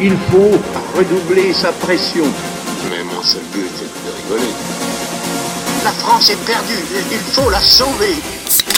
il faut redoubler sa pression. Mais mon seul but est de rigoler. La France est perdue, il faut la sauver.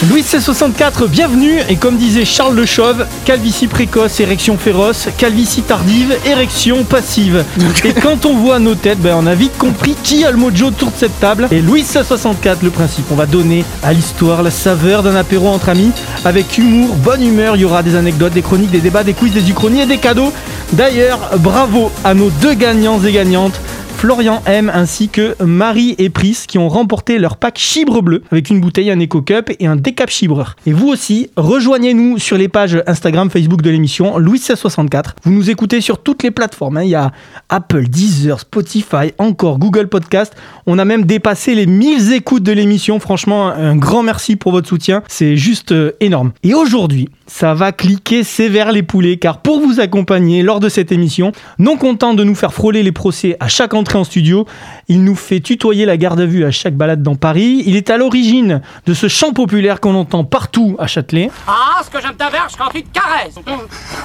Louis C64, bienvenue et comme disait Charles Le Chauve, calvitie précoce, érection féroce, calvitie tardive, érection passive. Et quand on voit nos têtes, ben on a vite compris qui a le mojo autour de cette table. Et Louis C64, le principe, on va donner à l'histoire la saveur d'un apéro entre amis, avec humour, bonne humeur, il y aura des anecdotes, des chroniques, des débats, des quiz, des uchronies et des cadeaux. D'ailleurs, bravo à nos deux gagnants et gagnantes. Florian M ainsi que Marie et Pris qui ont remporté leur pack chibre bleu avec une bouteille, un Eco Cup et un décap chibreur. Et vous aussi, rejoignez-nous sur les pages Instagram, Facebook de l'émission Louis 64 Vous nous écoutez sur toutes les plateformes. hein. Il y a Apple, Deezer, Spotify, encore Google Podcast. On a même dépassé les 1000 écoutes de l'émission. Franchement, un grand merci pour votre soutien. C'est juste euh, énorme. Et aujourd'hui, ça va cliquer sévère les poulets car pour vous accompagner lors de cette émission, non content de nous faire frôler les procès à chaque entrée en studio, il nous fait tutoyer la garde à vue à chaque balade dans Paris. Il est à l'origine de ce chant populaire qu'on entend partout à Châtelet. Ah, ce que j'aime ta verge quand tu te caresses.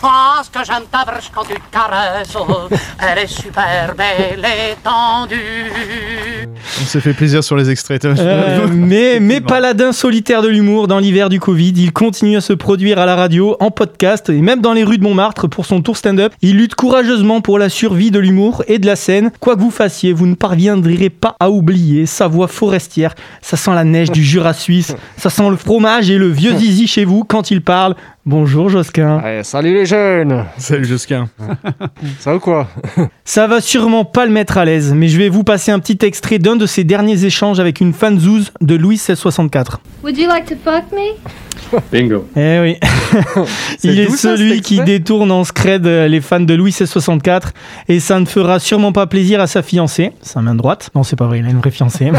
Ah, ce que j'aime ta verge quand tu te caresses. Elle est superbe, elle est tendue. On s'est fait plaisir sur les extraits. Euh, mais, mais paladin solitaire de l'humour dans l'hiver du Covid, il continue à se produire à la radio, en podcast et même dans les rues de Montmartre pour son tour stand-up. Il lutte courageusement pour la survie de l'humour et de la scène. Quoi que vous fassiez, vous ne parviendrez pas à oublier sa voix forestière. Ça sent la neige du Jura suisse, ça sent le fromage et le vieux zizi chez vous quand il parle. Bonjour Josquin. Salut les jeunes Salut Josquin. Ça va ou quoi? Ça va sûrement pas le mettre à l'aise, mais je vais vous passer un petit extrait d'un de ses derniers échanges avec une fanzouze de Louis 1664. Would you like to fuck me? Bingo. Eh oui. Il est celui qui détourne en scred euh, les fans de Louis 1664 et ça ne fera sûrement pas plaisir à sa fiancée, sa main droite. Non, c'est pas vrai, il a une vraie fiancée.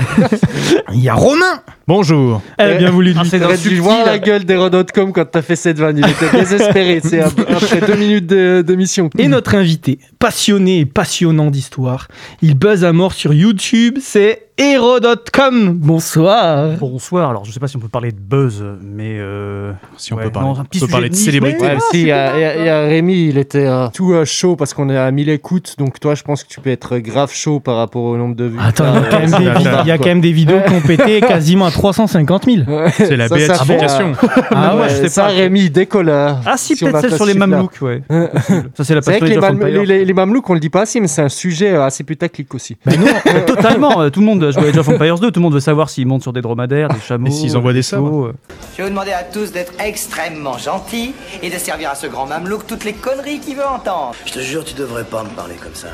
Il y a Romain. Bonjour. Elle a bien voulu lui. T'aurais dû voir la gueule d'Hero.com quand t'as fait cette vanne. Il était désespéré. C'est ap- après deux minutes de- d'émission. Et notre invité, passionné et passionnant d'histoire, il buzz à mort sur YouTube, c'est Hero.com. Bonsoir. Bonsoir, alors je sais pas si on peut parler de buzz, mais. euh, Si on ouais, peut parler, non, un on petit peut sujet parler de célébrité. mais- Ouais, si, il y, a- il y a- il y a Rémi, il était euh, tout euh, chaud parce qu'on est à 1000 écoutes. Donc toi, je pense que tu peux être grave chaud par rapport au nombre de vues. Attends, il y a quand même Euh, des, c'est vid- il y a quoi. quand même des vidéos qui ont pété quasiment à 350 000. Ouais, C'est la ça, ça fait, béatification. Ah ouais, ouais, je sais ça, pas. Rémi, décolleur. Ah si, peut-être celle sur les mamelouks, ouais. ça c'est la C'est vrai que passion les, Mamelouks, on le dit pas assez, mais c'est un sujet assez putaclic aussi. Bah non, totalement, tout le monde joue à Age of Empires 2, tout le monde veut savoir s'ils montent sur des dromadaires, des chameaux. Et s'ils envoient des chevaux, euh. Je vais vous demander à tous d'être extrêmement gentils et de servir à ce grand mamelouk toutes les conneries qu'il veut entendre. Je te jure, tu devrais pas me parler comme ça.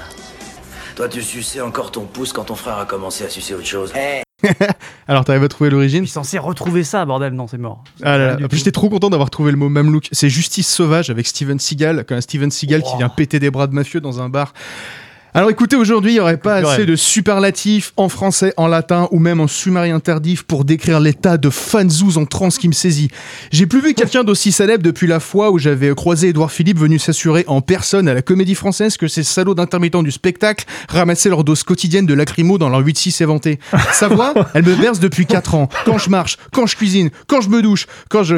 Toi, tu suçais encore ton pouce quand ton frère a commencé à sucer autre chose. Eh, Alors, t'arrives à trouver l'origine Je suis censé retrouver ça, bordel, non, c'est mort. Ah là là. En plus, j'étais trop content d'avoir trouvé le mot mamelouk. C'est Justice sauvage avec Steven Seagal, quand un Steven Seagal qui vient péter des bras de mafieux dans un bar. Alors écoutez, aujourd'hui, il n'y aurait pas assez de superlatifs en français, en latin ou même en sumérien tardif pour décrire l'état de fanzouz en transe qui me saisit. J'ai plus vu quelqu'un d'aussi célèbre depuis la fois où j'avais croisé Édouard Philippe venu s'assurer en personne à la comédie française que ces salauds d'intermittents du spectacle ramassaient leur dose quotidienne de lacrymo dans leur 8-6 éventé. Sa voix, elle me berce depuis 4 ans. Quand je marche, quand je cuisine, quand je me douche, quand je...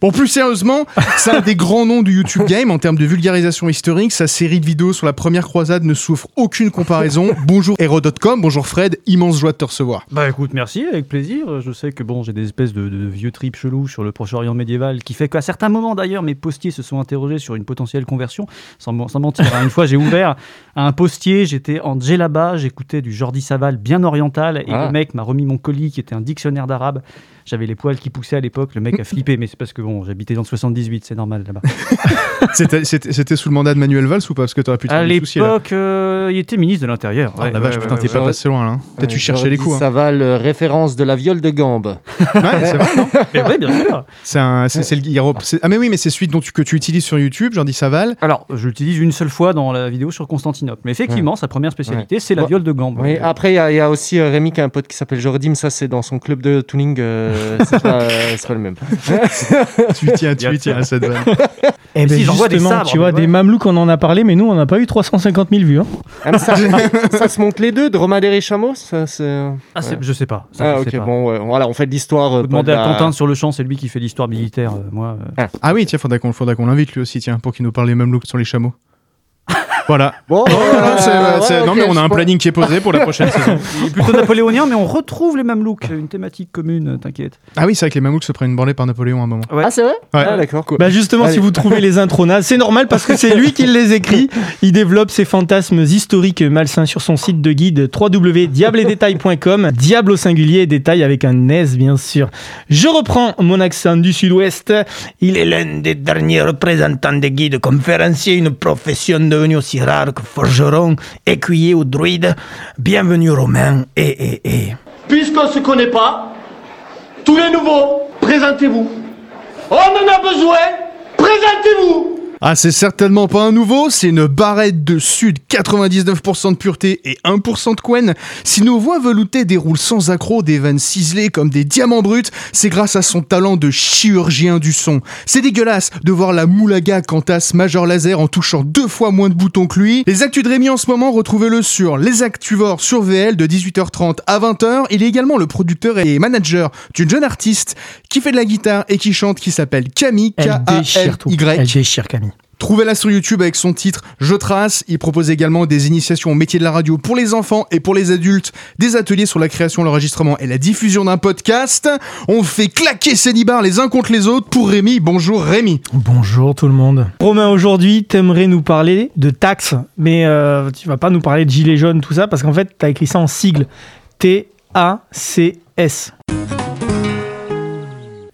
Bon, plus sérieusement, c'est un des grands noms du YouTube Game en termes de vulgarisation historique. Sa série de vidéos sur la première croisade ne souffre aucune comparaison. Bonjour Hero.com, bonjour Fred, immense joie de te recevoir. Bah écoute, merci, avec plaisir. Je sais que bon, j'ai des espèces de, de vieux trips chelous sur le Proche-Orient médiéval qui fait qu'à certains moments d'ailleurs, mes postiers se sont interrogés sur une potentielle conversion. Sans, men- sans mentir, hein. une fois j'ai ouvert un postier, j'étais en djellaba, j'écoutais du Jordi Saval bien oriental et Ah. le mec m'a remis mon colis qui était un dictionnaire d'arabe. J'avais les poils qui poussaient à l'époque, le mec a flippé, mais c'est parce que bon, j'habitais dans le 78, c'est normal là-bas. C'était- C'était c'était sous le mandat de Manuel Valls ou pas? Parce que t'aurais pu te À faire des soucis, là. l'époque, euh, il était ministre de l'Intérieur. Ah, la vache, ouais, putain, ouais, t'es ouais, pas ouais. passé loin là. hein. Peut-être tu cherchais les coups. hein. Ça va, le référence de la viole de gambe. Ouais, c'est vrai, non Mais oui, bien sûr. C'est un- c'est- c'est le- il re- c'est- Ah, mais oui, mais c'est celui dont tu, que tu utilises sur YouTube, Jordi Saval. Alors, je l'utilise une seule fois dans la vidéo sur Constantinople. Mais effectivement, sa première spécialité, c'est la viole de gambe. Oui, après, il y, a- il y a aussi euh, Rémi qui a un pote qui s'appelle Jordi, mais ça, c'est dans son club de tuning. euh, c'est pas, euh, c'est pas le même. tu tiens, tu tiens à cette vanne. Eh ben si, j'envoie des justement, sabres, tu vois, des mamelouks, on en a parlé, mais nous, on n'a pas eu 350 000 vues. hein. Ah, ça, ça se monte les deux, dromadaire et chameau ça, c'est... Ah, c'est- je sais pas. Ça, Ah, je ok, sais pas. bon, voilà, on fait de l'histoire. euh, Faut demander pas de à la- Quentin sur le champ, c'est lui qui fait l'histoire militaire. euh, moi, euh. Ah oui, tiens, faudra qu'on faudra qu'on l'invite lui aussi, tiens, pour qu'il nous parle les mamelouks sur les chameaux. Voilà. Bon, Voilà, c'est- euh, c'est- ouais, non, ok, mais on a un planning qui est posé pour la prochaine saison. Il est plutôt napoléonien, mais on retrouve les Mamelouks, une thématique commune, t'inquiète. Ah oui, c'est vrai que les Mamelouks se prennent une branlée par Napoléon à un moment. Ouais. Ah, c'est vrai? Ouais. Ah, d'accord. Bah justement, Allez. si vous trouvez les intros nazes, c'est normal parce que c'est lui qui les écrit. Il développe ses fantasmes historiques malsains sur son site de guide www.diabledetail.com. Diable au singulier et détail avec un S bien sûr. Je reprends mon accent du sud-ouest. Il est l'un des derniers représentants des guides conférenciers, une profession devenue aussi forgeron, écuyer ou druide. Bienvenue Romain et et. Puisqu'on se connaît pas, tous les nouveaux, présentez-vous. On en a besoin, présentez-vous. Ah, c'est certainement pas un nouveau, c'est une barrette de sud, 99% de pureté et 1% de quen. Si nos voix veloutées déroulent sans accroc des vannes ciselées comme des diamants bruts, c'est grâce à son talent de chirurgien du son. C'est dégueulasse de voir la moulaga Cantas Major Laser en touchant deux fois moins de boutons que lui. Les actus de Rémi en ce moment, retrouvez-le sur Les Actuvores sur VL de 18h30 à 20h. Il est également le producteur et manager d'une jeune artiste qui fait de la guitare et qui chante qui s'appelle Camille, tout. Elle déchire Camille. Trouvez-la sur YouTube avec son titre Je trace. Il propose également des initiations au métier de la radio pour les enfants et pour les adultes, des ateliers sur la création, l'enregistrement et la diffusion d'un podcast. On fait claquer nibards les uns contre les autres pour Rémi. Bonjour Rémi. Bonjour tout le monde. Romain, aujourd'hui, t'aimerais nous parler de taxes, mais euh, tu vas pas nous parler de gilets jaunes, tout ça, parce qu'en fait, t'as écrit ça en sigle. T-A-C-S.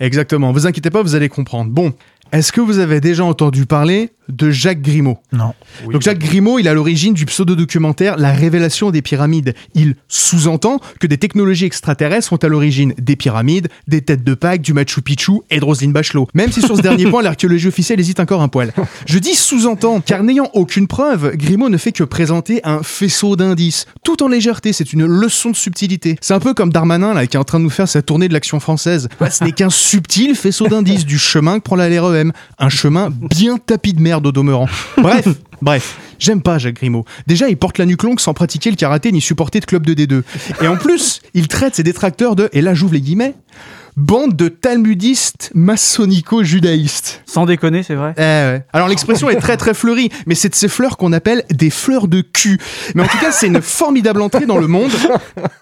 Exactement, vous inquiétez pas, vous allez comprendre. Bon, est-ce que vous avez déjà entendu parler de Jacques Grimaud Non. Donc Jacques Grimaud, il est à l'origine du pseudo-documentaire La révélation des pyramides. Il sous-entend que des technologies extraterrestres sont à l'origine des pyramides, des têtes de Pâques, du Machu Picchu et de Roselyne Bachelot. Même si sur ce dernier point, l'archéologie officielle hésite encore un poil. Je dis sous-entend, car n'ayant aucune preuve, Grimaud ne fait que présenter un faisceau d'indices, tout en légèreté, c'est une leçon de subtilité. C'est un peu comme Darmanin, là, qui est en train de nous faire sa tournée de l'action française. Bah, ce n'est qu'un subtil faisceau d'indices du chemin que prend la LREM. Un chemin bien tapis de merde Bref, bref. J'aime pas Jacques Grimaud. Déjà, il porte la nuque longue sans pratiquer le karaté ni supporter de club de D2. Et en plus, il traite ses détracteurs de, et là j'ouvre les guillemets, bande de talmudistes maçonnico-judaïstes. Sans déconner, c'est vrai. Eh ouais. Alors l'expression est très très fleurie, mais c'est de ces fleurs qu'on appelle des fleurs de cul. Mais en tout cas, c'est une formidable entrée dans le monde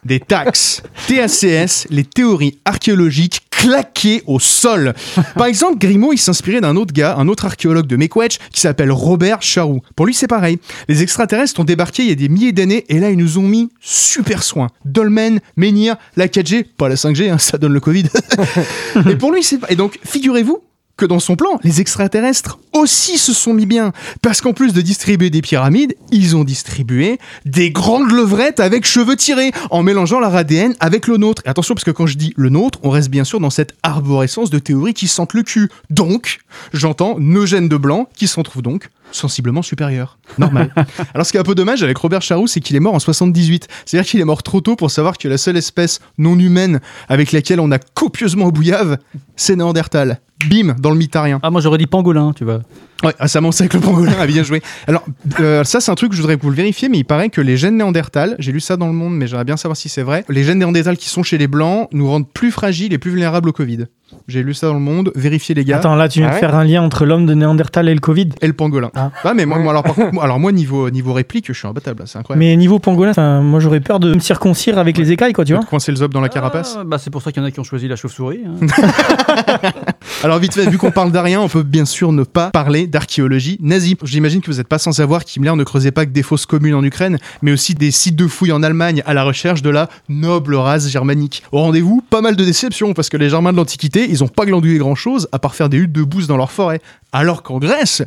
des taxes, TACS, les théories archéologiques claquées au sol. Par exemple, Grimaud, il s'inspirait d'un autre gars, un autre archéologue de Mekwetch, qui s'appelle Robert Charroux. Pour lui, c'est pareil. Les extraterrestres ont débarqué il y a des milliers d'années, et là, ils nous ont mis super soin. Dolmen, Menhir, la 4G, pas la 5G, hein, ça donne le Covid. et pour lui, c'est. Et donc, figurez-vous que dans son plan, les extraterrestres aussi se sont mis bien. Parce qu'en plus de distribuer des pyramides, ils ont distribué des grandes levrettes avec cheveux tirés, en mélangeant leur ADN avec le nôtre. Et attention, parce que quand je dis le nôtre, on reste bien sûr dans cette arborescence de théories qui sentent le cul. Donc, j'entends nos gènes de blanc qui s'en trouvent donc sensiblement supérieurs. Normal. Alors ce qui est un peu dommage avec Robert Charroux, c'est qu'il est mort en 78. C'est-à-dire qu'il est mort trop tôt pour savoir que la seule espèce non humaine avec laquelle on a copieusement bouillave, c'est Néandertal. Bim, dans le mitarien. Ah, moi j'aurais dit pangolin, tu vois. Ouais, ah, ça m'en avec le pangolin, a bien joué. Alors, euh, ça, c'est un truc que je voudrais que vous le vérifiez, mais il paraît que les gènes néandertal, j'ai lu ça dans le monde, mais j'aimerais bien savoir si c'est vrai. Les gènes néandertal qui sont chez les blancs nous rendent plus fragiles et plus vulnérables au Covid. J'ai lu ça dans le monde, vérifiez les gars. Attends, là, tu viens Ah de ouais faire un lien entre l'homme de Néandertal et le Covid. Et le pangolin. Ah. mais moi, moi, alors, par contre, moi, alors moi, niveau, niveau réplique, je suis imbattable, là, c'est incroyable. Mais niveau pangolin, moi j'aurais peur de me circoncire avec les écailles, quoi, tu vois. te coincer le zob dans la carapace. Ah, bah, c'est pour ça qu'il y en a qui ont choisi la chauve-souris. hein. Alors vite fait, vu qu'on parle d'Arien, on peut bien sûr ne pas parler d'archéologie nazie. J'imagine que vous n'êtes pas sans savoir qu'Himmler ne creusait pas que des fosses communes en Ukraine, mais aussi des sites de fouilles en Allemagne à la recherche de la noble race germanique. Au rendez-vous, pas mal de déceptions, parce que les Germains de l'Antiquité, ils ont pas glandouillé grand-chose, à part faire des huttes de bouse dans leur forêt. Alors qu'en Grèce...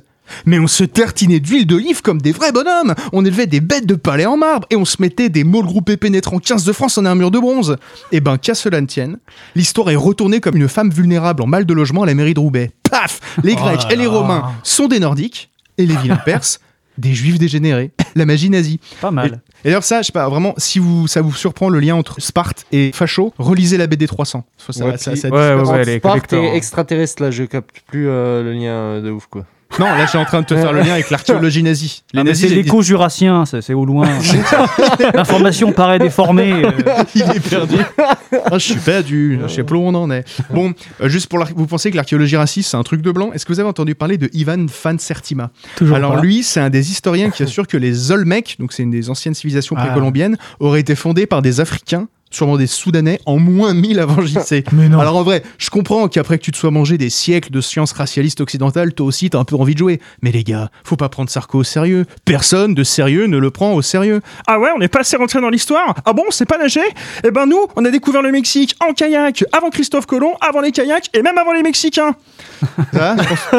Mais on se tartinait d'huile d'olive comme des vrais bonhommes. On élevait des bêtes de palais en marbre et on se mettait des mâles groupés pénétrant 15 de France en armure de bronze. Eh ben, qu'à cela ne tienne, l'histoire est retournée comme une femme vulnérable en mal de logement à la mairie de Roubaix. Paf Les Oh Grecs et les. Romains sont des Nordiques et les vilains Perses des Juifs dégénérés. La magie nazie. Pas mal. Et d'ailleurs ça, je sais pas, vraiment, si vous, ça vous surprend le lien entre Sparte et Facho, relisez la BD 300. Ça, Ouais, ça- ça Ouais, ouais, Sparte et hein. extraterrestre, là, je capte plus euh, le lien euh, de ouf, quoi. Non, là, je suis en train de te faire le lien avec l'archéologie nazie. Les Ah, nazis, c'est l'écho jurassien, c'est au loin. L'information paraît déformée. euh. il est perdu. Ah, je suis perdu. Je sais plus où on en est. Bon, euh, juste pour vous pensez que l'archéologie raciste c'est un truc de blanc? Est-ce que vous avez entendu parler de Ivan Van Sertima? Toujours Alors lui, c'est un des historiens qui assure que les Olmecs, donc c'est une des anciennes civilisations Ah. précolombiennes, auraient été fondées par des Africains. Sûrement des Soudanais en moins 1000 avant JC. Mais non. Alors en vrai, je comprends qu'après que tu te sois mangé des siècles de sciences racialistes occidentales, toi aussi t'as un peu envie de jouer. Mais les gars, faut pas prendre Sarko au sérieux. Personne de sérieux ne le prend au sérieux. Ah ouais, on n'est pas assez rentré dans l'histoire? Ah bon, c'est pas nager Eh ben nous, on a découvert le Mexique en kayak, avant Christophe Colomb, avant les kayaks et même avant les Mexicains. Ça,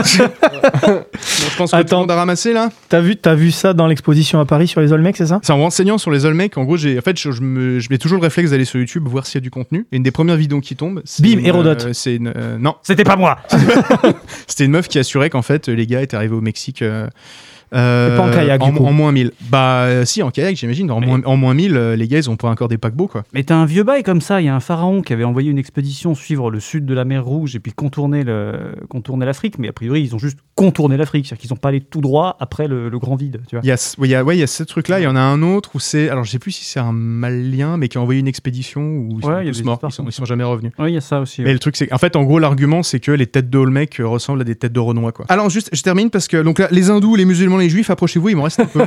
Bon, je pense que tout Attends. le monde a ramassé là. T'as vu, t'as vu ça dans l'exposition à Paris sur les Olmecs, c'est ça? C'est en renseignant sur les Olmecs. En gros, j'ai, en fait, je, je me, je mets toujours le réflexe d'aller sur YouTube voir s'il y a du contenu. Et une des premières vidéos qui tombe, c'est Bim, une, Hérodote. euh, c'est une, euh, non, C'était pas moi. c'était une meuf qui assurait qu'en fait, les gars étaient arrivés au Mexique. euh, euh, Et pas en kayak, en, du coup. en moins 1000. Bah, euh, si, en kayak, j'imagine. En, Mais- moins, en moins 1000, euh, les gars, ils ont pas encore des paquebots, quoi. Mais t'as un vieux bail comme ça. Il y a un pharaon qui avait envoyé une expédition suivre le sud de la mer Rouge et puis contourner le- contourner l'Afrique. Mais a priori, ils ont juste contourné l'Afrique. C'est-à-dire qu'ils sont pas allés tout droit après le, le grand vide. Tu vois. Il y a, ce- ouais, il y a, ouais, il y a ce truc-là. Il y en a un autre où c'est. Alors, je sais plus si c'est un malien, mais qui a envoyé une expédition où ils Ouais, sont il y a tous des morts. Ils sont, comme ils sont jamais revenus. Oui, il y a ça aussi. Mais ouais. le truc, c'est qu'en fait, en gros, l'argument, c'est que les têtes de Olmec euh, ressemblent à des têtes de Renois, quoi. Alors, juste, je termine parce que, donc là, les hindous, les musulmans, les juifs, approchez-vous, il m'en reste un peu.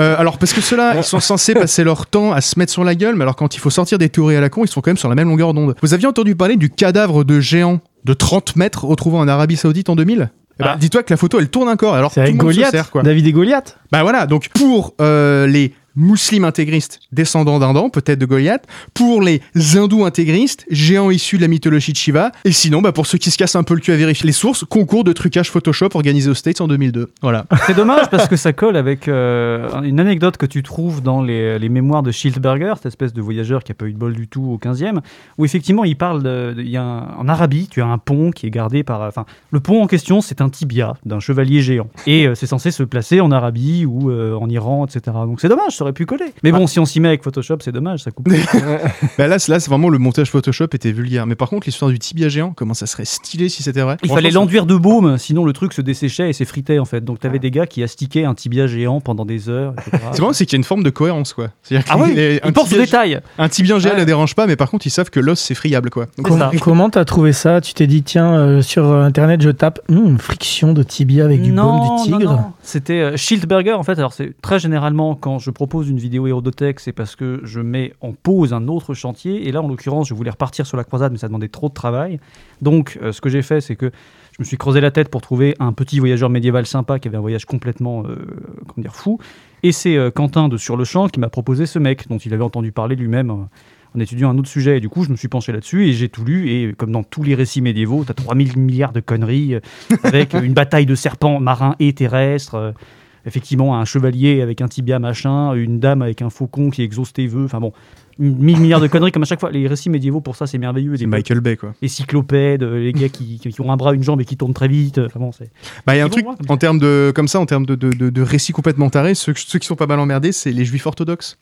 Euh, alors, parce que ceux-là, ils sont censés passer leur temps à se mettre sur la gueule, mais alors quand il faut sortir des théories à la con, ils sont quand même sur la même longueur d'onde. Vous aviez entendu parler du cadavre de géant de 30 mètres retrouvé en Arabie Saoudite en 2000 Eh ben, Ah. Dis-toi que la photo, elle tourne encore. Alors, C'est avec se Goliath, sert, quoi. David et Goliath? Bah voilà, donc pour euh, les musulmans intégristes descendants d'Indan, peut-être de Goliath, pour les hindous intégristes, géants issus de la mythologie de Shiva, et sinon, bah, pour ceux qui se cassent un peu le cul à vérifier les sources, concours de trucage Photoshop organisé aux States en 2002. Voilà. C'est dommage parce que ça colle avec euh, une anecdote que tu trouves dans les, les mémoires de Schildberger, cette espèce de voyageur qui a pas eu de bol du tout au 15e, où effectivement il parle de, y a en Arabie, tu as un pont qui est gardé par, enfin, le pont en question c'est un tibia d'un chevalier géant et euh, c'est censé se placer en Arabie ou euh, en Iran, etc. Donc c'est dommage, ça aurait pu coller. Mais bon, si on s'y met avec Photoshop, c'est dommage, ça coupe. bah là, c'est- là, c'est vraiment le montage Photoshop était vulgaire. Mais par contre, l'histoire du tibia géant, comment ça serait stylé si c'était vrai? Il fallait l'enduire de baume, sinon le truc se desséchait et s'effritait en fait. Donc t'avais des gars qui astiquaient un tibia géant pendant des heures. C'est marrant, c'est qu'il y a une forme de cohérence, quoi. C'est-à-dire Ah oui, un ils tibia- détail. Un tibia géant Ouais. ne dérange pas, mais par contre, ils savent que l'os, c'est friable, quoi. Donc, Comment- t'as trouvé ça? Tu t'es dit, tiens, euh, sur euh, internet, je tape Hum, friction de tibia avec du baume du tigre? C'était euh, Schildberger, en fait. Alors, c'est très généralement, quand je propose une vidéo Hérodothèque, c'est parce que je mets en pause un autre chantier. Et là, en l'occurrence, je voulais repartir sur la croisade, mais ça demandait trop de travail. Donc, euh, ce que j'ai fait, c'est que je me suis creusé la tête pour trouver un petit voyageur médiéval sympa qui avait un voyage complètement euh, comment dire, fou. Et c'est euh, Quentin de Sur le Champ qui m'a proposé ce mec, dont il avait entendu parler lui-même. euh, en étudiant un autre sujet, et du coup, je me suis penché là-dessus et j'ai tout lu. Et comme dans tous les récits médiévaux, tu as 3000 milliards de conneries avec une bataille de serpents marins et terrestres. Effectivement, un chevalier avec un tibia machin, une dame avec un faucon qui exauce tes vœux. Enfin bon, 1000 milliards de conneries comme à chaque fois. Les récits médiévaux, pour ça, c'est merveilleux. C'est Michael Bay, quoi. les cyclopèdes, euh, les gars qui, qui ont un bras, une jambe et qui tournent très vite. Enfin bon, c'est. Bah, il y a un truc, voir. en termes de, comme ça, en termes de, de, de, de récits complètement tarés, ceux, ceux qui sont pas mal emmerdés, c'est les juifs orthodoxes.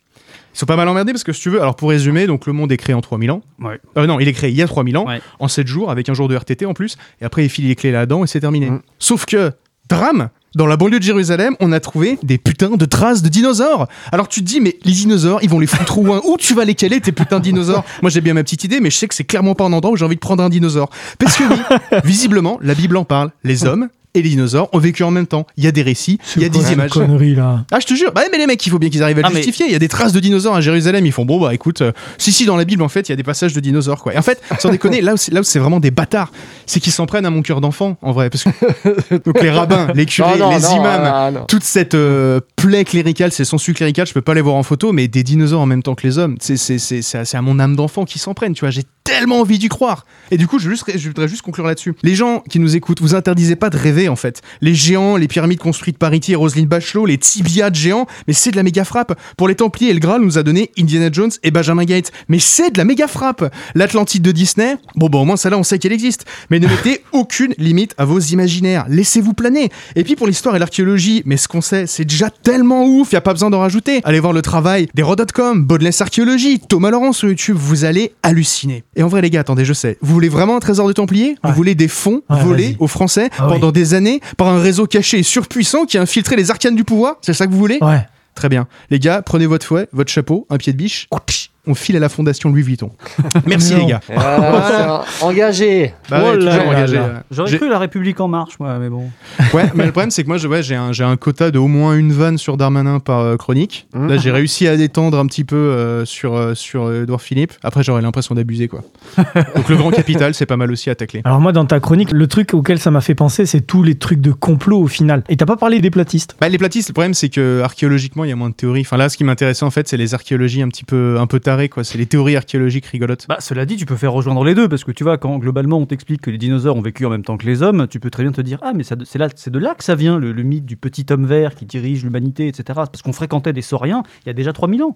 Ils sont pas mal emmerdés parce que si tu veux, alors pour résumer, donc le monde est créé en 3000 ans. Ouais. Euh, non, il est créé il y a 3000 ans, Ouais. en 7 jours, avec un jour de RTT en plus, et après il file les clés là-dedans et c'est terminé. Mm. Sauf que, drame, dans la banlieue de Jérusalem, on a trouvé des putains de traces de dinosaures. Alors tu te dis, mais les dinosaures, ils vont les foutre où, hein? Où tu vas les caler, tes putains de dinosaures? Moi j'ai bien ma petite idée, mais je sais que c'est clairement pas un endroit où j'ai envie de prendre un dinosaure. Parce que oui, visiblement, la Bible en parle. Les hommes et les dinosaures ont vécu en même temps. Il y a des récits, il y a des images. connerie là. Ah, je te jure. Bah, mais les mecs, il faut bien qu'ils arrivent à le Ah, justifier. Il y a des traces de dinosaures à Jérusalem. Ils font bon, bah écoute, euh, si, si, dans la Bible, en fait, il y a des passages de dinosaures, quoi. Et en fait, sans déconner, là où c'est, vraiment des bâtards, c'est qu'ils s'en prennent à mon cœur d'enfant, en vrai. Parce que, donc les rabbins, les curés, Non, non, les non, imams, non. toute cette euh, plaie cléricale, ces sangsues cléricales, je peux pas les voir en photo, mais des dinosaures en même temps que les hommes, c'est, à- mon âme d'enfant qui s'en prennent, tu vois. J'ai tellement envie d'y croire. Et du coup, je, juste, je voudrais juste conclure là-dessus. Les gens qui nous écoutent, vous interdisez pas de rêver, en fait. Les géants, les pyramides construites par Iti et Roselyne Bachelot, les tibias de géants, mais c'est de la méga frappe. Pour les Templiers le Graal, nous a donné Indiana Jones et Benjamin Gates, mais c'est de la méga frappe. L'Atlantide de Disney, bon, bah, au moins, celle-là, on sait qu'elle existe. Mais ne mettez aucune limite à vos imaginaires. Laissez-vous planer. Et puis, pour l'histoire et l'archéologie, mais ce qu'on sait, c'est déjà tellement tellement ouf, y a pas besoin d'en rajouter. Allez voir le travail d'Hero.com, Baudeless Archéologie, Thomas Laurent sur YouTube, vous allez halluciner. Et en vrai les gars, attendez, je sais, vous voulez vraiment un trésor de Templiers Vous voulez des fonds Ouais, volés aux Français Ah oui. pendant des années par un réseau caché et surpuissant qui a infiltré les arcanes du pouvoir? C'est ça que vous voulez? Ouais. Très bien. Les gars, prenez votre fouet, votre chapeau, un pied de biche. On file à la fondation Louis Vuitton. Merci les gars. Voilà, c'est un- engagé. Bah Oh ouais, là toujours là engagé. là. euh. J'aurais cru la République en marche, moi, mais bon. Ouais, mais le problème c'est que moi je- ouais, j'ai un, j'ai un quota de au moins une vanne sur Darmanin par euh, chronique. Mmh. Là j'ai réussi à détendre un petit peu euh, sur, euh, sur euh, Edouard Philippe. Après j'aurais l'impression d'abuser quoi. Donc le grand capital c'est pas mal aussi à tacler. Alors moi, dans ta chronique, le truc auquel ça m'a fait penser, c'est tous les trucs de complot au final. Et t'as pas parlé des platistes. Bah, les platistes, le problème c'est que archéologiquement il y a moins de théories. Enfin là ce qui m'intéressait en fait c'est les archéologies un petit peu un peu quoi. C'est les théories archéologiques rigolotes. Bah, cela dit, tu peux faire rejoindre les deux, parce que tu vois, quand globalement on t'explique que les dinosaures ont vécu en même temps que les hommes, tu peux très bien te dire Ah, mais c'est de là que ça vient, le, le mythe du petit homme vert qui dirige l'humanité, etc. Parce qu'on fréquentait des sauriens il y a déjà 3000 ans.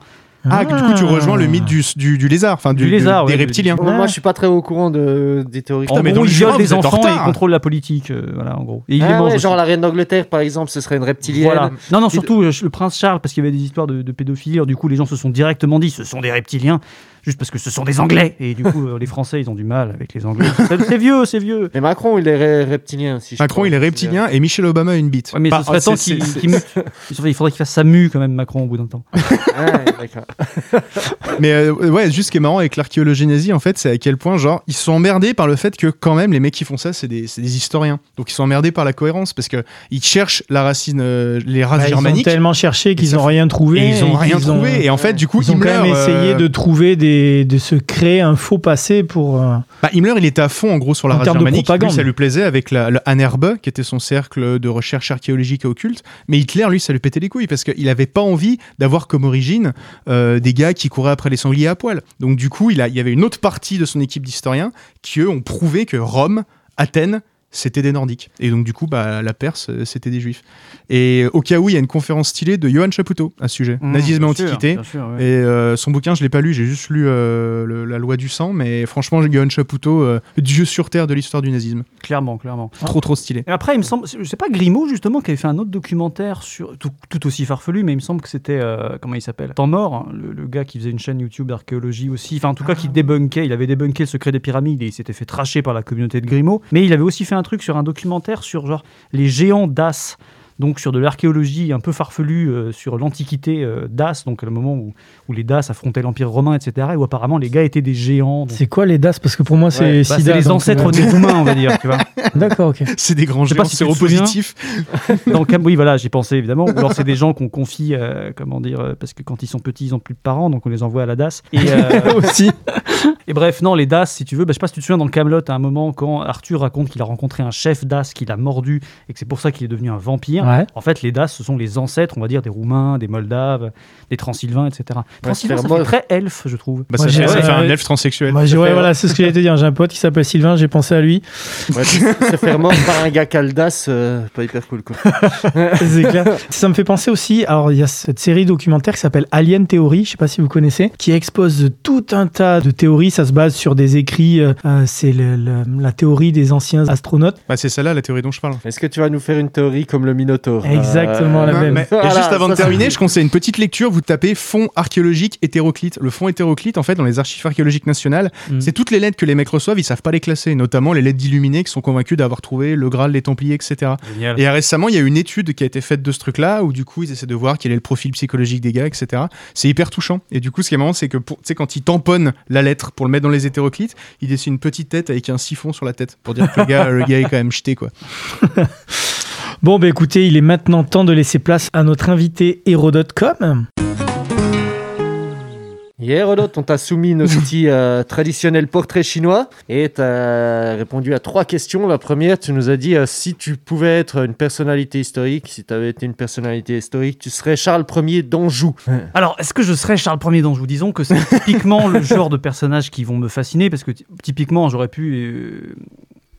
Ah, du coup tu rejoins le mythe du, du, du lézard, enfin du, Du lézard, des ouais, reptiliens. Moi, moi, je suis pas très au courant de, des théories. En mais gros, dans ils violent en enfants et ils retard. contrôlent la politique, euh, voilà, en gros. Et les Ah ouais, genre aussi. la reine d'Angleterre, par exemple, ce serait une reptilienne. Voilà. Non, non, surtout euh, le prince Charles, parce qu'il y avait des histoires de, de pédophilie. Alors, du coup, les gens se sont directement dit ce sont des reptiliens, juste parce que ce sont des Anglais. Et du coup, euh, les Français, ils ont du mal avec les Anglais. C'est vieux, c'est vieux. Mais Macron, il est reptilien aussi. je Macron crois. il est reptilien et Michel Obama a une bite. Ouais, mais Bah, ce serait temps qu'il. Il faudrait il faudrait qu'il fasse sa mue, quand même, Macron, au bout d'un temps. Ouais, d'accord. Mais euh, ouais, juste ce qui est marrant avec l'archéologie nazie, en fait, c'est à quel point, genre, ils sont emmerdés par le fait que, quand même, les mecs qui font ça, c'est des, historiens. Donc, ils sont emmerdés par la cohérence parce que ils cherchent la racine, euh, les races Bah, ils ont germaniques. tellement cherché qu'ils ça ont fait- rien trouvé. Et ils ont rien ont- trouvé. Et en fait, du coup, Ils ont quand même essayé euh, de trouver des, de se créer un faux passé pour. euh, Bah, Himmler, il était à fond en gros sur la race germanique. Lui, ça lui plaisait avec la, le Anerbe, qui était son cercle de recherche archéologique et occulte. Mais Hitler, lui, ça lui pétait les couilles parce qu'il avait pas envie d'avoir comme origine euh, des gars qui couraient après les sangliers à poil. Donc, du coup, il, a, il y avait une autre partie de son équipe d'historiens qui, eux, ont prouvé que Rome, Athènes, c'était des Nordiques. Et donc, du coup, bah, la Perse, euh, c'était des Juifs. Et au cas où, il y a une conférence stylée de Johann Chapoutot à ce sujet. Mmh, Nazisme et sûr, Antiquité. bien sûr, ouais. Et euh, son bouquin, je l'ai pas lu, j'ai juste lu euh, le- La loi du sang, mais franchement, Johann Chapoutot, euh, dieu sur terre de l'histoire du nazisme. Clairement, clairement. Trop, trop stylé. Et après, il me semble, je sais pas, Grimaud, justement, qui avait fait un autre documentaire sur, tout, tout aussi farfelu, mais il me semble que c'était, euh, comment il s'appelle? Temps mort, hein, le, le gars qui faisait une chaîne YouTube d'archéologie aussi, enfin, en tout cas, qui débunkait, il avait débunké le secret des pyramides et il s'était fait tracher par la communauté de Grimaud, mais il avait aussi fait un truc sur un documentaire sur, genre, les géants d'As. Donc sur de l'archéologie un peu farfelue euh, sur l'antiquité euh, d'As, donc le moment où, où les Daces affrontaient l'Empire romain, etc. Et où apparemment les gars étaient des géants. donc- C'est quoi les DAS? Parce que pour moi, c'est Ouais, bah, les donc, ancêtres euh, des humains, on va dire, tu vois. D'accord, ok. C'est des grands Je sais pas géants si séropositifs. Donc, oui, voilà, j'ai pensé évidemment. Ou alors, c'est des gens qu'on confie, euh, comment dire, parce que quand ils sont petits, ils ont plus de parents, donc on les envoie à la DAS. Et, euh, Aussi. et bref, non, les DAS, si tu veux, bah, je sais pas si tu te souviens dans le Camelot à un moment quand Arthur raconte qu'il a rencontré un chef DAS qui l'a mordu et que c'est pour ça qu'il est devenu un vampire. Ouais. En fait, les DAS, ce sont les ancêtres, on va dire, des Roumains, des Moldaves, des Transylvains, etc. Transylvain, ça fait très elfe, je trouve. Bah, Moi, ça, fait un elfe transsexuel. Moi, ouais, voilà, c'est ce que j'allais te dire. J'ai un pote qui s'appelle Sylvain, j'ai pensé à lui. Ouais, se faire mort par un gars caldas, euh, pas hyper cool quoi. C'est clair. Ça me fait penser aussi, alors il y a cette série documentaire qui s'appelle Alien Theory, je sais pas si vous connaissez, qui expose tout un tas de théories. Ça se base sur des écrits. euh, euh, c'est la théorie des anciens astronautes. Bah, c'est celle-là la théorie dont je parle. Est-ce que tu vas nous faire une théorie comme le Minotaure Exactement la Non, même. mais- et Voilà, juste avant ça, de terminer, je conseille une petite lecture. Vous tapez fonds archéologiques hétéroclites. Le fonds hétéroclite, en fait, dans les archives archéologiques nationales, Mm. c'est toutes les lettres que les mecs reçoivent, ils savent pas les classer, notamment les lettres d'illuminés qui sont convaincus d'avoir trouvé le Graal, les Templiers, etc. Génial. Et récemment, il y a une étude qui a été faite de ce truc-là, où du coup, ils essaient de voir quel est le profil psychologique des gars, etc. C'est hyper touchant. Et du coup, ce qui est marrant, c'est que, pour- tu sais, quand ils tamponnent la lettre pour le mettre dans les hétéroclites, ils dessinent une petite tête avec un siphon sur la tête, pour dire que le gars, le gars est quand même jeté, quoi. Bon, bah écoutez, il est maintenant temps de laisser place à notre invité Hero.com. Hier, Rodot, on t'a soumis nos petits euh, traditionnels portraits chinois et tu as répondu à trois questions. La première, tu nous as dit euh, si tu pouvais être une personnalité historique, si tu avais été une personnalité historique, tu serais Charles Ier d'Anjou. Alors, est-ce que je serais Charles Ier d'Anjou? Disons que c'est typiquement le genre de personnages qui vont me fasciner parce que ty- typiquement, j'aurais pu. euh,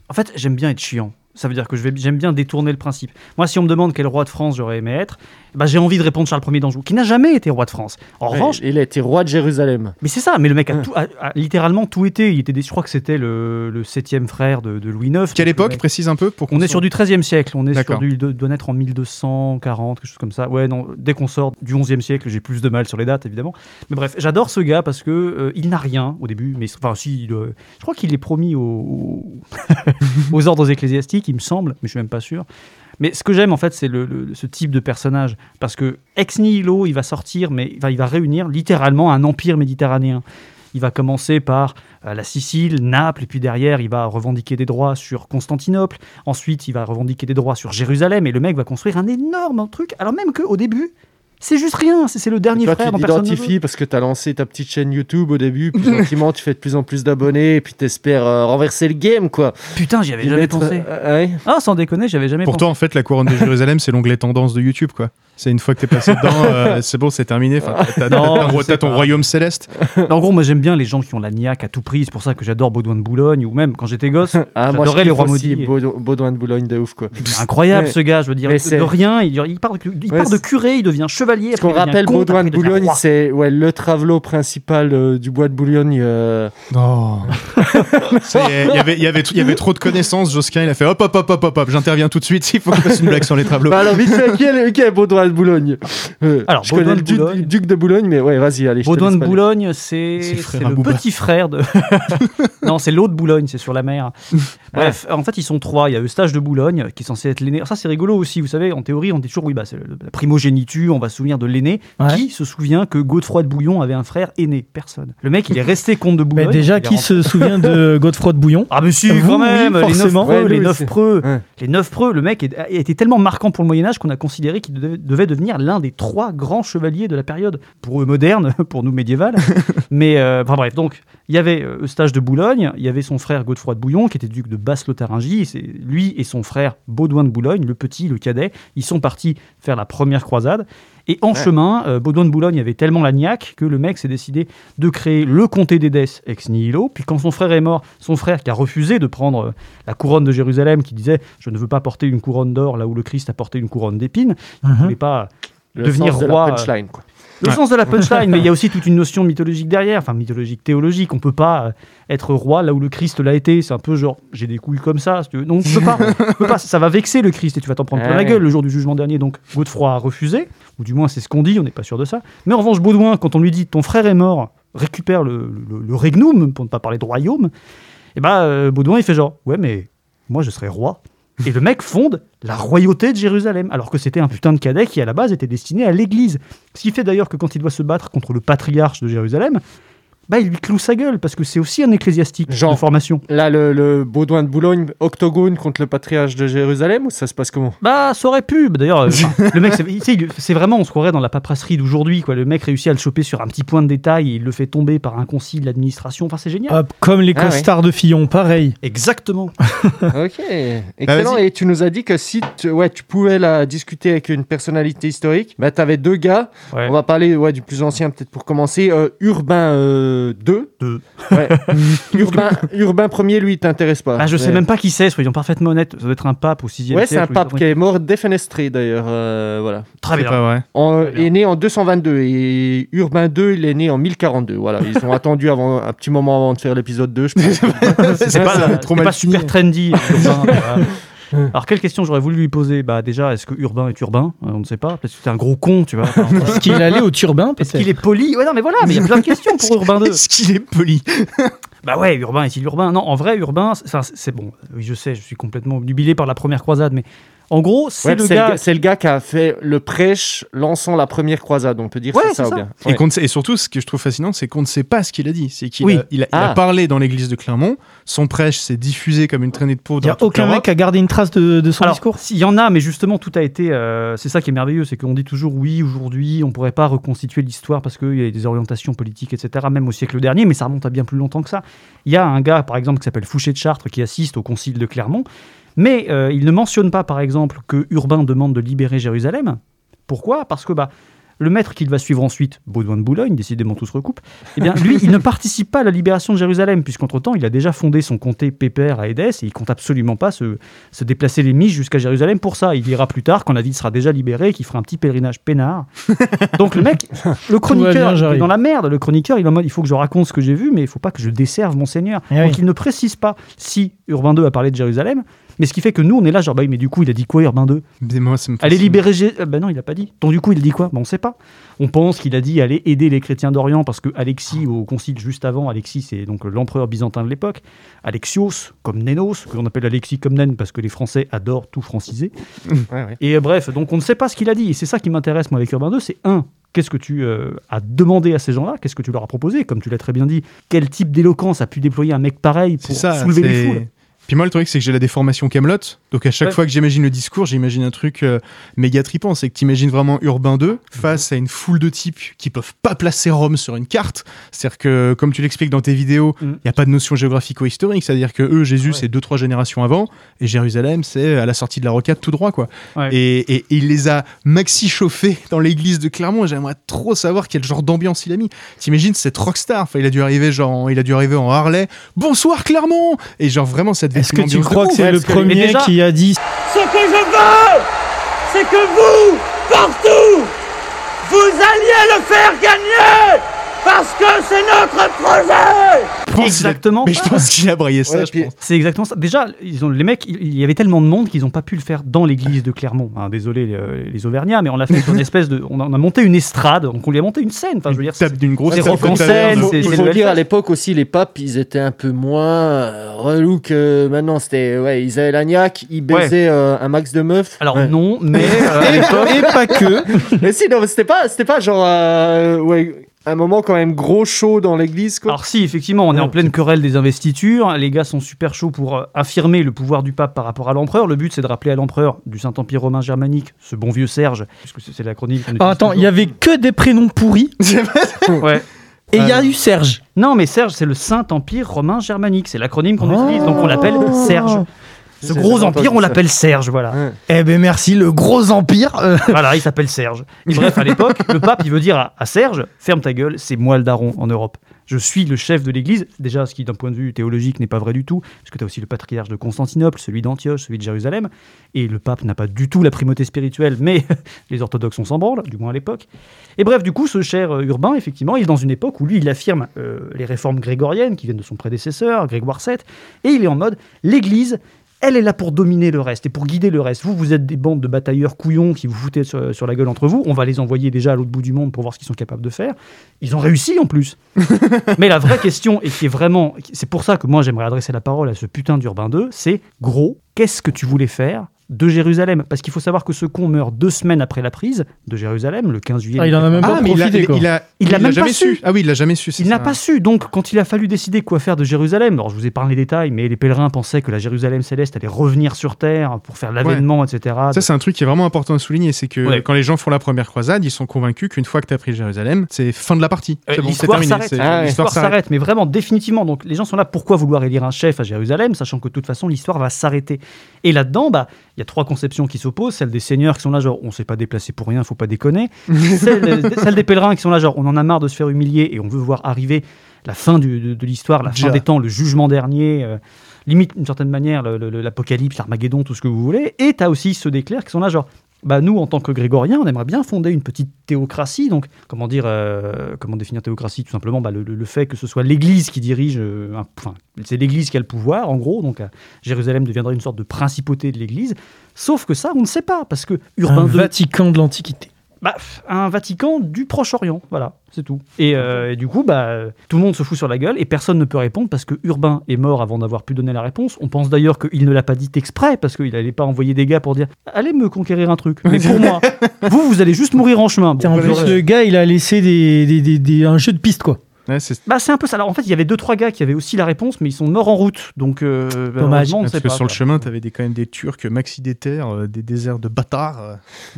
En fait, j'aime bien être chiant. Ça veut dire que je vais- j'aime bien détourner le principe. Moi, si on me demande quel roi de France j'aurais aimé être, bah, j'ai envie de répondre Charles Ier d'Anjou, qui n'a jamais été roi de France. En Ouais, revanche, il a été roi de Jérusalem. mais c'est ça, mais le mec a, tout- a- a littéralement tout été. Il était, je crois que c'était le, le septième frère de, de Louis IX. Quelle époque Précise un peu pour qu'on On est sur du XIIIe siècle, on est sur du, de- doit naître en 1240, quelque chose comme ça. Ouais, non, dès qu'on sort du XIe siècle, j'ai plus de mal sur les dates, évidemment. Mais bref, j'adore ce gars parce que euh, il n'a rien au début, mais enfin, si, il, euh, je crois qu'il est promis aux ordres ecclésiastiques, il me semble, mais je suis même pas sûr. Mais ce que j'aime en fait, c'est le, ce type de personnage parce que ex nihilo, il va sortir, mais il va réunir littéralement un empire méditerranéen. Il va commencer par euh, la Sicile, Naples, et puis derrière, il va revendiquer des droits sur Constantinople. Ensuite, il va revendiquer des droits sur Jérusalem, et le mec va construire un énorme truc. Alors même qu'au début, c'est juste rien. C'est le dernier Toi, frère tu t'identifies parce que tu as lancé ta petite chaîne YouTube au début, puis gentiment, tu fais de plus en plus d'abonnés, et puis tu espères renverser le game, quoi. Putain, j'y avais jamais mettre- pensé. euh, ouais. Ah, sans déconner, j'avais jamais Pour pensé. toi, en fait, la couronne de Jérusalem, c'est l'onglet tendance de YouTube, quoi. C'est une fois que t'es passé dedans, euh, c'est bon, c'est terminé. Enfin, t'as- t'as- Non, t'as- t'as ton royaume céleste. En gros, moi j'aime bien les gens qui ont la niaque à tout prix. C'est pour ça que j'adore Baudouin de Boulogne, ou même quand j'étais gosse, Ah, moi, j'adorais les rois maudits. Baudou- Baudouin de Boulogne de ouf, quoi. C'est incroyable ce gars, je veux dire, Mais de, c'est- de rien, il, il part, de, il Ouais, part de c'est- curé, il devient chevalier. Ce qu'on rappelle, comte, Baudouin de Boulogne, c'est ouais, le travelot principal euh, du bois de Boulogne. euh, Il y avait, il y, avait, il y avait trop de connaissances. Josquin, il a fait hop, hop, hop, hop, hop, hop, j'interviens tout de suite. Il faut que je fasse une blague sur les tableaux. Bah alors, vite fait, qui est, le- qui est Baudouin de Boulogne Euh, Alors, Je connais Baudouin le de duc, Boulogne. duc de Boulogne, mais ouais, vas-y, allez. Baudouin de Boulogne, c'est le frère c'est à le Booba. petit frère de. non, c'est l'autre Boulogne, c'est sur la mer. Bref, en fait, ils sont trois. Il y a Eustache de Boulogne, qui est censé être l'aîné. Ça, c'est rigolo aussi. Vous savez, en théorie, on dit toujours, oui, bah, c'est la primogéniture, on va se souvenir de l'aîné. Ouais. Qui se souvient que Godefroy de Bouillon avait un frère aîné? Personne. Le mec, il est resté comte de Mais Boulogne. déjà, il est qui se souvient de Godefroy de Bouillon? Ah, mais si, Vous, quand même, oui, les neuf forcément. preux, les neuf preux. Ouais. Les neuf preux, le mec été tellement marquant pour le Moyen-Âge qu'on a considéré qu'il devait, devait devenir l'un des trois grands chevaliers de la période. Pour eux moderne, pour nous médiéval. Mais, euh, enfin bref, donc, il y avait euh, Eustache de Boulogne, il y avait son frère Godefroy de Bouillon, qui était duc de Basse-Lotharingie. Lui et son frère Baudouin de Boulogne, le petit, le cadet, ils sont partis faire la première croisade. Et en chemin, euh, Baudouin de Boulogne avait tellement la niaque que le mec s'est décidé de créer le comté d'Édesse ex nihilo. Puis quand son frère est mort, son frère qui a refusé de prendre euh, la couronne de Jérusalem, qui disait Je ne veux pas porter une couronne d'or là où le Christ a porté une couronne d'épines, il ne voulait pas Le devenir sens de la roi. punchline, quoi. Le sens de la punchline, mais il y a aussi toute une notion mythologique derrière, enfin mythologique, théologique. On peut pas euh, être roi là où le Christ l'a été. C'est un peu genre, j'ai des couilles comme ça. si tu veux. Donc, on peut pas, on peut pas. Ça va vexer le Christ et tu vas t'en prendre plein la gueule le jour du jugement dernier. Donc, Godefroy a refusé, ou du moins c'est ce qu'on dit, on n'est pas sûr de ça. Mais en revanche, Baudouin, quand on lui dit ton frère est mort, récupère le, le, le regnum, pour ne pas parler de royaume, et ben euh, Baudouin il fait genre, ouais, mais moi je serai roi. Et le mec fonde la royauté de Jérusalem, alors que c'était un putain de cadet qui à la base était destiné à l'église. Ce qui fait d'ailleurs que quand il doit se battre contre le patriarche de Jérusalem, bah il lui cloue sa gueule, parce que c'est aussi un ecclésiastique Genre. de formation. Là, le, le Baudouin de Boulogne, octogone contre le patriarche de Jérusalem, ou ça se passe comment? Bah, ça aurait pu. Bah, D'ailleurs, euh, le mec, c'est vraiment, on se croirait dans la paperasserie d'aujourd'hui. quoi. Le mec réussit à le choper sur un petit point de détail et il le fait tomber par un concile d'administration. Enfin, c'est génial. Hop, Comme les Ah ouais. costards de Fillon, pareil. Exactement. Ok, excellent. vas-y. et tu nous as dit que si tu, ouais, tu pouvais la discuter avec une personnalité historique, bah, tu avais deux gars. Ouais. On va parler ouais, du plus ancien, peut-être pour commencer. Euh, Urbain euh, 2. Deux. Ouais. Urbain, Urbain 1er, lui, il t'intéresse pas. Ah, je sais même pas qui c'est, soyons parfaitement honnêtes. Ça doit être un pape au 6 Ouais, c'est un pape qui est mort défenestré d'ailleurs. euh, voilà. Très bien. pas vrai. En- Très bien. est né en 222 et Urbain 2 il est né en 1042. Voilà, ils ont attendu avant un petit moment avant de faire l'épisode 2, je pense. C'est pas, super trendy. Alors, quelle question j'aurais voulu lui poser? Bah, déjà, est-ce que Urbain est urbain? Euh, On ne sait pas. Peut-être que c'est un gros con, tu vois. Est-ce qu'il allait au turbin Est-ce qu'il est poli? Ouais, non, mais voilà, mais il y a plein de questions pour Urbain 2. Est-ce qu'il est poli? Bah ouais, urbain est-il urbain? Non, en vrai, urbain, c'est- enfin, c'est c'est bon. Oui, je sais, je suis complètement obnubilé par la première croisade, mais en gros, c'est Ouais, le c'est gars. c'est le gars qui a fait le prêche lançant la première croisade, on peut dire Ouais, c'est ça, c'est ou ça. bien. et, Ouais. qu'on ne sait- et surtout, ce que je trouve fascinant, c'est qu'on ne sait pas ce qu'il a dit. C'est qu'il Oui. a, il a, il a Ah. parlé dans l'église de Clermont. Son prêche s'est diffusé comme une traînée de peau Il n'y a aucun mec qui a gardé une trace de, de son Alors, discours? s'il y en a, mais justement, tout a été. euh, c'est ça qui est merveilleux, c'est qu'on dit toujours oui, aujourd'hui, on pourrait pas reconstituer l'histoire parce qu'il y a des orientations politiques, etc., même au siècle dernier, mais ça remonte à bien plus longtemps que ça. Il y a un gars, par exemple, qui s'appelle Fouché de Chartres, qui assiste au concile de Clermont, mais euh, il ne mentionne pas, par exemple, que Urbain demande de libérer Jérusalem. Pourquoi? Parce que bah, le maître qu'il va suivre ensuite, Baudouin de Boulogne, décidément tout se recoupe, eh bien lui, il ne participe pas à la libération de Jérusalem, puisqu'entre-temps, il a déjà fondé son comté pépère à Édesse, et il compte absolument pas se, se déplacer les miches jusqu'à Jérusalem pour ça. Il ira plus tard, quand la ville sera déjà libérée, et qu'il fera un petit pèlerinage peinard. Donc le mec, le chroniqueur, il est dans la merde, le chroniqueur, il est en mode, il faut que je raconte ce que j'ai vu, mais il faut pas que je desserve mon Seigneur. Eh Donc oui. il ne précise pas si Urbain II a parlé de Jérusalem, mais ce qui fait que nous, on est là, genre, bah oui, mais du coup, il a dit quoi, Urbain II Mais moi, ça me Allez libérer Jé... euh, bah non, il a pas dit. Donc du coup, il a dit quoi? Bah, On sait pas. On pense qu'il a dit aller aider les chrétiens d'Orient parce que Alexis, au concile juste avant, Alexis, c'est donc l'empereur byzantin de l'époque. Alexios, comme Nénos, que l'on appelle Alexis comme Nen parce que les Français adorent tout franciser. Ouais, ouais. Et euh, bref, donc on ne sait pas ce qu'il a dit. Et c'est ça qui m'intéresse, moi, avec Urbain II, c'est un. Qu'est-ce que tu euh, as demandé à ces gens-là? Qu'est-ce que tu leur as proposé? Comme tu l'as très bien dit, quel type d'éloquence a pu déployer un mec pareil pour ça. soulever les foules? Puis moi, le truc, c'est que j'ai la déformation Camelot. Donc à chaque Ouais. fois que j'imagine le discours, j'imagine un truc euh, méga trippant. C'est que t'imagines vraiment Urbain II face à une foule de types qui peuvent pas placer Rome sur une carte. C'est-à-dire que, comme tu l'expliques dans tes vidéos, il Mm. n'y a pas de notion géographico-historique. C'est-à-dire que eux, Jésus, Ouais. c'est deux, trois générations avant. Et Jérusalem, c'est à la sortie de la rocade tout droit, quoi. Ouais. Et, et- et il les a maxi chauffés dans l'église de Clermont. J'aimerais trop savoir quel genre d'ambiance il a mis. T'imagines cette rockstar. Enfin, il a dû arriver genre, en- il a dû arriver en Harley. Bonsoir Clermont. Et genre vraiment, ça Est-ce que tu crois que c'est le premier déjà- qui a dit Ce que je veux, c'est que vous, partout, vous alliez le faire gagner parce que c'est notre projet Je pense qu'il a- Exactement Mais je pense qu'il a brayé ça, Ouais, je puis- pense. C'est exactement ça. Déjà, ils ont, les mecs, il y avait tellement de monde qu'ils n'ont pas pu le faire dans l'église de Clermont. Hein, désolé les, les Auvergnats, mais on l'a fait sur une espèce de. On a, on a monté une estrade, donc on lui a monté une scène. Enfin, je veux dire, Tape d'une grosse c'est rock en scène, Il faut, c'est- il c'est faut dire à l'époque aussi, les papes, ils étaient un peu moins euh, relous que maintenant. C'était, ouais, ils avaient l'agnac, ils baisaient euh, un max de meufs. Alors Ouais. non, mais euh, à l'époque, et pas que. mais si, non, c'était pas, c'était pas genre, euh, ouais, un moment quand même gros chaud dans l'église, quoi. Alors si, effectivement, on est en pleine querelle des investitures. Les gars sont super chauds pour euh, affirmer le pouvoir du pape par rapport à l'empereur. Le but, c'est de rappeler à l'empereur du Saint-Empire romain germanique, ce bon vieux Serge, puisque c'est c'est l'acronyme. qu'on Ah, attends, il y avait que des prénoms pourris Ouais. et il y a eu Serge. Non, mais Serge, c'est le Saint-Empire romain germanique. C'est l'acronyme qu'on utilise, donc on l'appelle Serge. Ce gros empire, on l'appelle Serge, voilà. Ouais. Eh ben merci, le gros empire. euh, voilà, il s'appelle Serge. Et bref, à l'époque, le pape, il veut dire à, à Serge, ferme ta gueule, c'est moi le daron en Europe. Je suis le chef de l'Église. Déjà, ce qui, d'un point de vue théologique, n'est pas vrai du tout, parce que tu as aussi le patriarche de Constantinople, celui d'Antioche, celui de Jérusalem. Et le pape n'a pas du tout la primauté spirituelle, mais les orthodoxes, on s'en branle, du moins à l'époque. Et bref, du coup, ce cher euh, Urbain, effectivement, il est dans une époque où lui, il affirme euh, les réformes grégoriennes qui viennent de son prédécesseur, Grégoire VII, et il est en mode l'Église, elle est là pour dominer le reste et pour guider le reste. Vous, vous êtes des bandes de batailleurs couillons qui vous foutez sur, sur la gueule entre vous. On va les envoyer déjà à l'autre bout du monde pour voir ce qu'ils sont capables de faire. Ils ont réussi en plus. Mais la vraie question, et qui est vraiment. C'est pour ça que moi j'aimerais adresser la parole à ce putain d'Urbain II, c'est gros, qu'est-ce que tu voulais faire de Jérusalem Parce qu'il faut savoir que ce con meurt deux semaines après la prise de Jérusalem, le 15 juillet. Ah, il en a même pas Ah, il a, profité il, a, Il même jamais pas su. su. Ah oui, il l'a jamais su. Il n'a pas su, donc quand il a fallu décider quoi faire de Jérusalem, alors je vous ai parlé des détails, mais les pèlerins pensaient que la Jérusalem céleste allait revenir sur terre pour faire l'avènement, etc. Ça, c'est un truc qui est vraiment important à souligner. C'est que Ouais. quand les gens font la première croisade, ils sont convaincus qu'une fois que tu as pris Jérusalem, c'est fin de la partie. Euh, C'est bon, c'est l'histoire terminé. Ah. L'histoire s'arrête, mais vraiment définitivement. Donc les gens sont là. Pourquoi vouloir élire un chef à Jérusalem, sachant que de toute façon l'histoire va s'arrêter. Et là-dedans, bah, il y a trois conceptions qui s'opposent. Celle des seigneurs qui sont là, genre on s'est pas déplacé pour rien, faut pas déconner. celle, celle des pèlerins qui sont là, genre on en a marre de se faire humilier et on veut voir arriver la fin du- de, de l'histoire, la fin des temps, le jugement dernier. euh, limite, d'une certaine manière, l'apocalypse, l'Armageddon, tout ce que vous voulez. Et tu as aussi ceux des clercs qui sont là, genre, bah, nous, en tant que grégoriens, on aimerait bien fonder une petite théocratie. Donc, comment dire, euh, comment définir théocratie? Tout simplement, bah, le, fait que ce soit l'Église qui dirige, euh, un- enfin, c'est l'Église qui a le pouvoir, en gros. Donc, euh, Jérusalem deviendrait une sorte de principauté de l'Église. Sauf que ça, on ne sait pas, parce que Un Urbain II, Vatican de l'Antiquité. Bah, un Vatican du Proche-Orient, voilà, c'est tout. Et, euh, et du coup, bah, tout le monde se fout sur la gueule et personne ne peut répondre parce que Urbain est mort avant d'avoir pu donner la réponse. On pense d'ailleurs qu'il ne l'a pas dit exprès parce qu'il n'allait pas envoyer des gars pour dire allez me conquérir un truc. Mais pour moi, vous, vous allez juste mourir en chemin. Bon, Tiens, en vous plus, le gars, il a laissé des, des- des- des- un jeu de piste quoi. Ouais, c'est- Bah, c'est un peu ça. Alors, en fait, il y avait deux trois gars qui avaient aussi la réponse, mais ils sont morts en route. Donc, euh, on ne Parce sait que pas. sur le chemin, tu avais des, quand même des Turcs maxi déter, euh, des déserts de bâtards. euh,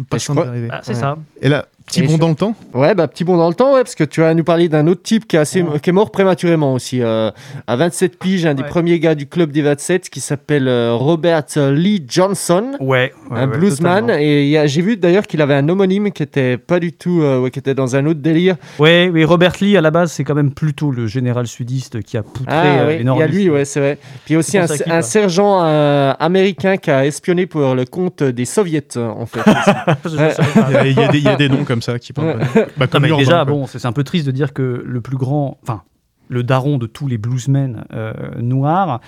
pas d'arriver. Ah, c'est Ouais. ça. Et là, Petit Et bond je- dans le temps Ouais, bah petit bond dans le temps, ouais, parce que tu vas nous parler d'un autre type qui est, assez, qui est mort prématurément aussi. euh, à 27 piges, un des premiers gars du club des 27 qui s'appelle euh, Robert Lee Johnson. Ouais, ouais, un ouais, bluesman totalement. et j'ai vu d'ailleurs qu'il avait un homonyme qui était pas du tout euh, ouais, qui était dans un autre délire Ouais, oui, Robert Lee, à la base, c'est quand même plutôt le général sudiste qui a poutré ah euh, ouais, les il y a lui ouais c'est vrai puis aussi un, sergent euh, américain qui a espionné pour le compte des soviets en fait. Il y a- il y a des noms comme ça qui. Bah, Non, comme mais Urbain, déjà, quoi. bon, c'est un peu triste de dire que le plus grand, enfin, le daron de tous les bluesmen euh, noirs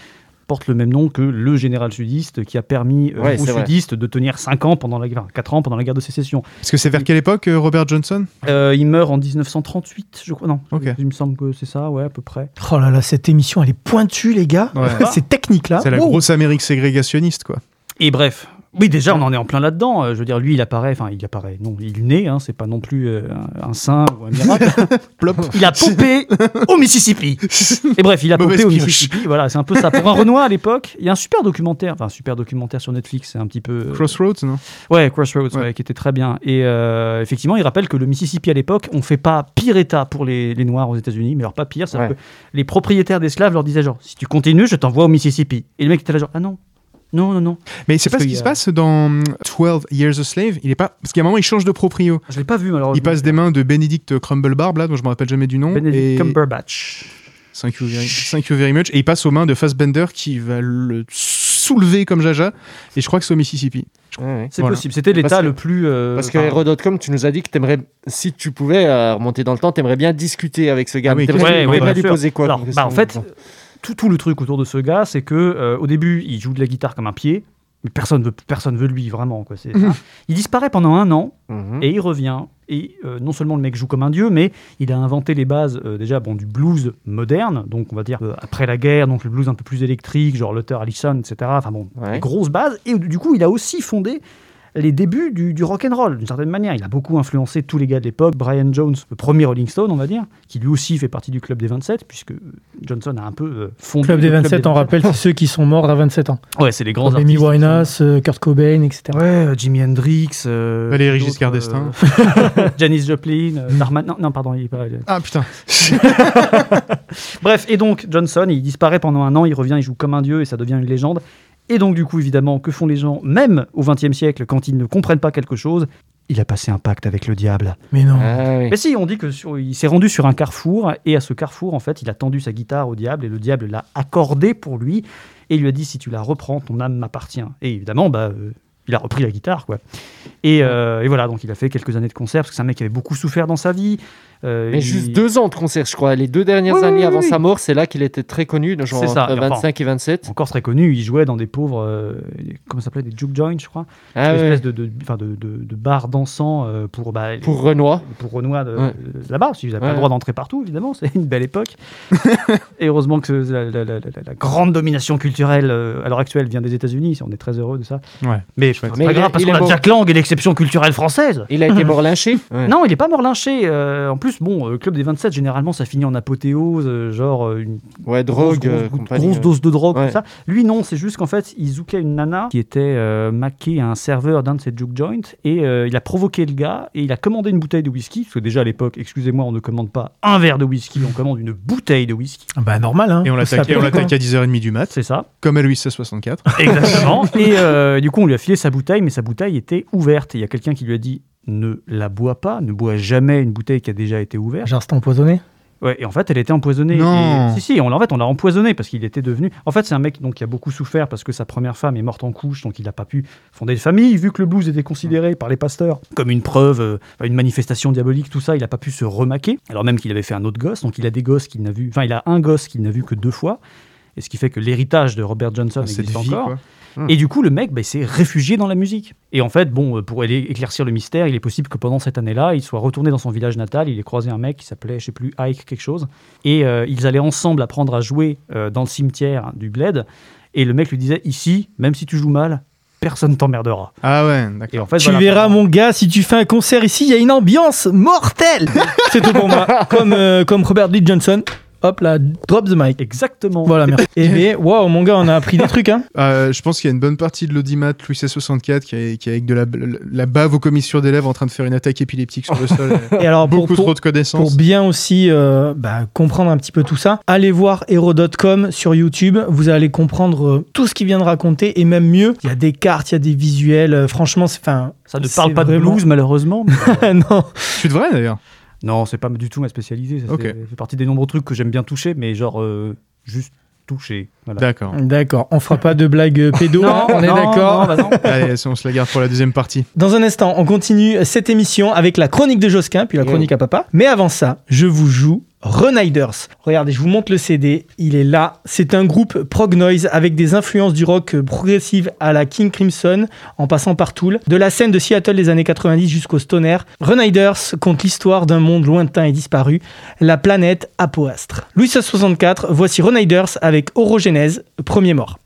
porte le même nom que le général sudiste qui a permis euh, Ouais, aux vrai. sudistes de tenir 5 ans pendant la guerre, 4 ans pendant la guerre de sécession. Parce que c'est vers quelle époque, euh, Robert Johnson? Euh, il meurt en 1938, je crois. Non, Ok. il me semble que c'est ça, ouais, à peu près. Oh là là, cette émission, elle est pointue, les gars. Ouais. C'est technique là. C'est la Wow. grosse Amérique ségrégationniste, quoi. Et bref. Oui, déjà, on en est en plein là-dedans. Euh, Je veux dire, lui, il apparaît, enfin, il apparaît, non, il naît, hein, c'est pas non plus euh, un, un saint ou un miracle. Plop. Il a popé au Mississippi. Et bref, il a Mauvaise popé au pioche. Mississippi. Voilà, c'est un peu ça. Pour un Renoir à l'époque, il y a un super documentaire, enfin, un super documentaire sur Netflix, c'est un petit peu. euh, Crossroads, non? Ouais, Crossroads, Ouais. ouais, qui était très bien. Et euh, effectivement, il rappelle que le Mississippi à l'époque, on fait pas pire état pour les, les Noirs aux États-Unis, mais alors pas pire. C'est-à-dire Ouais. que les propriétaires d'esclaves leur disaient genre, si tu continues, je t'envoie au Mississippi. Et le mec était là genre, ah non, non, non, non. Mais c'est pas ce qui se passe dans 12 Years a Slave. Il est pas parce qu'à un moment il change de proprio. Je l'ai pas vu malheureusement. Il passe des mains de Benedict Crumblebarb là, dont je me rappelle jamais du nom. Benedict et... Cumberbatch. Thank you, very... thank you very much. Et il passe aux mains de Fassbender qui va le soulever comme Jaja. Et je crois que c'est au Mississippi. Ouais, ouais. C'est Voilà. possible. C'était l'état le plus. euh, parce que enfin, Hero.com tu nous as dit que t'aimerais si tu pouvais euh, remonter dans le temps t'aimerais bien discuter avec ce gars Ah oui, T'aimerais- Ouais, bien bien lui sûr. poser quoi Alors, bah, en fait, tout, tout le truc autour de ce gars, c'est que euh, au début, il joue de la guitare comme un pied, mais personne veut, personne veut lui vraiment. Quoi. Il disparaît pendant un an Mhm. et il revient. Et euh, non seulement le mec joue comme un dieu, mais il a inventé les bases euh, déjà bon du blues moderne, donc on va dire euh, après la guerre, donc le blues un peu plus électrique, genre Luther Allison, etc. Enfin bon, Ouais. grosses bases. Et du coup, il a aussi fondé les débuts du, du rock and roll d'une certaine manière. Il a beaucoup influencé tous les gars de l'époque. Brian Jones, le premier Rolling Stone, on va dire, qui lui aussi fait partie du club des 27, puisque Johnson a un peu euh, fondé Club le des 27, on rappelle, c'est ceux qui sont morts à 27 ans. Ouais, c'est les grands Amy artistes. Winehouse, euh, Kurt Cobain, etc. Ouais, euh, Jimi Hendrix, euh, Valéry Giscard d'Estaing. euh, Janis Joplin, euh, Darman- non, non, pardon, il est pas. Ah putain. Bref, et donc Johnson, il disparaît pendant un an, il revient, il joue comme un dieu et ça devient une légende. Et donc, du coup, évidemment, que font les gens, même au XXe siècle, quand ils ne comprennent pas quelque chose? Il a passé un pacte avec le diable. Mais non. Ah oui. Mais si, on dit que sur- il s'est rendu sur un carrefour et à ce carrefour, en fait, il a tendu sa guitare au diable et le diable l'a accordé pour lui et il lui a dit si tu la reprends, ton âme m'appartient. Et évidemment, bah, euh, il a repris la guitare, quoi. Et, euh, et voilà, donc il a fait quelques années de concert parce que c'est un mec qui avait beaucoup souffert dans sa vie. Euh, Mais il- juste deux ans de concert, je crois. Les deux dernières Oui, années oui, avant oui. sa mort, c'est là qu'il était très connu, genre C'est ça, entre et enfin, 25 et 27. Encore très connu, il jouait dans des pauvres, euh, comment ça s'appelait, des juke joints, je crois. Ah Une espèce de, de, enfin, de, de, de bars dansants euh, pour, bah, Pour Renoir. pour Renoir de, Ouais. de là-bas, parce qu'ils n'avaient pas Ouais. le droit d'entrer partout, évidemment, c'est une belle époque. et heureusement que la, la- la- la- la grande domination culturelle euh, à l'heure actuelle vient des États-Unis, on est très heureux de ça. Ouais. Mais c'est pas Mais grave, est- parce qu'on a. Jack Lang et l'exception culturelle française. Il a été mort lynché Ouais. Non, il n'est pas mort lynché. euh, en plus, bon, le club des 27, généralement, ça finit en apothéose, euh, genre euh, une Ouais, grosse, drogue, euh, grosse, grosse dose de drogue, Ouais. tout ça. Lui, non, c'est juste qu'en fait, il zoukait une nana qui était euh, maquée à un serveur d'un de ses juke joints et euh, il a provoqué le gars et il a commandé une bouteille de whisky. Parce que déjà à l'époque, excusez-moi, on ne commande pas un verre de whisky, on commande une bouteille de whisky. Bah normal, hein. Et on l'attaque à 10h30 du mat, C'est ça. comme à Louis 64. Exactement. et euh, du coup, on lui a filé sa bouteille, mais sa bouteille était ouverte. Et il y a quelqu'un qui lui a dit ne la bois pas, ne bois jamais une bouteille qui a déjà été ouverte. J'ai instant empoisonné? Ouais, et en fait, elle était empoisonnée. Non. Et- si, si, on, l'a- en fait, on l'a empoisonné parce qu'il était devenu. En fait, c'est un mec donc, qui a beaucoup souffert parce que sa première femme est morte en couche, donc il n'a pas pu fonder de famille. Vu que le blues était considéré par les pasteurs comme une preuve, euh, une manifestation diabolique, tout ça, il n'a pas pu se remaquer. Alors même qu'il avait fait un autre gosse, donc il a des gosses qu'il n'a vu. Enfin, il a un gosse qu'il n'a vu que deux fois. Et ce qui fait que l'héritage de Robert Johnson Cette existe vie, encore. quoi. Et du coup, le mec bah, s'est réfugié dans la musique. Et en fait, bon, euh, pour aller éclaircir le mystère, il est possible que pendant cette année-là, il soit retourné dans son village natal. Il ait croisé un mec qui s'appelait, je sais plus, Ike quelque chose. Et euh, ils allaient ensemble apprendre à jouer euh, dans le cimetière du Bled. Et le mec lui disait Ici, même si tu joues mal, personne t'emmerdera. Ah ouais, Et d'accord. en fait, Tu voilà, verras, mon gars, si tu fais un concert ici, il y a une ambiance mortelle. C'est tout pour moi. Comme, euh, comme Robert Lee Johnson. Hop là, drop the mic. Exactement. Voilà, merci. Et bien, waouh, mon gars, on a appris des trucs, hein. Euh, je pense qu'il y a une bonne partie de l'audimat Louis C64 qui est, qui est avec de la, la bave aux commissures d'élèves en train de faire une attaque épileptique sur le sol. Et alors, Beaucoup pour- trop de connaissances. pour bien aussi euh, bah, comprendre un petit peu tout ça, allez voir hero.com sur YouTube. Vous allez comprendre euh, tout ce qu'il vient de raconter et même mieux. Il y a des cartes, il y a des visuels. euh, franchement, c'est enfin. Ça ne parle pas de blues, malheureusement. non. Tu devrais d'ailleurs. Non, c'est pas du tout ma spécialité. Ça Ok. fait, fait partie des nombreux trucs que j'aime bien toucher, mais genre euh, juste toucher. Voilà. D'accord. D'accord, on fera pas de blagues euh, pédo, Non, on est d'accord. bah. Allez, on se la garde pour la deuxième partie. Dans un instant, on continue cette émission avec la chronique de Josquin, puis la chronique à papa. Mais avant ça, je vous joue Reniders. Regardez, je vous montre le CD. Il est là. C'est un groupe prog noise avec des influences du rock progressive à la King Crimson, en passant par Tool, de la scène de Seattle des années 90 jusqu'au stoner. Reniders compte l'histoire d'un monde lointain et disparu, la planète Apoastre. Louis 64, voici Reniders avec Orogenèse, premier mort.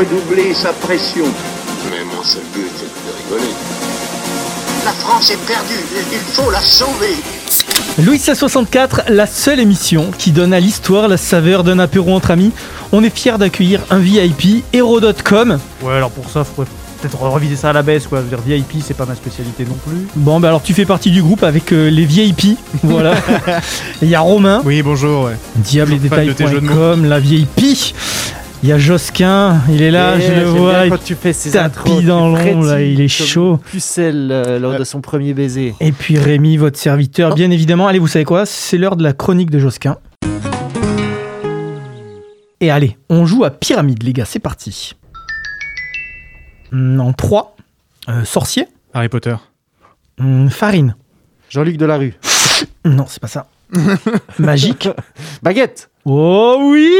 Redoubler sa pression. Mais mon seul but est de rigoler. La France est perdue, il faut la sauver. Louis 64, la seule émission qui donne à l'histoire la saveur d'un apéro entre amis. On est fiers d'accueillir un VIP, hero.com. Ouais, alors pour ça, faudrait peut-être reviser ça à la baisse, quoi. Je veux dire, VIP, c'est pas ma spécialité non plus. Bon, bah alors tu fais partie du groupe avec euh, les VIP. Voilà. Il y a Romain, Oui, bonjour, ouais. diable et détails.com, la VIP. Il y a Josquin, il est là, Eh, je le vois. quand tu fais tapis dans l'ombre, là, il est chaud. une Pucelle euh, lors de son premier baiser. Et puis Rémi, votre serviteur, bien évidemment. Allez, vous savez quoi? C'est l'heure de la chronique de Josquin. Et allez, on joue à pyramide, les gars, c'est parti. Hmm, En 3, sorcier, Harry Potter. Hmm, farine. Jean-Luc Delarue. Non, c'est pas ça. Magique. Baguette. Oh oui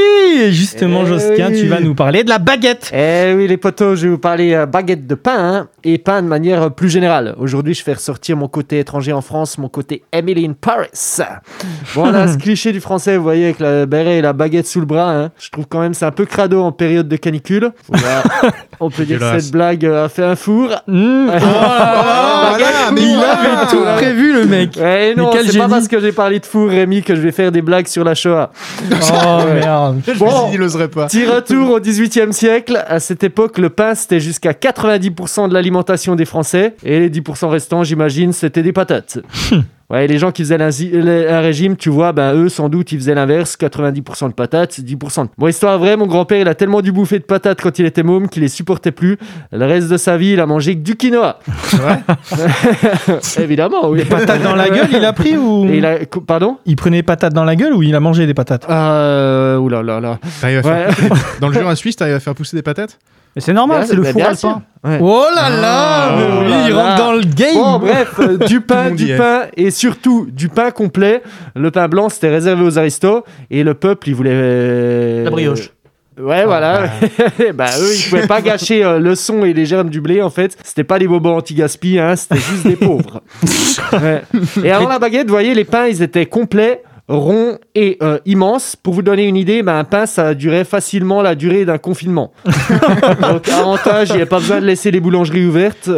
Et Justement, Eh Josquin, oui. tu vas nous parler de la baguette. Eh oui, les potos, je vais vous parler euh, baguette de pain hein, et pain de manière euh, plus générale. Aujourd'hui, je fais ressortir mon côté étranger en France, mon côté Emily in Paris. Bon, on a ce cliché du français, vous voyez, avec la béret et la baguette sous le bras. hein. Je trouve quand même c'est un peu crado en période de canicule. Voilà. on peut dire que cette blague euh, a fait un four. Hmm. Oh, voilà, mais Il avait tout prévu, le mec. Ouais, non, c'est pas parce que j'ai parlé de four, Rémi, que je vais faire des blagues sur la Shoah. Oh merde. Je me Bon. suis dit, il oserait pas. Petit retour au 18e siècle. À cette époque, le pain, c'était jusqu'à 90% de l'alimentation des Français. Et les 10% restants, j'imagine, c'était des patates. Ouais, les gens qui faisaient un, régime, tu vois, ben eux, sans doute, ils faisaient l'inverse. 90% de patates, 10%. de- Bon, histoire vraie, mon grand-père, il a tellement dû bouffer de patates quand il était môme qu'il les supportait plus. Le reste de sa vie, il a mangé que du quinoa. Évidemment, oui. Patate dans la gueule, il a pris ou Et il a... Pardon? Il prenait patates dans la gueule ou il a mangé des patates? Euh... Oula là là. T'arrives à faire Ouais. pousser- Dans le Jura suisse, t'arrives à faire pousser des patates? Mais c'est normal, c'est le four alpin. Ouais. Oh là là Ah, mais oh oui, là il là. rentre dans le game Bon, bref, euh, du pain, du pain et surtout du pain complet. Le pain blanc, c'était réservé aux aristos et le peuple, il voulait. euh, La brioche. Ouais, voilà. bah, eux, ils pouvaient pas gâcher euh, le son et les germes du blé, en fait. C'était pas des bobos anti-gaspi, hein, c'était juste des pauvres. Ouais. Et avant la baguette, vous voyez, les pains, ils étaient complets, ronds et euh, immenses. Pour vous donner une idée, ben, un pain, ça durait facilement la durée d'un confinement. Donc, avantage, il n'y a pas besoin de laisser les boulangeries ouvertes.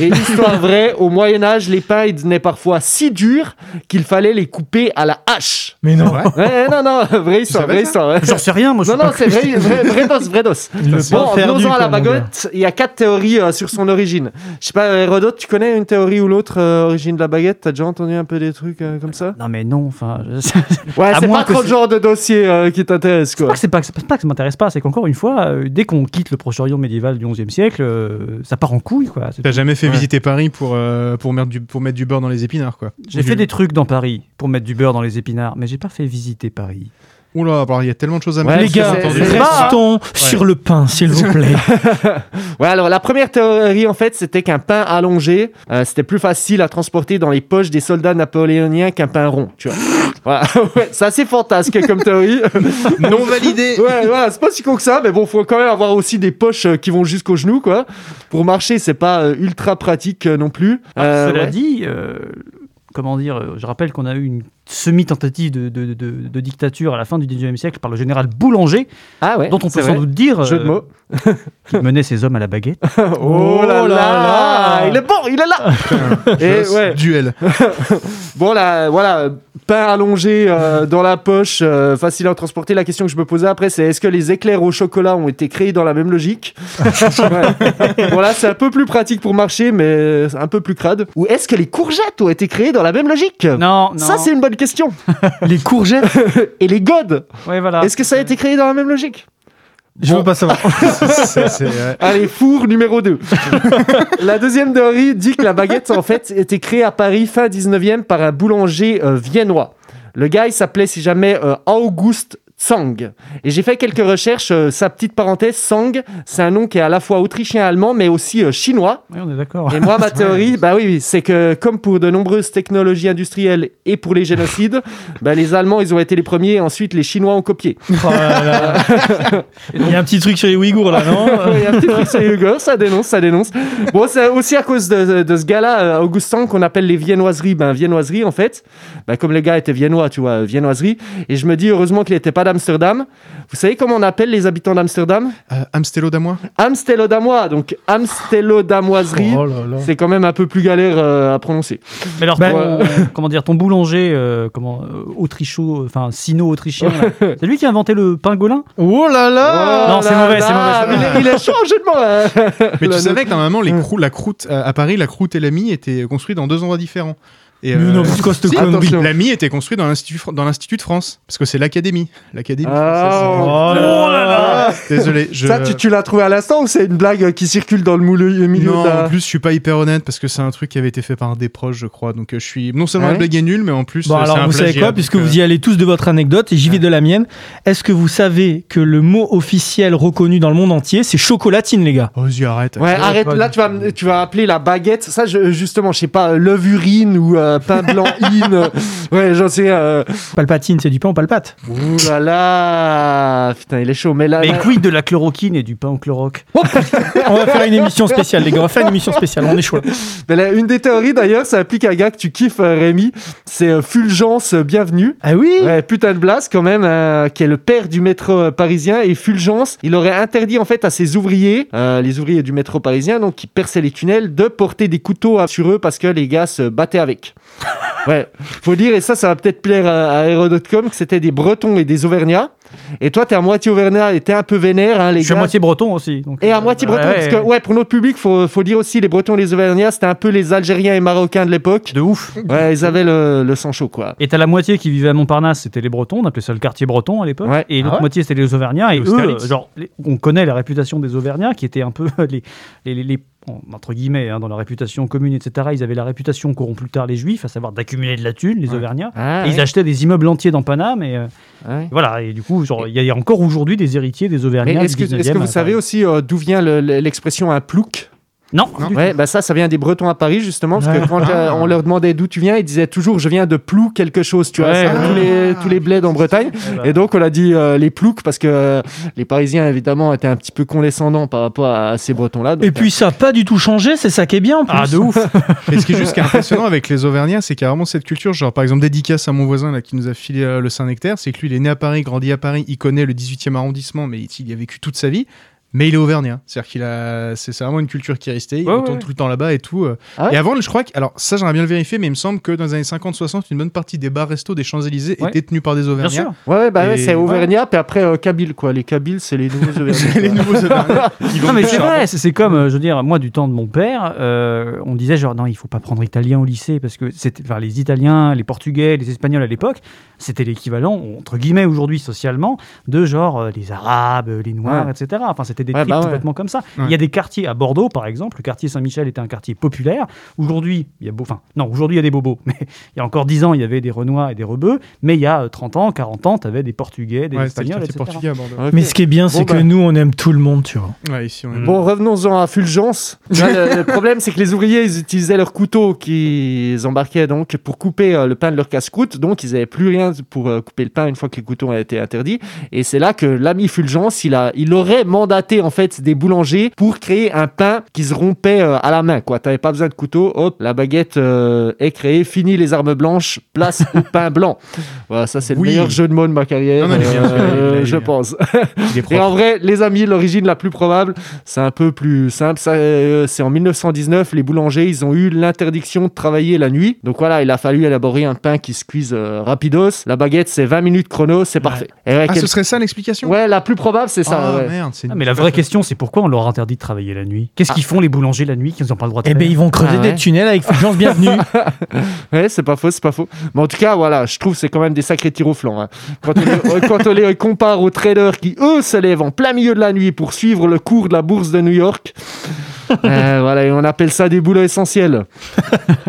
Et histoire vraie, au Moyen-Âge, les pains, ils devenaient parfois si durs qu'il fallait les couper à la hache. Mais non Ouais, non, non, vraie histoire, vraie ça histoire. ouais. J'en sais rien, moi je Non, non, c'est vrai, vrai, vrai dos, vrai dos. Bon, venons-en à la baguette. Il y a quatre théories euh, sur son origine. Je sais pas, Hérodote, tu connais une théorie ou l'autre euh, origine de la baguette? T'as déjà entendu un peu des trucs euh, comme ça? Non mais non, enfin... je- Ouais, c'est pas trop le genre de dossier euh, qui t'intéresse, C'est quoi. pas que c'est pas, c'est pas que ça m'intéresse pas, c'est qu'encore une fois, euh, dès qu'on quitte le Proche-Orient médiéval du XIe siècle, euh, ça part en couille quoi. T'as tout. jamais fait Ouais. visiter Paris pour, euh, pour, mettre du, pour mettre du beurre dans les épinards, quoi. J'ai fait des trucs dans Paris pour mettre du beurre dans les épinards, mais j'ai pas fait visiter Paris. Oula, alors il y a tellement de choses à Ouais, me Les gars, restons sur le pain, s'il vous plaît. Ouais, alors la première théorie, en fait, c'était qu'un pain allongé, euh, c'était plus facile à transporter dans les poches des soldats napoléoniens qu'un pain rond, tu vois. Voilà, ouais, c'est assez fantasque comme théorie. Non validé Ouais, voilà, c'est pas si con que ça, mais bon, faut quand même avoir aussi des poches euh, qui vont jusqu'aux genoux, quoi. Pour marcher, c'est pas euh, ultra pratique euh, non plus. Euh, Cela ouais. dit, euh, comment dire, je rappelle qu'on a eu une semi-tentative de, de- de- de dictature à la fin du XIXe siècle par le général Boulanger, ah ouais, dont on peut sans doute dire Jeu de euh, mots. qu'il menait ses hommes à la baguette. Oh là là là, là. Il est bon, il est là Et ouais, Duel. bon là, voilà, pain allongé euh, dans la poche, euh, facile à transporter. La question que je me posais après, c'est est-ce que les éclairs au chocolat ont été créés dans la même logique? Ouais. Bon là, c'est un peu plus pratique pour marcher, mais un peu plus crade. Ou est-ce que les courgettes ont été créées dans la même logique? Non, non. Ça, c'est une bonne question. Les courgettes Et les godes, Ouais, voilà. est-ce que ça a été créé dans la même logique? Je veux pas savoir. C'est- c'est- ouais. Allez, four numéro 2. la deuxième théorie dit que la baguette, en fait, était créée à Paris fin 19e par un boulanger euh, viennois. Le gars, il s'appelait, si jamais, euh, August Tsang. Et j'ai fait quelques recherches. euh, sa petite parenthèse, Tsang, c'est un nom qui est à la fois autrichien-allemand, mais aussi euh, chinois. Ouais, on est d'accord. Et moi, ma théorie, bah oui, oui, c'est que comme pour de nombreuses technologies industrielles et pour les génocides, bah, les Allemands, ils ont été les premiers, et ensuite les Chinois ont copié. Oh là là. Il y a un petit truc sur les Ouïghours là, non Il y a un petit truc sur Hugo, ça dénonce, ça dénonce. Bon, c'est aussi à cause de, de ce gars-là, euh, Augustin, qu'on appelle les viennoiseries. Ben, viennoiseries, en fait, ben, comme le gars était viennois, tu vois, viennoiserie. Et je me dis, heureusement qu'il n'était pas d'Amsterdam. Vous savez comment on appelle les habitants d'Amsterdam? Euh, Amstelodamois Amstelodamois. Donc Amstelodamoiserie. Oh. C'est quand même un peu plus galère euh, à prononcer. Mais alors, Ben, ton- comment dire, ton boulanger, euh, comment, euh, autricho, enfin, sino-autrichien, c'est lui qui a inventé le pingolin? Oh là là Non, c'est mauvais, c'est mauvais, Il, il est jeu de mots, là. Mais tu savais que normalement, les crou- la croûte euh, à Paris, la croûte et la mie étaient construits dans deux endroits différents. Et, Mais non, c'est quoi cette si, connerie attention. La mie était construite dans l'Institut dans l'Institut de France. Parce que c'est l'Académie. L'Académie. Ah. Oh là là Désolé. Je... Ça, tu, tu l'as trouvé à l'instant ou c'est une blague qui circule dans le moule- le milieu Non, de la- en plus, je suis pas hyper honnête parce que c'est un truc qui avait été fait par des proches, je crois. Donc, euh, je suis non seulement Ah la ouais blague est nulle, mais en plus, Bon, euh, alors un vous savez quoi, puisque euh, vous y allez tous de votre anecdote et j'y vais de la mienne. Est-ce que vous savez que le mot officiel reconnu dans le monde entier, c'est chocolatine, les gars? Oh, vas-y, arrête. Ouais, arrête, là tu vas, tu vas appeler la baguette, ça je- justement, je sais pas, euh, levurine ou euh, pain blanc in, euh, ouais, j'en sais. Euh... Palpatine, c'est du pain au palpate. Ouh là là, putain, il est chaud, mais là. Mais là- quid de la chloroquine et du pain au chloroque? On va faire une émission spéciale, les gars. On va faire une émission spéciale. On est chaud. mais là, une des théories d'ailleurs, ça applique à un gars que tu kiffes, euh, Rémi, c'est euh, Fulgence euh, Bienvenue. Ah oui? Ouais, putain de blast quand même, euh, qui est le père du métro euh, parisien. Et Fulgence, il aurait interdit en fait à ses ouvriers, euh, les ouvriers du métro parisien, donc qui perçaient les tunnels, de porter des couteaux à- sur eux parce que les gars se battaient avec. Ouais, faut dire, et ça, ça va peut-être plaire à, à Hero.com, que c'était des Bretons et des Auvergnats. Et toi, t'es à moitié Auvergnat et t'es un peu vénère, hein, les Je suis à gars. moitié breton aussi. donc, Et à euh, moitié breton, ouais, parce que ouais, pour notre public, faut, faut dire aussi, les Bretons et les Auvergnats, c'était un peu les Algériens et Marocains de l'époque. De ouf. Ouais, ils avaient le, le sang chaud, quoi. Et t'as la moitié qui vivait à Montparnasse, c'était les Bretons, on appelait ça le quartier breton à l'époque. Ouais. Et l'autre Ah ouais moitié, c'était les Auvergnats. Et eux, genre, les- on connaît la réputation des Auvergnats, qui étaient un peu les, les, les- les- entre guillemets, hein, dans la réputation commune, etc. Ils avaient la réputation qu'auront plus tard les Juifs, à savoir d'accumuler de la thune, les Auvergnats. Ah, Et ils ouais. achetaient des immeubles entiers dans Paname. Et euh, Ouais. voilà. Et du coup, genre, il y a encore aujourd'hui des héritiers des Auvergnats. est-ce que, du est-ce que 19e vous savez aussi euh, d'où vient le- le- l'expression un plouc? Non. Ouais, bah ça, ça vient des Bretons à Paris justement, parce que quand euh, on leur demandait d'où tu viens, ils disaient toujours je viens de Plou quelque chose, tu vois, Ouais. tous les tous les bleds en Bretagne. Et donc on a dit euh, les ploucs parce que euh, les Parisiens évidemment étaient un petit peu condescendants par rapport à ces Bretons-là. donc, Et puis ça n'a pas du tout changé, c'est ça qui est bien en plus. Ah, de ouf. Et ce qui est juste qui est impressionnant avec les Auvergnats, c'est qu'il y a vraiment cette culture, genre par exemple dédicace à mon voisin là, qui nous a filé euh, le Saint-Nectaire, c'est que lui il est né à Paris, grandi à Paris, il connaît le 18e arrondissement, mais il, il y a vécu toute sa vie. Mais il est auvergnat, c'est-à-dire qu'il a, c'est vraiment une culture qui est restée. Il Ouais, retourne ouais. tout le temps là-bas et tout. euh. Ah ouais et avant, je crois que, alors ça j'aimerais bien le vérifier, mais il me semble que dans les années 50-60, une bonne partie des bars restos des Champs-Élysées Ouais. étaient tenus par des Bien Auvergnats. sûr. Ouais, bah Et- c'est Auvergnat, puis après euh, Kabyle quoi. Les Kabyles, c'est les nouveaux Auvergnats. C'est les nouveaux Auvergnats. Ils Non vendent mais du c'est charbon. vrai, c'est comme, euh, je veux dire, moi du temps de mon père, euh, on disait genre non, il faut pas prendre italien au lycée parce que c'était, enfin les Italiens, les Portugais, les Espagnols à l'époque, c'était l'équivalent entre guillemets aujourd'hui socialement de genre euh, les Arabes, les Noirs, Ouais. etc. Enfin c'était des Ouais, trucs bah ouais. complètement comme ça. Ouais. Il y a des quartiers à Bordeaux par exemple, le quartier Saint-Michel était un quartier populaire. Aujourd'hui, il y a beau, enfin non, aujourd'hui il y a des bobos, mais il y a encore 10 ans il y avait des Renois et des Rebeux, mais il y a euh, 30 ans, 40 ans, tu avais des Portugais, des Espagnols, etc. portugais à Bordeaux. Mais ce qui est bien, c'est Bon, que bah. nous, on aime tout le monde, tu vois. Ouais, ici on est. Bon, revenons-en à Fulgence. Le problème, c'est que les ouvriers, ils utilisaient leurs couteaux qu'ils embarquaient donc pour couper euh, le pain de leur casse-croûte. Donc, ils n'avaient plus rien pour euh, couper le pain une fois que les couteaux ont été interdits. Et c'est là que l'ami Fulgence, il, a, il aurait mandaté en fait des boulangers pour créer un pain qui se rompait euh, à la main. Tu n'avais pas besoin de couteau. Hop, la baguette euh, est créée. Fini les armes blanches. Place au pain blanc. Voilà, ça, c'est le Oui. meilleur jeu de mots de ma carrière, Non, non, il est bien, euh, je pense. Et en vrai, les amis, l'origine la plus probable, c'est un peu plus simple. Ça, euh, C'est en 1919, les boulangers, ils ont eu l'interdiction de travailler la nuit. Donc voilà, il a fallu élaborer un pain qui se cuise euh, rapidos. La baguette, c'est 20 minutes chrono, c'est parfait. Et ouais, Ah, quel- ce serait ça l'explication? Ouais, la plus probable, c'est ça. Ah, ouais. merde, c'est Ah, mais la vraie question, c'est pourquoi on leur interdit de travailler la nuit? Qu'est-ce qu'ils font les boulangers la nuit qu'ils n'ont pas le droit de Eh faire? ben, ils vont creuser Ah ouais. des tunnels avec Fulgence Bienvenue. Ouais, c'est pas faux, c'est pas faux. Mais en tout cas, voilà, je trouve que c'est quand même des sacrés tirs au flanc. hein. Quand, on les, euh, quand on les compare aux traders qui, eux, se lèvent en plein milieu de la nuit pour suivre le cours de la bourse de New York. Euh, voilà, et on appelle ça des boulots essentiels.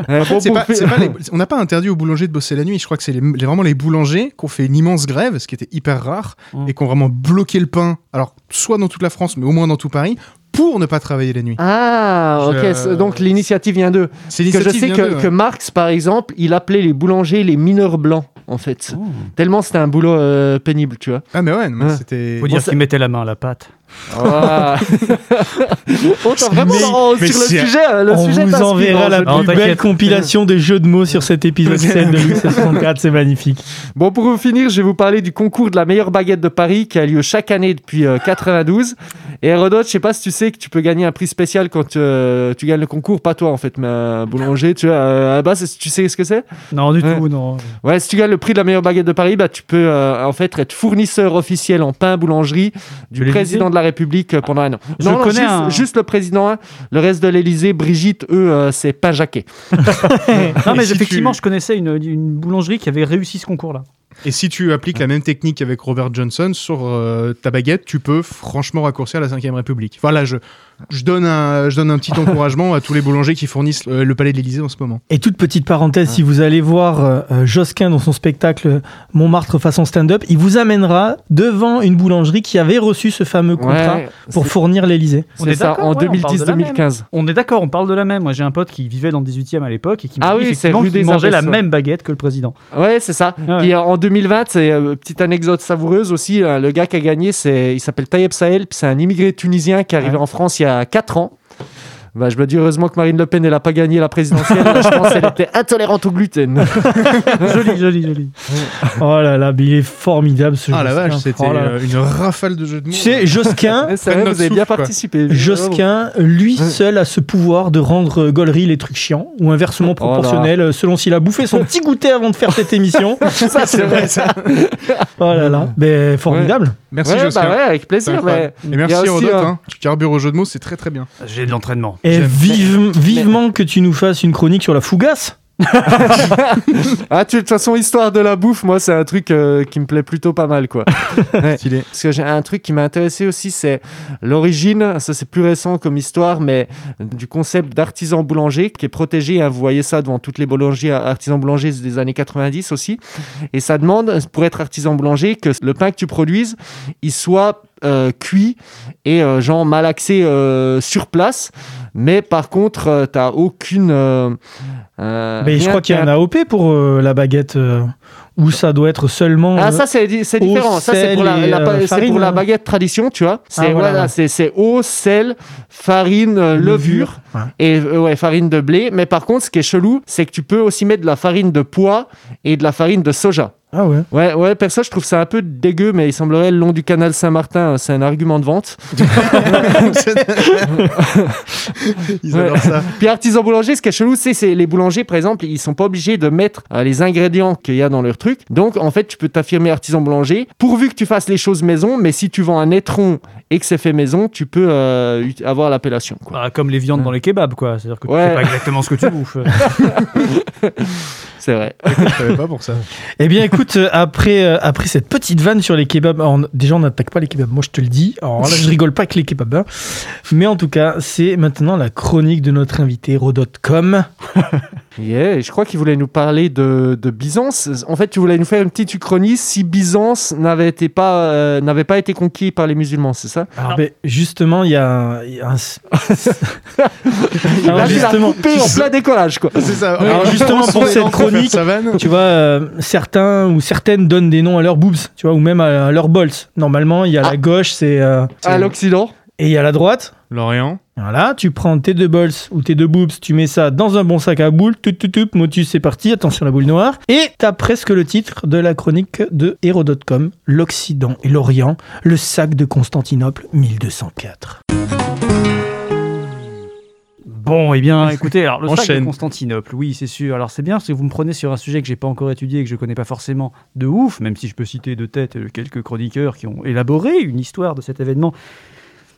Euh, bon, pas- pas les- on n'a pas interdit aux boulangers de bosser la nuit. Je crois que c'est les- les- vraiment les boulangers qui ont fait une immense grève, ce qui était hyper rare, Mm. et qui ont vraiment bloqué le pain. Alors, soit dans toute la France, mais au moins dans tout Paris, pour ne pas travailler la nuit. Ah, ok. Donc l'initiative vient d'eux. C'est Parce que je sais vient que. Marx, par exemple, il appelait les boulangers les mineurs blancs, en fait. Tellement c'était un boulot euh, pénible, tu vois. Ah, mais ouais, Ouais. c'était. Faut dire ça- qu'ils mettaient la main à la pâte. Ah. On t'a vraiment Mais- mais sur le c'est- sujet. Le On sujet vous enverra la plus Non, belle compilation de jeux de mots sur cet épisode 7 de Louis 64, c'est magnifique. Bon, pour finir, je vais vous parler du concours de la meilleure baguette de Paris qui a lieu chaque année depuis euh, 92. Et Hérodote, je sais pas si tu sais que tu peux gagner un prix spécial quand euh, tu gagnes le concours, pas toi en fait, mais un boulanger. Tu euh, à la base, tu sais ce que c'est? Non, du Ouais. tout, non. Ouais, si tu gagnes le prix de la meilleure baguette de Paris, bah, tu peux euh, en fait être fournisseur officiel en pain boulangerie du président de la République euh, pendant un an. Je non, non, connais juste, un- juste le président, hein. le reste de l'Élysée, Brigitte, eux, euh, c'est pain jaquet. Non, mais si effectivement, tu- je connaissais une, une boulangerie qui avait réussi ce concours-là. Et si tu appliques la même technique avec Robert Johnson sur euh, ta baguette, tu peux franchement raccourcir la 5ème République. Voilà, je, je, donne un, je donne un petit encouragement à tous les boulangers qui fournissent le palais de l'Élysée en ce moment. Et toute petite parenthèse, si vous allez voir euh, euh, Josquin dans son spectacle Montmartre façon stand-up, il vous amènera devant une boulangerie qui avait reçu ce fameux contrat Ouais, pour fournir l'Élysée. On est ça, d'accord, en ouais, on parle de la même. 2010-2015. On est d'accord, on parle de la même. Moi, j'ai un pote qui vivait dans le 18e à l'époque et qui Ah m'a dit oui, des mangeait la même baguette que le président. Ouais, c'est ça. Ouais. Puis euh, en 2020, c'est euh, petite anecdote savoureuse aussi. euh, le gars qui a gagné, c'est, il s'appelle Tayeb Sahel, puis c'est un immigré tunisien qui est arrivé en France il y a 4 ans. Bah, je me dis heureusement que Marine Le Pen, elle n'a pas gagné la présidentielle. je pense qu'elle était intolérante au gluten. joli, joli, joli. Oh là là, mais il est formidable ce Ah la Josquin. vache, c'était Oh euh, une rafale de jeux de mots. Tu sais, Josquin, vrai, vous avez souffle, bien quoi. participé. Josquin, lui seul a ce pouvoir de rendre euh, Gollery les trucs chiants, ou inversement Oh proportionnel, euh, selon s'il a bouffé son petit goûter avant de faire cette émission. ça, c'est vrai, ça. Oh là là, mais formidable. Merci ouais, Josquin. bah ouais, avec plaisir. mais Et merci aussi, Hérodote, euh, hein. tu carbures au jeu de mots, c'est très très bien. J'ai de l'entraînement. Et vive- vivement que tu nous fasses une chronique sur la fougasse. Ah, tu, de toute façon, histoire de la bouffe, moi, c'est un truc euh, qui me plaît plutôt pas mal, quoi. Ouais. Stylé. Parce que j'ai un truc qui m'a intéressé aussi, c'est l'origine, ça c'est plus récent comme histoire, mais du concept d'artisan boulanger qui est protégé. hein. vous voyez ça devant toutes les boulangeries, artisans boulangers des années 90 aussi. Et ça demande, pour être artisan boulanger, que le pain que tu produises, il soit euh, cuit et euh, genre malaxé euh, sur place. Mais par contre, euh, t'as aucune. Mais je crois qu'il y a un AOP pour la baguette où ça doit être seulement. Ah ça c'est différent. Ça c'est pour la, farine, pour la baguette tradition, tu vois. C'est Ah, voilà, voilà, ouais. c'est eau, sel, farine, levure Ouais. et ouais farine de blé. Mais par contre, ce qui est chelou, c'est que tu peux aussi mettre de la farine de pois et de la farine de soja. Ah ouais. Ouais, ouais, perso, je trouve ça un peu dégueu, mais il semblerait le long du canal Saint-Martin, euh, c'est un argument de vente. Ils adorent ça. Puis artisan boulanger, ce qui est chelou, c'est c'est les boulangers, par exemple, ils sont pas obligés de mettre euh, les ingrédients qu'il y a dans leur truc. Donc, en fait, tu peux t'affirmer artisan boulanger, pourvu que tu fasses les choses maison, mais si tu vends un étron et que c'est fait maison, tu peux euh, avoir l'appellation. Bah, comme les viandes dans les kebabs, quoi. C'est-à-dire que tu Ouais. sais pas exactement ce que tu bouffes. C'est vrai. Je savais pas pour ça. Eh bien, écoute, euh, après, euh, après cette petite vanne sur les kebabs, alors, déjà, on n'attaque pas les kebabs, moi je te le dis. Alors là, je rigole pas avec les kebabs. hein. Mais en tout cas, c'est maintenant la chronique de notre invité, Rodot.com. Yeah, et je crois qu'il voulait nous parler de, de Byzance. En fait, tu voulais nous faire une petite uchronie si Byzance n'avait été pas, euh, n'avait pas été conquis par les musulmans, c'est ça? Alors, ben, justement, il y a, il y a un. Alors, Là, justement, coupé en plein décollage, quoi. C'est ça. Alors, justement, pour cette chronique, tu vois, euh, certains ou certaines donnent des noms à leurs boobs, tu vois, ou même à, à leurs bols. Normalement, il y a la gauche, c'est. euh, À l'Occident. Et il y a la droite. Lorient. Voilà, tu prends tes deux bols ou tes deux boobs, tu mets ça dans un bon sac à boules, tout, tout, tout, motus, c'est parti, attention la boule noire. Et t'as presque le titre de la chronique de Hero.com, l'Occident et l'Orient, le sac de Constantinople 1204. Bon, eh bien, écoutez, alors le sac de. Constantinople, oui, c'est sûr. Alors c'est bien parce que vous me prenez sur un sujet que j'ai pas encore étudié et que je connais pas forcément de ouf, même si je peux citer de tête quelques chroniqueurs qui ont élaboré une histoire de cet événement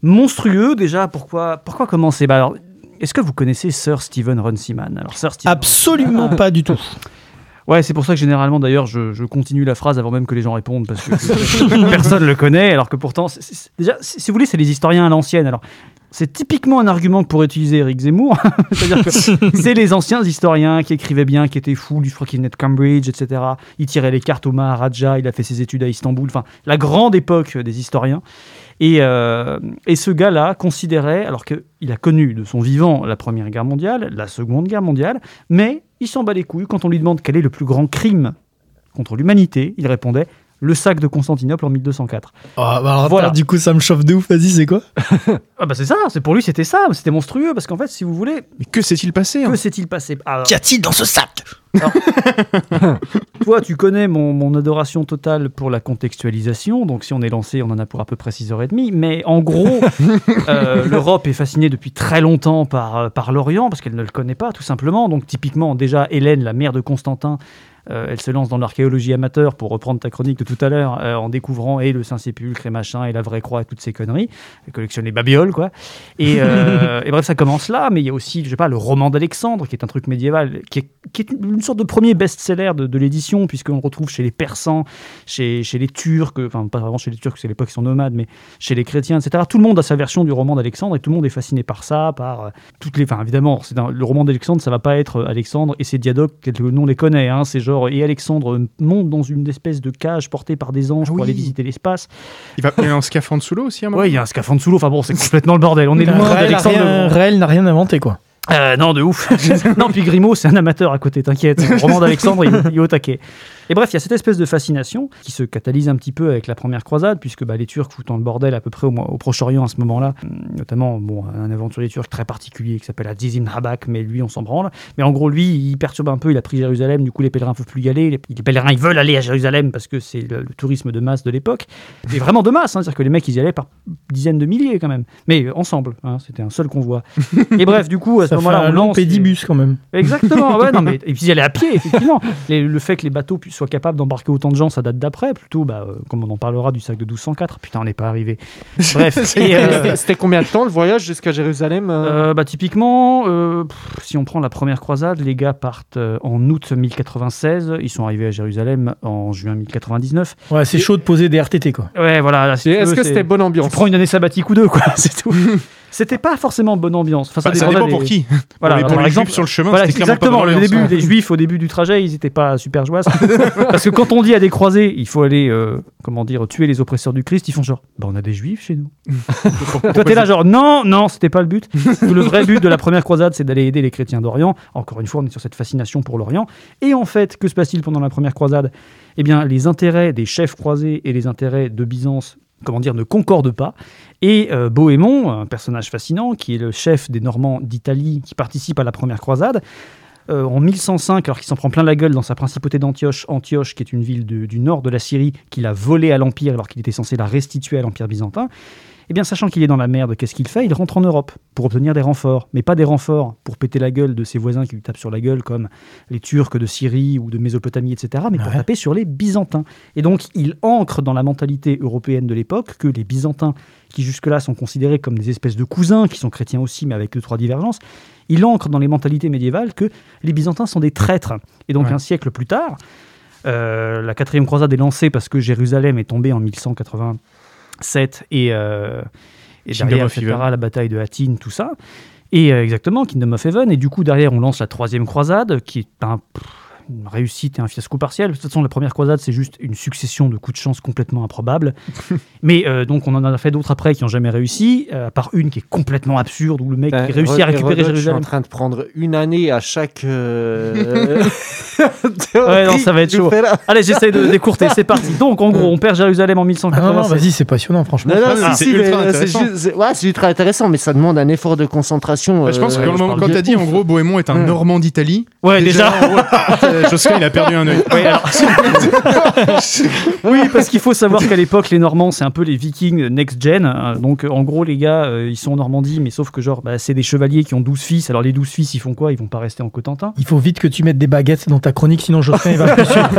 monstrueux. Déjà, pourquoi, pourquoi commencer? Bah alors, est-ce que vous connaissez Sir Stephen Runciman? Alors Sir Stephen Absolument pas du tout. Ouais, c'est pour ça que généralement, d'ailleurs, je, je continue la phrase avant même que les gens répondent, parce que personne le connaît, alors que pourtant, déjà, si si vous voulez, c'est les historiens à l'ancienne. Alors, c'est typiquement un argument que pourrait utiliser Eric Zemmour, c'est-à-dire que c'est les anciens historiens qui écrivaient bien, qui étaient fous, je crois qu'il venait de Cambridge, etc. Il tirait les cartes au Maharaja, il a fait ses études à Istanbul, enfin, la grande époque des historiens. Et, euh, et ce gars-là considérait, alors qu'il a connu de son vivant la Première Guerre mondiale, la Seconde Guerre mondiale, mais il s'en bat les couilles quand on lui demande quel est le plus grand crime contre l'humanité. Il répondait le sac de Constantinople en 1204. Ah, bah alors, Voilà. attends, du coup, ça me chauffe de ouf. Vas-y, c'est quoi? Ah bah c'est ça, c'est pour lui c'était ça, c'était monstrueux parce qu'en fait si vous voulez, Mais que s'est-il passé hein? que s'est-il passé? Alors, Qu'y a-t-il dans ce sac? Toi, tu connais mon, mon adoration totale pour la contextualisation. Donc, si on est lancé, on en a pour à peu près 6h30. Mais en gros, euh, l'Europe est fascinée depuis très longtemps par, euh, par l'Orient parce qu'elle ne le connaît pas, tout simplement. Donc, typiquement, déjà, Hélène, la mère de Constantin, euh, elle se lance dans l'archéologie amateur, pour reprendre ta chronique de tout à l'heure, euh, en découvrant et le Saint-Sépulcre et machin, et la vraie croix et toutes ces conneries. Elle collectionne les babioles, quoi. Et, euh, et bref, ça commence là, mais il y a aussi, je sais pas, le roman d'Alexandre, qui est un truc médiéval, qui est, qui est une sorte de premier best-seller de, de l'édition, puisqu'on le retrouve chez les Persans, chez, chez les Turcs, enfin pas vraiment chez les Turcs, c'est l'époque ils sont nomades, mais chez les chrétiens, etc. Tout le monde a sa version du roman d'Alexandre, et tout le monde est fasciné par ça, par toutes les... Enfin, évidemment, un- le roman d'Alexandre, ça va pas être Alexandre et ses diadoques, que nous on les connaît, hein, c'est genre, et Alexandre monte dans une espèce de cage portée par des anges pour oui. aller visiter l'espace. Il va y a un scaphandre sous l'eau aussi Ouais, il y a un scaphandre sous l'eau, enfin bon, c'est complètement le bordel, on est loin Raël a d'Alexandre. Raël n'a rien inventé, quoi. Euh, non, de ouf. non, puis Grimaud, c'est un amateur à côté, t'inquiète. Le roman d'Alexandre, il, il est au taquet. Et bref, il y a cette espèce de fascination qui se catalyse un petit peu avec la première croisade, puisque bah, les Turcs foutent dans le bordel à peu près au, au Proche-Orient à ce moment-là. Notamment, bon, un aventurier turc très particulier qui s'appelle Azizim Habak, mais lui, on s'en branle. Mais en gros, lui, il perturbe un peu, il a pris Jérusalem, du coup, les pèlerins ne peuvent plus y aller. Les, les pèlerins, ils veulent aller à Jérusalem parce que c'est le, le tourisme de masse de l'époque. Et vraiment de masse, hein, c'est-à-dire que les mecs, ils y allaient par dizaines de milliers quand même. Mais ensemble, hein, c'était un seul convoi. Et bref, du coup, à ce moment-là, on lance. pédibus, quand même. Exactement, ouais, non, mais, et puis y aller à pied, effectivement. Les- le fait que les bateaux puissent- soient capables d'embarquer autant de gens, ça date d'après, plutôt, bah, euh, comme on en parlera du sac de 1204. Putain, on n'est pas arrivé. Bref, et, euh, C'était- combien de temps le voyage jusqu'à Jérusalem euh euh, bah, typiquement, euh, pff, si on prend la première croisade, les gars partent euh, en août 1096, ils sont arrivés à Jérusalem en juin 1099. Ouais, c'est chaud de poser des RTT, quoi. Ouais, voilà. si tu Est-ce que c'est- c'était bonne Tu ambiance prends une année sabbatique ou deux, quoi, c'est tout. C'était pas forcément bonne ambiance. Enfin, Bah, ça pour qui. Voilà, pour les, pour par les exemple, juifs sur le chemin, Voilà, pas exactement. Le début, hein. les juifs au début du trajet, ils étaient pas super joyeux. Parce que quand on dit à des croisés, il faut aller, euh, comment dire, tuer les oppresseurs du Christ, ils font genre, bah on a des juifs chez nous. Toi t'es là genre, non, non, c'était pas le but. Le vrai but de la première croisade, c'est d'aller aider les chrétiens d'Orient. Encore une fois, on est sur cette fascination pour l'Orient. Et en fait, que se passe-t-il pendant la première croisade? Eh bien, les intérêts des chefs croisés et les intérêts de Byzance comment dire, ne concordent pas. Et euh, Bohémond, un personnage fascinant, qui est le chef des Normands d'Italie, qui participe à la première croisade, euh, en 1105, alors qu'il s'en prend plein la gueule dans sa principauté d'Antioche, Antioche, qui est une ville du nord de la Syrie, qu'il a volée à l'Empire alors qu'il était censé la restituer à l'Empire byzantin, eh bien, sachant qu'il est dans la merde, qu'est-ce qu'il fait? Il rentre en Europe pour obtenir des renforts, mais pas des renforts pour péter la gueule de ses voisins qui lui tapent sur la gueule, comme les Turcs de Syrie ou de Mésopotamie, etc., mais pour taper sur les Byzantins. Et donc, il ancre dans la mentalité européenne de l'époque que les Byzantins, qui jusque-là sont considérés comme des espèces de cousins, qui sont chrétiens aussi, mais avec deux, trois divergences, il ancre dans les mentalités médiévales que les Byzantins sont des traîtres. Et donc, Ouais. un siècle plus tard, euh, la quatrième croisade est lancée parce que Jérusalem est tombée en 1187 et, euh, et derrière, etc., la bataille de Hattin, tout ça. Et euh, exactement, Kingdom of Heaven. Et du coup, derrière, on lance la troisième croisade, qui est un, pff, une réussite et un fiasco partiel. De toute façon, la première croisade, c'est juste une succession de coups de chance complètement improbables. Mais euh, donc, on en a fait d'autres après qui n'ont jamais réussi, euh, à part une qui est complètement absurde, où le mec Ben, qui réussit à récupérer Hérodote, Je suis en Jérusalem. train de prendre une année à chaque. euh, Ouais, non, ça va être chaud. Allez, j'essaie de décourter, c'est parti. Donc, en gros, on perd Jérusalem en Ah non, non, 1187. vas-y, c'est passionnant, franchement. Non, non, Ah, c'est si, ultra euh, intéressant. ouais, ultra mais ça demande un effort de concentration. Bah, je pense que euh, quand, quand de t'as dit en gros Bohémond est un Ouais. Normand d'Italie, Ouais, déjà. euh, Josquin il a perdu un œil. Ouais, alors- oui, parce qu'il faut savoir qu'à l'époque, les Normands, c'est un peu les Vikings next-gen. hein. Donc, euh, en gros, les gars, euh, ils sont en Normandie, mais sauf que, genre, bah, c'est des chevaliers qui ont 12 fils. Alors, les 12 fils, ils font quoi? Ils vont pas rester en Cotentin? Il faut vite que tu mettes des baguettes dans ta chronique, sinon Jospin il va plus suivre.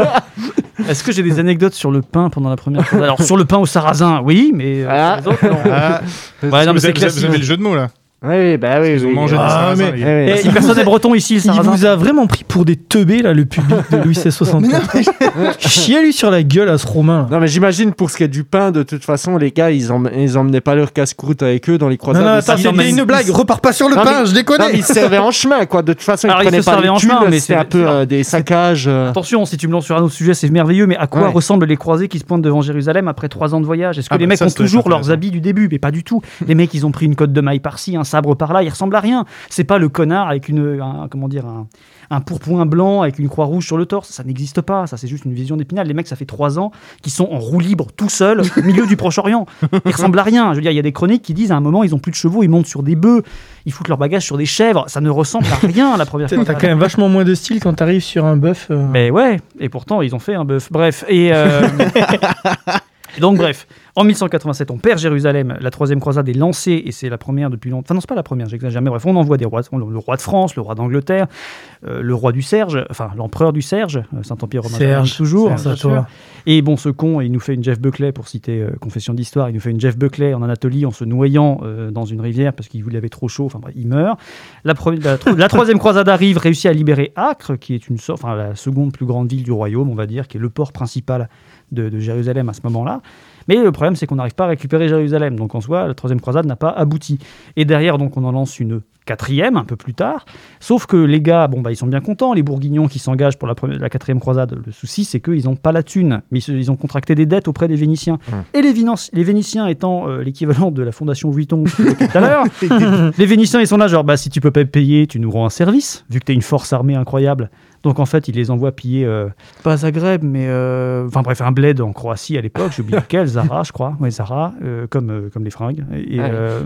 Est-ce que j'ai des anecdotes sur le pain pendant la première croisade Alors, sur le pain au sarrasin, oui, mais euh, Ah. sur les autres, non. Ah, Ouais, non, mais vous, avez, vous avez le jeu de mots là. Oui, bah oui. Ils ont oui. mangé Ah, des sarrasins, mais- oui. Et si personne n'est breton ici, le Il vous a vraiment pris pour des teubés, là, le public de Louis XVI64. Chiez lui sur la gueule à ce Romain. Non, mais j'imagine pour ce qui est du pain, de toute façon, les gars, ils, em- ils emmenaient pas leur casse-croûte avec eux dans les Non, croisades. non, Ils attends, c'était une blague. Repars pas sur le Non, pain, mais- je Non, mais déconne. ils se servaient en chemin, quoi. De toute façon, ils Alors, ils prenaient se pas les en chemin, mais c'était c'est- un peu euh, des saccages. euh. Attention, si tu me lances sur un autre sujet, c'est merveilleux, mais à quoi ressemblent les croisés qui se pointent devant Jérusalem après trois ans de voyage? Est-ce que Ah les bah mecs ont toujours leurs habits du début? Mais pas du tout. Les mecs, ils ont pris une cotte de maille par-ci, un sabre par là, il ressemble à rien. C'est pas le connard avec une, un, comment dire, un, un pourpoint blanc avec une croix rouge sur le torse. Ça n'existe pas. Ça, c'est juste une vision d'épinal. Les mecs, ça fait trois ans qu'ils sont en roue libre tout seuls au milieu du Proche-Orient. Ils ressemblent à rien. Je veux dire, il y a des chroniques qui disent à un moment, ils ont plus de chevaux, ils montent sur des bœufs, ils foutent leur bagage sur des chèvres. Ça ne ressemble à rien la première fois. T'as quand même vachement moins de style quand t'arrives sur un bœuf. euh. Mais ouais, et pourtant ils ont fait un bœuf. Bref, et, euh, et donc bref, en 1187 on perd Jérusalem, la troisième croisade est lancée et c'est la première depuis longtemps. Enfin non, c'est pas la première, j'exagère. Mais bref, on envoie des rois, le roi de France, le roi d'Angleterre, euh, le roi du Serge, enfin l'empereur du Serge, euh, Saint-Empire romain Serge, toujours. Serge, toi. Et bon, ce con, il nous fait une Jeff Buckley pour citer euh, Confession d'histoire. Il nous fait une Jeff Buckley en Anatolie en se noyant euh, dans une rivière parce qu'il avait trop chaud. Enfin bref, il meurt. La, pre- la tro- la troisième croisade arrive, réussit à libérer Acre, qui est une sorte, enfin la seconde plus grande ville du royaume, on va dire, qui est le port principal de, de Jérusalem à ce moment-là. Mais le problème, c'est qu'on n'arrive pas à récupérer Jérusalem. Donc en soi, la troisième croisade n'a pas abouti. Et derrière, donc, on en lance une quatrième un peu plus tard. Sauf que les gars, bon, bah, ils sont bien contents, les Bourguignons qui s'engagent pour la, première- la quatrième croisade. Le souci, c'est qu'ils n'ont pas la thune, mais ils, ont contracté des dettes auprès des Vénitiens. Et les, les Vénitiens étant euh, l'équivalent de la fondation Vuitton tout à l'heure, les Vénitiens, ils sont là, genre, bah, si tu peux pas payer, tu nous rends un service, vu que tu une force armée incroyable. Donc en fait, ils les envoient piller, euh, pas Zagreb, mais. euh, Enfin bref, un bled en Croatie à l'époque, j'ai oublié lequel, Zara, je crois. Ouais, Zara, euh, comme, euh, comme les fringues. Et, Ouais. euh,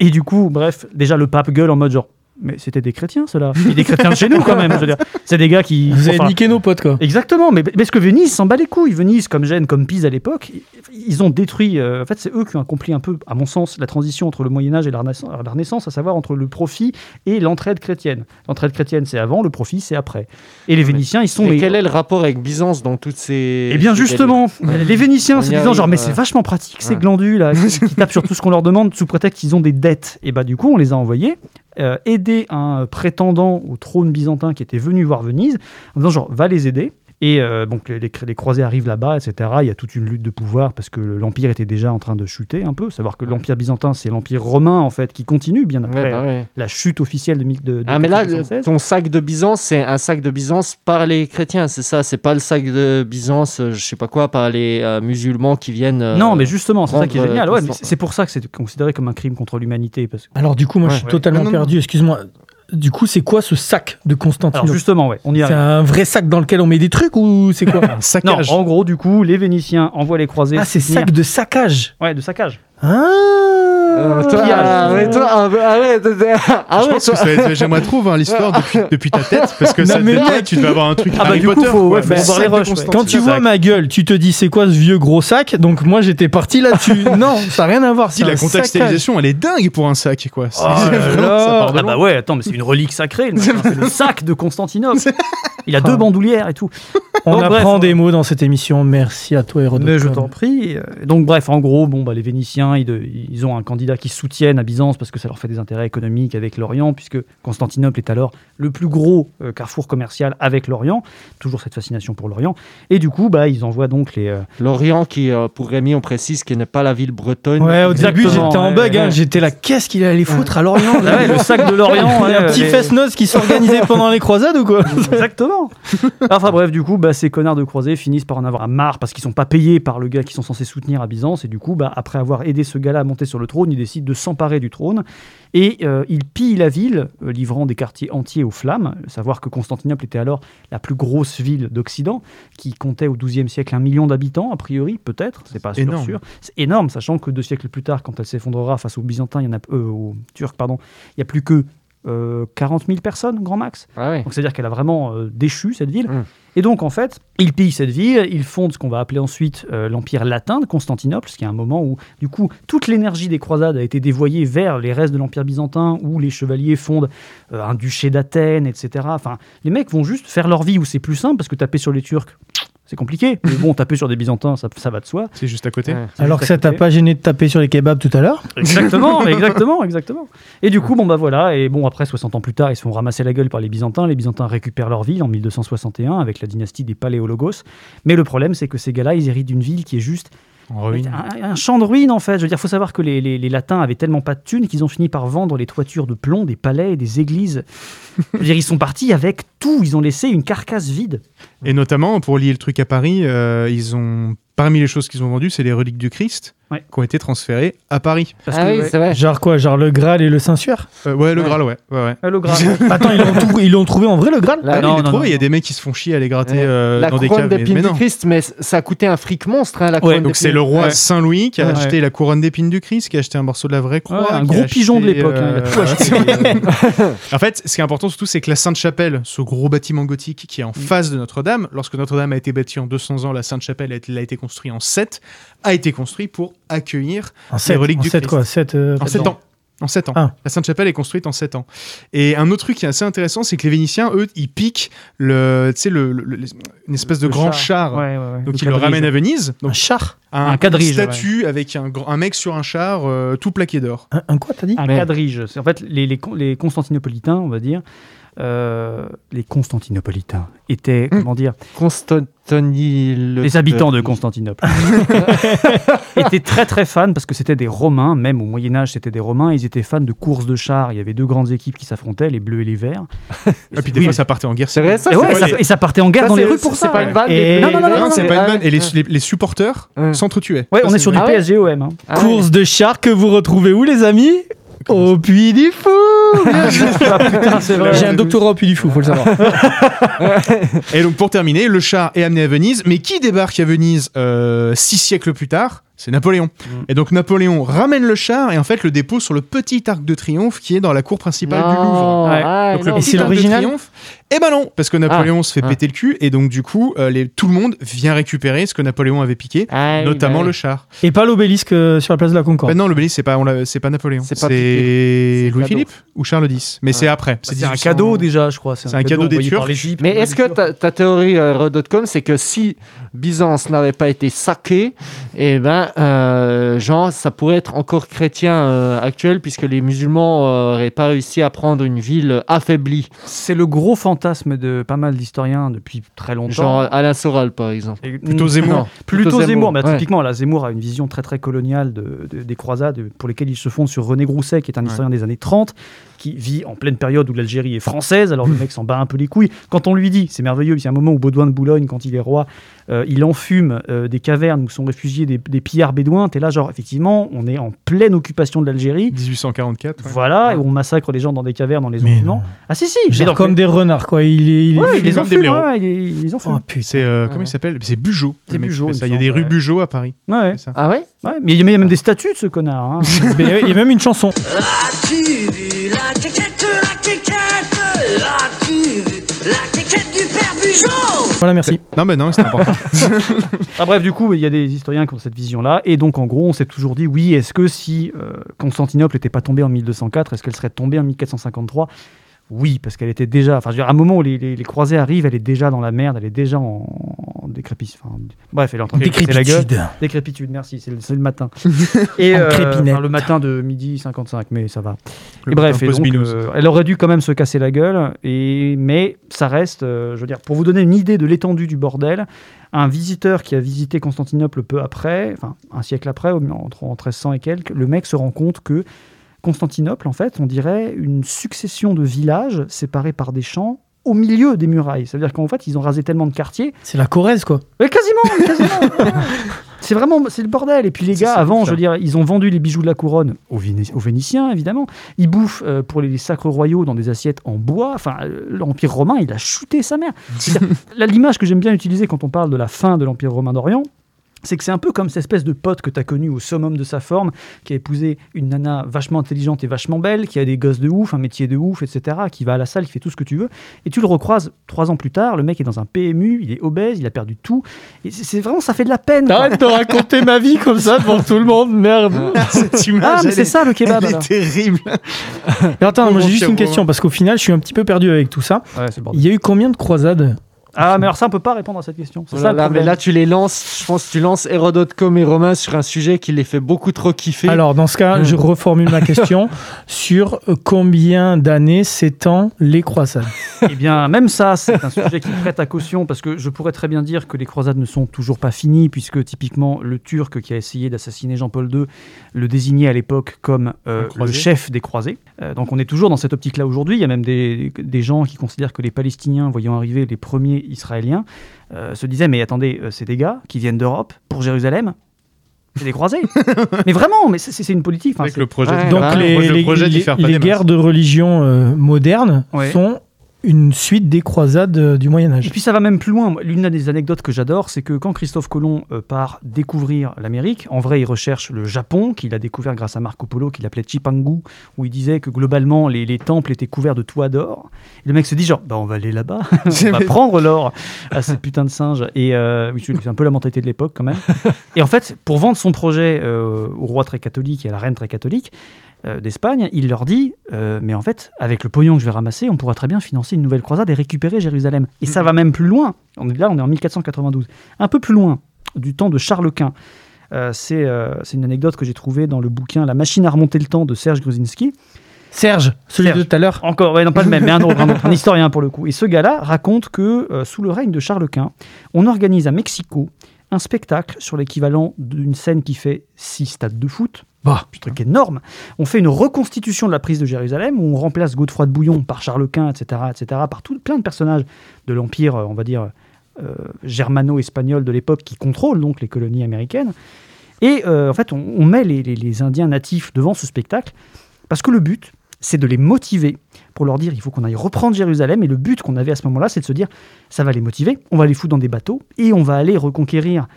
et du coup, bref, déjà le pape gueule en mode genre. Mais c'était des chrétiens, ceux-là. Et des chrétiens de chez nous, quand même. je veux dire. C'est des gars qui. Vous avez enfin, niqué nos potes, quoi. Exactement, mais parce que Venise s'en bat les couilles. Venise, comme Gênes, comme Pise à l'époque, ils ont détruit. euh, en fait, c'est eux qui ont accompli un peu, à mon sens, la transition entre le Moyen Âge et la Renaissance, la Renaissance, à savoir entre le profit et l'entraide chrétienne. L'entraide chrétienne, c'est avant, le profit, c'est après. Et les Vénitiens, ils sont. Mais les- quel est le rapport avec Byzance dans toutes ces. eh bien justement, délires les Vénitiens y disant genre mais c'est vachement pratique ces Ouais. glandus là qui, qui tapent sur tout ce qu'on leur demande sous prétexte qu'ils ont des dettes. Et bah du coup on les a envoyés euh, aider un prétendant au trône byzantin qui était venu voir Venise en disant genre va les aider. Et euh, donc les, croisés arrivent là-bas, etc. Il y a toute une lutte de pouvoir parce que l'empire était déjà en train de chuter un peu. Savoir que l'empire byzantin c'est l'empire romain en fait qui continue bien après Ouais, bah ouais. la chute officielle de, mille- de, de Ah mais là, 476. ton sac de Byzance, c'est un sac de Byzance par les chrétiens, c'est ça? C'est pas le sac de Byzance, euh, je sais pas quoi, par les euh, musulmans qui viennent. euh, Non, mais justement, c'est ça qui est génial. Ouais, c'est pour ça que c'est considéré comme un crime contre l'humanité. Parce que... Alors du coup, moi, je Ouais. suis totalement Non, non, non. perdu. Excuse-moi. Du coup, c'est quoi ce sac de Constantinople Alors justement, ouais, on y C'est un vrai sac dans lequel on met des trucs ou c'est quoi Non, en gros, du coup, les Vénitiens envoient les croisés. Ah, c'est sac de saccage. Ouais, de saccage. Ah Euh, toi, ah, mais toi, ah, bah, ah ah je pense que ça va être- j'aimerais trop voir l'histoire depuis, depuis ta tête parce que Non, ça mec. être- tu devais avoir un truc Ah bah, Harry du coup, Potter. faut- quoi. ouais, faut les rushs, ouais. Quand tu vois ma gueule, tu te dis c'est quoi ce vieux gros sac? Donc moi j'étais parti là-dessus. non, ça n'a rien à voir. Si la contextualisation, elle est dingue pour un sac quoi. C'est- Oh vraiment, Ah bah ouais, attends, mais c'est une relique sacrée. le machin, C'est le sac de Constantinople. Il a deux bandoulières et tout. On Donc, apprend bref, des mots dans cette émission. Merci à toi, Hérodote. Mais je t'en prie. Euh, Donc bref, en gros, bon, bah, les Vénitiens, ils, de- ils ont un candidat qui soutiennent à Byzance parce que ça leur fait des intérêts économiques avec l'Orient, puisque Constantinople est alors le plus gros euh, carrefour commercial avec l'Orient. Toujours cette fascination pour l'Orient. Et du coup, bah, ils envoient donc les. euh, L'Orient, qui, euh, pour Rémi, on précise, qui n'est pas la ville bretonne. Ouais, au début j'étais en ouais, bug. hein. ouais. J'étais là, qu'est-ce qu'il allait foutre à Lorient Ah ouais, le sac de l'Orient. Un petit fest-noz qui s'organisait pendant les croisades ou quoi Exactement. Enfin bref, du coup, bah, ces connards de croisés finissent par en avoir marre parce qu'ils sont pas payés par le gars qu'ils sont censés soutenir à Byzance. Et du coup, bah, après avoir aidé ce gars-là à monter sur le trône, ils décident de s'emparer du trône. Et euh, ils pillent la ville, euh, livrant des quartiers entiers aux flammes. Savoir que Constantinople était alors la plus grosse ville d'Occident, qui comptait au XIIe siècle un million d'habitants, a priori, peut-être, c'est pas sûr. C'est énorme, sachant que deux siècles plus tard, quand elle s'effondrera face aux Byzantins, il y en a, euh, aux Turcs, pardon, il y a plus que euh, 40 000 personnes, grand max. Ah. Donc c'est-à-dire qu'elle a vraiment euh, déchu cette ville. Mm. Et donc en fait, ils pillent cette ville, ils fondent ce qu'on va appeler ensuite euh, l'Empire latin de Constantinople, ce qui est un moment où du coup toute l'énergie des croisades a été dévoyée vers les restes de l'Empire byzantin, où les chevaliers fondent euh, un duché d'Athènes, etc. Enfin, les mecs vont juste faire leur vie où c'est plus simple, parce que taper sur les Turcs, c'est compliqué. Mais bon, taper sur des Byzantins, ça, ça va de soi. C'est juste à côté. Ouais. Alors que ça t'a pas gêné de taper sur les kebabs tout à l'heure? Exactement, exactement, exactement. Et du coup, bon bah voilà, et bon après 60 ans plus tard, ils se font ramasser la gueule par les Byzantins. Les Byzantins récupèrent leur ville en 1261 avec la dynastie des Paléologos. Mais le problème, c'est que ces gars-là, ils héritent d'une ville qui est juste ruine. un, un champ de ruines en fait. Je veux dire, faut savoir que les, les- les Latins avaient tellement pas de thunes qu'ils ont fini par vendre les toitures de plomb des palais et des églises. Je veux dire, ils sont partis avec tout. Ils ont laissé une carcasse vide. Et notamment, pour lier le truc à Paris, euh, ils ont parmi les choses qu'ils ont vendues, c'est les reliques du Christ. Ouais. qui ont été transférés à Paris. Parce Ah que, oui, ouais. c'est vrai. Genre quoi Genre le Graal et le Saint-Suaire Euh, ouais, le Ouais. Graal, ouais. ouais, ouais. Ah, le Graal. Attends, ils l'ont tout- ils l'ont trouvé en vrai le Graal La, Ah, non, il est non, trouvé, non, il y a non. des mecs qui se font chier à les gratter Ouais. euh, la dans des couronne caves. mais- d'épines mais du. Christ, mais ça a coûté un fric monstre, hein, la couronne Donc c'est d'épines. le roi Ouais. Saint-Louis qui a Ouais. acheté la couronne d'épines du Christ, qui a acheté un morceau de la vraie croix. Un gros pigeon de l'époque, hein, euh, en fait, ce qui est important surtout, c'est que la Sainte-Chapelle, ce gros bâtiment gothique qui est en face de Notre-Dame, lorsque Notre-Dame a été bâtie en 200 ans, la Sainte-Chapelle a été, a été construite en 7, a été construit pour accueillir En les 7, reliques en du 7 Christ. quoi 7, En 7 ans. En 7 ans. Ah. La Sainte-Chapelle est construite en 7 ans. Et un autre truc qui est assez intéressant, c'est que les Vénitiens, eux, ils piquent le, tu sais, le, le- le- une espèce de Le grand char. char. Ouais, ouais, ouais. Donc Le ils le ramènent à Venise. Un Donc char un, Un quadrige, une statue avec un, un mec sur un char euh, tout plaqué d'or. un, un quoi t'as dit? Un Mais- quadrige. C'est en fait les, les, les Constantinopolitains, on va dire. Euh, les Constantinopolitains étaient, comment dire, Constantini. les habitants de Constantinople étaient très très fans parce que c'était des Romains, même au Moyen Âge c'était des Romains, ils étaient fans de courses de chars, il y avait deux grandes équipes qui s'affrontaient, les bleus et les verts. Et puis des Oui, fois, ça partait en guerre. C'est vrai, ça Et, ouais, ça, et ça partait en guerre ça, dans les rues pour c'est ça. pas une ouais. vanne Et- des- Non, non, non, Non, non, c'est pas une vanne. Et les, les- les supporters s'entretuaient. Ouais, on est sur du PSGOM. Hein. Ah. Course de char que vous retrouvez où les amis? Au Puy du Fou Ah. J'ai un doctorat au Puy du Fou, faut le savoir. Et donc pour terminer, le char est amené à Venise, mais qui débarque à Venise euh, six siècles plus tard? C'est Napoléon. Et donc Napoléon ramène le char et en fait le dépose sur le petit arc de triomphe qui est dans la cour principale du Louvre. Ouais. ah, Donc le non, petit c'est arc de l'original? triomphe. Eh ben non, parce que Napoléon se fait ah. péter le cul et donc du coup euh, les- tout le monde vient récupérer ce que Napoléon avait piqué, Ah notamment bah oui. le char. Et pas l'obélisque euh, sur la place de la Concorde. Ben non, l'obélisque c'est pas on c'est pas Napoléon, C'est pas c'est piqué. C'est Louis. Philippe ou Charles X, mais c'est après. C'est un 1800. cadeau déjà, je crois. C'est un cadeau des Turcs. Mais est-ce que ta, ta théorie euh, c'est que si Byzance n'avait pas été saquée, eh ben, euh, genre, ça pourrait être encore chrétien euh, actuel, puisque les musulmans n'auraient pas réussi à prendre une ville affaiblie, C'est le gros fantasme de pas mal d'historiens depuis très longtemps. genre Alain Soral par exemple. Et- Plutôt Zemmour. Non, Plutôt, Zemmour. Bah, ouais. Typiquement, là, Zemmour a une vision très très coloniale de- de- des croisades pour lesquelles il se fonde sur René Grousset, qui est un historien des années 30, qui vit en pleine période où l'Algérie est française. Alors le mec s'en bat un peu les couilles. Quand on lui dit, c'est merveilleux, il y a un moment où Baudouin de Boulogne, quand il est roi, euh, il enfume euh, des cavernes où sont réfugiés des, des pillards bédouins. T'es là, genre, effectivement, on est en pleine occupation de l'Algérie. 1844. ouais. Voilà, et on massacre les gens dans des cavernes, dans les non. Ah si, si, Genre mais donc- comme des renards, quoi. Il est. Il est- Ouais, il il les enfume, ouais, il les- il les enfume. Oh putain. C'est euh, comment Ouais. il s'appelle? C'est Bugeaud. C'est Bugeaud, il y a des rues ouais. Bugeaud à Paris. Ouais. C'est ça. Ah ouais? Ouais, mais il y a même des statues de ce connard. hein. Mais Il y a même une chanson. La la la quéquette du père Bugeaud Voilà, merci. Non, mais non, c'est important. Ah, bref, du coup, il y a des historiens qui ont cette vision-là. Et donc, en gros, on s'est toujours dit, oui, est-ce que si euh, Constantinople n'était pas tombée en 1204, est-ce qu'elle serait tombée en 1453 Oui, parce qu'elle était déjà. Enfin, je veux dire, à un moment où les, les- les croisés arrivent, elle est déjà dans la merde, elle est déjà en, en décrépit. Enfin, bref, elle est en train de casser la gueule. Décrépitude. Décrépitude, merci, c'est le, matin. Et euh, enfin, le matin de midi 55, mais ça va. Le et bref, et donc, euh, elle aurait dû quand même se casser la gueule, et, mais ça reste, euh, je veux dire, pour vous donner une idée de l'étendue du bordel, un visiteur qui a visité Constantinople peu après, enfin un siècle après, entre en 1300 et quelques, le mec se rend compte que Constantinople, en fait, on dirait une succession de villages séparés par des champs au milieu des murailles. Ça veut dire qu'en fait, ils ont rasé tellement de quartiers C'est la Corrèze, quoi. mais quasiment, quasiment. c'est vraiment, c'est le bordel. Et puis les gars, avant, je veux dire, ils ont vendu les bijoux de la couronne aux, aux Vénitiens, évidemment. Ils bouffent euh, pour les sacres royaux dans des assiettes en bois. Enfin, euh, l'Empire romain, il a chuté sa mère. L'image que j'aime bien utiliser quand on parle de la fin de l'Empire romain d'Orient, c'est que c'est un peu comme cette espèce de pote que tu as connu au summum de sa forme, qui a épousé une nana vachement intelligente et vachement belle, qui a des gosses de ouf, un métier de ouf, etc., qui va à la salle, qui fait tout ce que tu veux, et tu le recroises trois ans plus tard, le mec est dans un PMU, il est obèse, il a perdu tout, et c'est c'est vraiment, ça fait de la peine. Arrête de raconter ma vie comme ça devant tout le monde, merde. Cette image, Ah, mais c'est est- ça le kebab. Elle est alors. terrible. Mais attends, moi j'ai juste une question parce qu'au final, je suis un petit peu perdu avec tout ça. Ouais, c'est. Il y a eu combien de croisades Ah, mais alors ça, on peut pas répondre à cette question. C'est Oh ça là mais là, tu les lances, je pense que tu lances Hérodote.com et Romain sur un sujet qui les fait beaucoup trop kiffer. Alors, dans ce cas, je reformule ma question sur euh, combien d'années s'étend les croisades? Eh bien, même ça, c'est un sujet qui prête à caution parce que je pourrais très bien dire que les croisades ne sont toujours pas finies puisque typiquement le Turc qui a essayé d'assassiner Jean-Paul II le désignait à l'époque comme euh, le chef des croisés. Euh, donc on est toujours dans cette optique-là aujourd'hui. Il y a même des, des gens qui considèrent que les Palestiniens, voyant arriver les premiers Israéliens, euh, se disaient mais attendez, euh, c'est des gars qui viennent d'Europe pour Jérusalem. C'est des croisés. mais vraiment, mais c'est- une politique. enfin, Avec c'est- le projet Ouais, de- Donc les, le projet guerres de religion euh, modernes Ouais. sont une suite des croisades euh, du Moyen Et Âge. puis ça va même plus loin. L'une des anecdotes que j'adore, c'est que quand Christophe Colomb euh, part découvrir l'Amérique, en vrai, il recherche le Japon, qu'il a découvert grâce à Marco Polo, qu'il appelait Chipangu, où il disait que globalement, les, les temples étaient couverts de toits d'or. Et le mec se dit genre, bah, on va aller là-bas, on va prendre l'or à ces putains de singes. Et euh, c'est un peu la mentalité de l'époque quand même. Et en fait, pour vendre son projet euh, au roi très catholique et à la reine très catholique, d'Espagne, il leur dit euh, Mais en fait, avec le pognon que je vais ramasser, on pourra très bien financer une nouvelle croisade et récupérer Jérusalem. Et ça va même plus loin. On est là, on est en 1492. Un peu plus loin, du temps de Charles Quint. Euh, c'est euh, c'est une anecdote que j'ai trouvée dans le bouquin La machine à remonter le temps de Serge Gruzinski. Serge, celui Serge. de tout à l'heure. Encore, ouais, non, pas le même, mais un autre, un autre, un historien pour le coup. Et ce gars-là raconte que euh, sous le règne de Charles Quint, on organise à Mexico un spectacle sur l'équivalent d'une scène qui fait six stades de foot. Bah, un truc énorme. On fait une reconstitution de la prise de Jérusalem où on remplace Godefroy de Bouillon par Charles Quint, etc., etc., par tout, plein de personnages de l'empire, euh, on va dire euh, germano-espagnol de l'époque qui contrôle donc les colonies américaines. Et euh, en fait, on, on met les, les- les Indiens natifs devant ce spectacle parce que le but, c'est de les motiver pour leur dire il faut qu'on aille reprendre Jérusalem. Et le but qu'on avait à ce moment-là, c'est de se dire ça va les motiver, on va les foutre dans des bateaux et on va aller reconquérir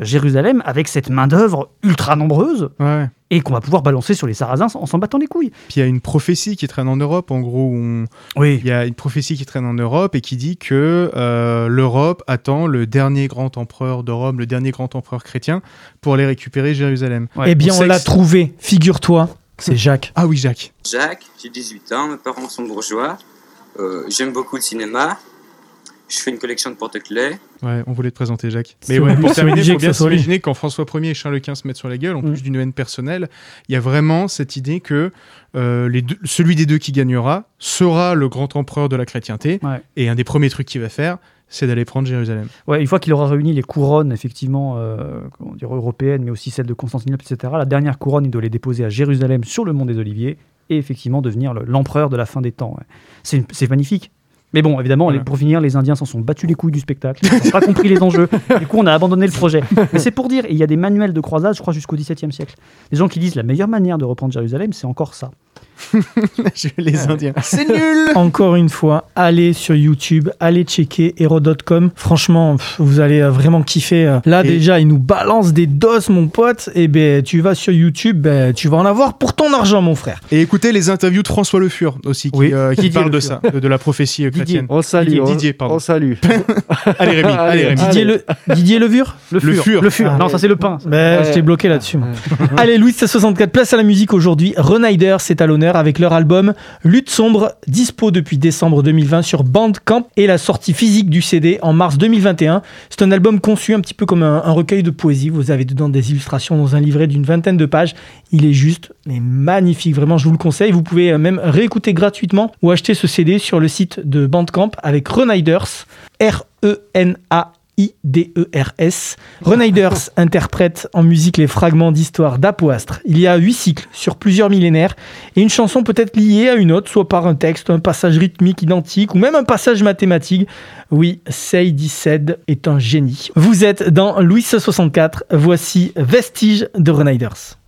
Jérusalem avec cette main-d'œuvre ultra nombreuse Ouais. Et qu'on va pouvoir balancer sur les Sarrasins en s'en battant les couilles. Puis il y a une prophétie qui traîne en Europe, en gros. on- Oui. Il y a une prophétie qui traîne en Europe et qui dit que euh, l'Europe attend le dernier grand empereur de Rome, le dernier grand empereur chrétien, pour aller récupérer Jérusalem. eh bien, on, l'a trouvé. Figure-toi, c'est Jacques. Ah oui, Jacques. Jacques, j'ai 18 ans, mes parents sont bourgeois, euh, j'aime beaucoup le cinéma, je fais une collection de porte-clés. Ouais, on voulait te présenter Jacques. Mais ouais, pour terminer, il faut que bien s'imaginer quand François Ier et Charles Quint se mettent sur la gueule, en plus d'une haine personnelle, il y a vraiment cette idée que euh, les deux- celui des deux qui gagnera sera le grand empereur de la chrétienté. Ouais. Et un des premiers trucs qu'il va faire, c'est d'aller prendre Jérusalem. Ouais, une fois qu'il aura réuni les couronnes, effectivement, euh, dire, européennes, mais aussi celles de Constantinople, etc., la dernière couronne, il doit les déposer à Jérusalem sur le mont des Oliviers et effectivement devenir le- l'empereur de la fin des temps. ouais. C'est magnifique. Mais bon, évidemment, les- pour finir, les Indiens s'en sont battus les couilles du spectacle. Ils n'ont pas compris les enjeux. Du coup, on a abandonné le projet. Mais c'est pour dire, il y a des manuels de croisade, je crois, jusqu'au XVIIe siècle. Des gens qui disent la meilleure manière de reprendre Jérusalem, c'est encore ça. les Indiens. C'est nul Encore une fois, allez sur YouTube, allez checker hero.com. Franchement, pff, vous allez euh, vraiment kiffer. euh. Là, Et- déjà, il nous balance des doses, mon pote. Et ben, tu vas sur YouTube, ben, tu vas en avoir pour ton argent, mon frère. Et écoutez les interviews de François Le Fur aussi, qui, Oui. euh, qui Didier parle Le de ça, de, de la prophétie chrétienne. On le salue, Didier, on- Didier, pardon. on salue. allez Rémi, allez Rémi. Didier, le, Didier Levure Le Le fur. Le fur. Ah, non, ouais. ça, c'est le pain. Ben, Ouais. Je t'ai bloqué là-dessus. moi. Allez, Louis 64, place à la musique aujourd'hui. Reniders c'est à l'honneur avec leur album Lutte sombre, dispo depuis décembre 2020 sur Bandcamp et la sortie physique du CD en mars 2021. C'est un album conçu un petit peu comme un, recueil de poésie. Vous avez dedans des illustrations dans un livret d'une vingtaine de pages. Il est juste mais magnifique. Vraiment, je vous le conseille. Vous pouvez euh, même réécouter gratuitement ou acheter ce CD sur le site de Bandcamp avec Reniders, R-E-N-A. I-D-E-R-S. Reniders interprète en musique les fragments d'histoire d'Apoastre. Il y a huit cycles sur plusieurs millénaires et une chanson peut être liée à une autre, soit par un texte, un passage rythmique identique ou même un passage mathématique. Oui, Seidi Said est un génie. Vous êtes dans Louis 64. Voici Vestige de Reniders.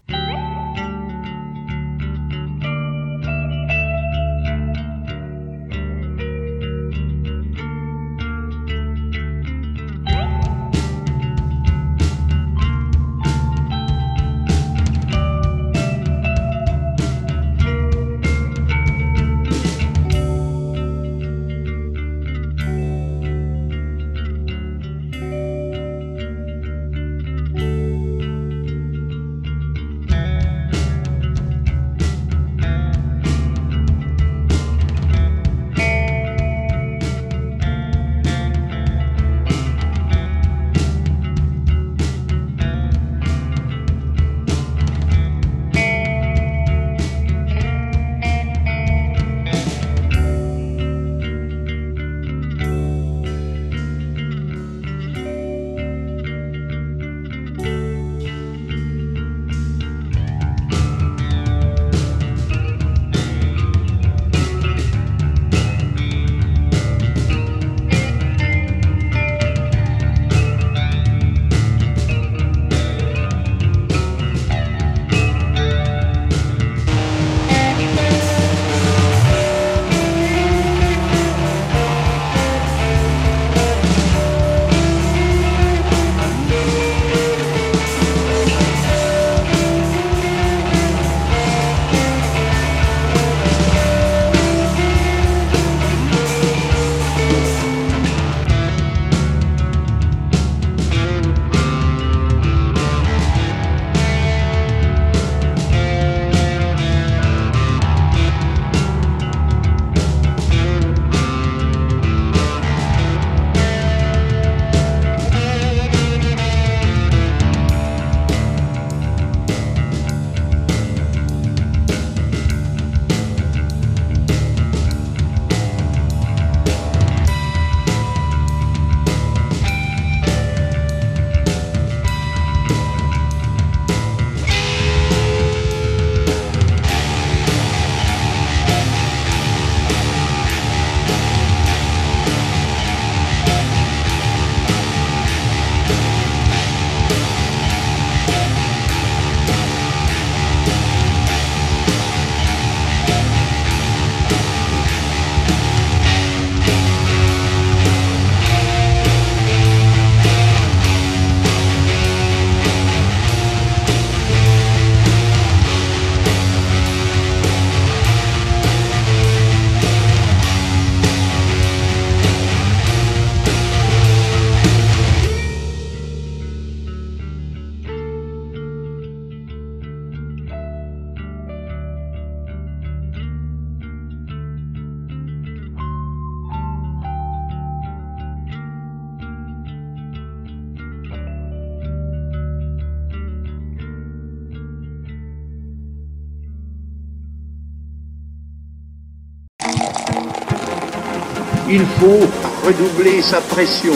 Faut redoubler sa pression.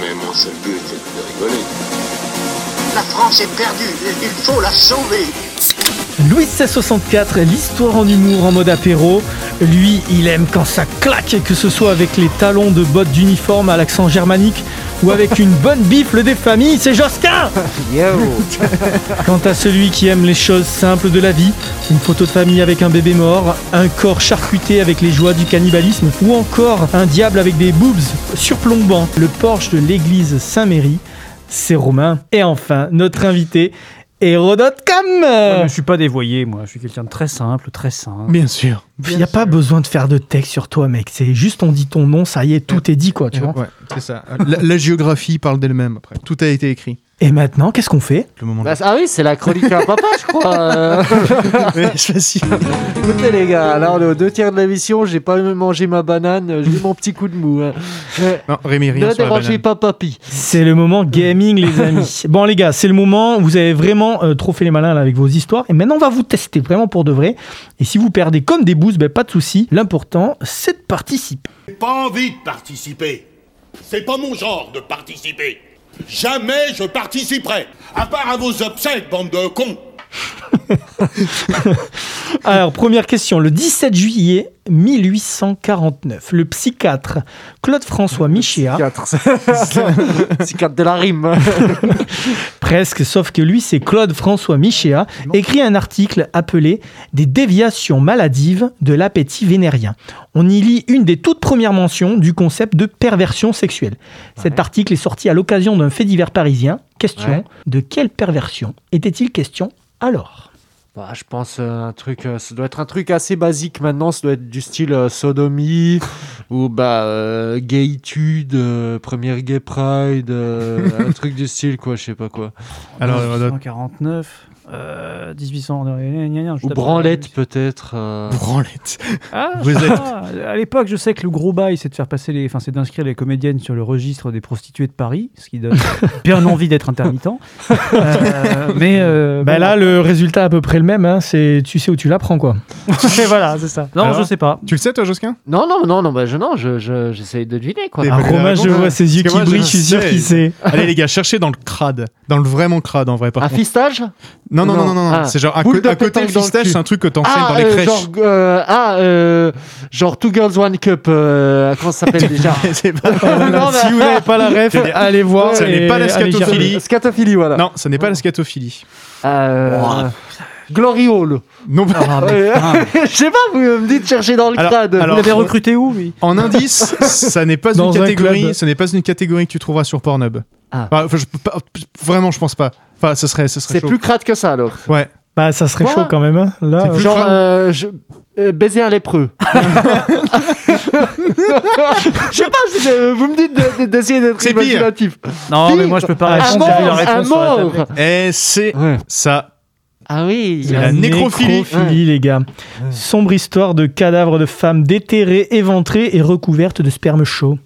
Mais mon seul but est de rigoler. La France est perdue, il faut la sauver. Louis 1664, l'histoire en humour en mode apéro. Lui, il aime quand ça claque, que ce soit avec les talons de bottes d'uniforme à l'accent germanique ou avec une bonne bifle des familles, c'est Josquin. Quant à celui qui aime les choses simples de la vie, une photo de famille avec un bébé mort, un corps charcuté avec les joies du cannibalisme, ou encore un diable avec des boobs surplombant le porche de l'église Saint-Méry, c'est Romain. Et enfin, notre invité, Mais je suis pas dévoyé, moi. Je suis quelqu'un de très simple, très simple. Bien sûr. Il n'y a pas besoin de faire de texte sur toi, mec. C'est juste on dit ton nom, ça y est, tout est dit, quoi, tu vois. Ouais, c'est ça. La, la géographie parle d'elle-même après. Tout a été écrit. Et maintenant, qu'est-ce qu'on fait Le moment Bah, ah oui, c'est la chronique à papa, je crois. euh. Écoutez les gars, là on est aux deux tiers de l'émission, j'ai pas même mangé ma banane, j'ai eu mon petit coup de mou. hein. Non, Rémi, rien Ne sur la dérangez banane. pas papy. C'est le moment gaming, les amis. Bon, les gars, c'est le moment où vous avez vraiment euh, trop fait les malins là, avec vos histoires. Et maintenant, on va vous tester vraiment pour de vrai. Et si vous perdez comme des boosts, ben, pas de souci. L'important, c'est de participer. J'ai pas envie de participer. C'est pas mon genre de participer. Jamais je participerai. À part à vos obsèques, bande de cons. Alors, première question. Le 17 juillet 1849, le psychiatre Claude-François Michéa. Psychiatre de la rime. Presque, sauf que lui, c'est Claude-François Michéa, écrit un article appelé Des déviations maladives de l'appétit vénérien. On y lit une des toutes premières mentions du concept de perversion sexuelle. Cet article est sorti à l'occasion d'un fait divers parisien. Question Ouais. de quelle perversion était-il question alors Bah, je pense euh, un truc, euh, ça doit être un truc assez basique maintenant, ça doit être du style euh, sodomie ou bah euh, gayitude, euh, première gay pride, euh, un truc du style quoi, je sais pas quoi. Alors, Hérodote. 1949, euh, 1800. gna, gna, gna, je Ou branlette peut-être. euh. Branlette. Ah, Vous êtes-. À l'époque, je sais que le gros bail, c'est de faire passer les, enfin, c'est d'inscrire les comédiennes sur le registre des prostituées de Paris, ce qui donne bien envie d'être intermittent. Euh, mais euh, Ben bon. là, le résultat est à peu près le même. hein, c'est tu sais où tu l'apprends, quoi. Et voilà, c'est ça. Non, Alors je sais pas. Tu le sais, toi, Josquin? Non non non non bah je non je je- j'essaye de deviner quoi. Ah, Bah, Romain, je vois hein. ses yeux qui brillent, je suis sûr qu'il sait. Allez, les gars, cherchez dans le crade. Dans le vraiment crade, en vrai, par Un fistage? Non, non, non, non, non. Ah. C'est genre à, co- côté le cul. c'est un truc que t'enchaînes Ah, dans les euh, crèches. genre euh, ah euh, genre Two Girls One Cup, euh, comment ça s'appelle déjà pas. Non, si vous n'avez pas la ref, allez voir. Ce n'est pas la scatophilie. Scatophilie voilà. Non, ce n'est pas la scatophilie. Euh, Glory Hall. Non, Ah, mais Euh, putain. je sais pas, vous me dites de chercher dans le Alors- crade. alors- Vous l'avez recruté où, lui En indice, ça n'est pas Dans une un catégorie. club. Ce n'est pas une catégorie que tu trouveras sur Pornhub. Ah. Enfin, je pas- vraiment, je pense pas. Enfin, ce serait, ce serait C'est plus crade que ça alors. Ouais. Bah, ça serait Quoi chaud quand même. hein. Là, C'est euh, Genre euh, je- euh, baiser un lépreux. Je sais pas, si je- vous me dites de- de- d'essayer d'être C'est pire. imaginatif. Non, mais moi, je peux pas Un répondre. Un mort. Et c'est Ouais. ça. Ah oui. C'est la nécrophilie. les gars. Sombre histoire de cadavres de femmes déterrées, éventrées et recouvertes de sperme chaud.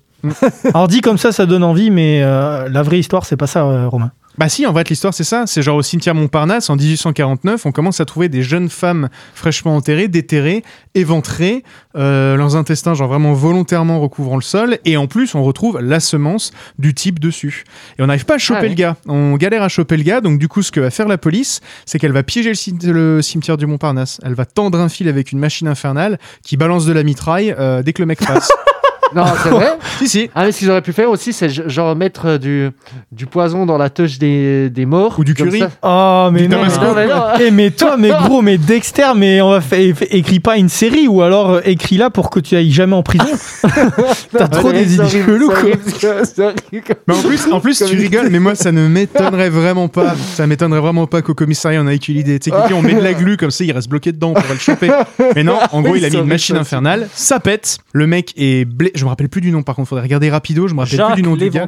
Alors dit comme ça, ça donne envie, mais euh, la vraie histoire, c'est pas ça, euh, Romain. Bah si, en fait, l'histoire, c'est ça. C'est genre au cimetière Montparnasse, en 1849, on commence à trouver des jeunes femmes fraîchement enterrées, déterrées, éventrées, euh, leurs intestins, genre vraiment volontairement recouvrant le sol, et en plus, on retrouve la semence du type dessus. Et on n'arrive pas à choper Ah le gars. On galère à choper le gars, donc du coup, ce que va faire la police, c'est qu'elle va piéger le cimetière du Montparnasse. Elle va tendre un fil avec une machine infernale qui balance de la mitraille euh, dès que le mec passe. Non, c'est vrai. si, si. Ah, mais ce qu'ils auraient pu faire aussi, c'est ge- genre mettre euh, du, du poison dans la touche des, des morts. Ou du curry. ça. Oh, mais non, Non, mais non. Eh, mais toi, mais gros, mais Dexter, mais on va faire, écris pas une série ou alors euh, écris là pour que tu ailles jamais en prison. T'as trop des idées cheloues, c'est quoi. Mais en plus, en plus tu rigoles, mais moi, ça ne m'étonnerait vraiment pas. Ça m'étonnerait vraiment pas qu'au commissariat, on a eu l'idée. Tu sais, on met de la glu, comme ça, il reste bloqué dedans, on pourrait le choper. Mais non, en gros, il a mis une machine infernale, ça pète. Le mec est blé... Je me rappelle plus du nom, par contre, faudrait regarder rapido, je me rappelle Jacques plus du nom du gars.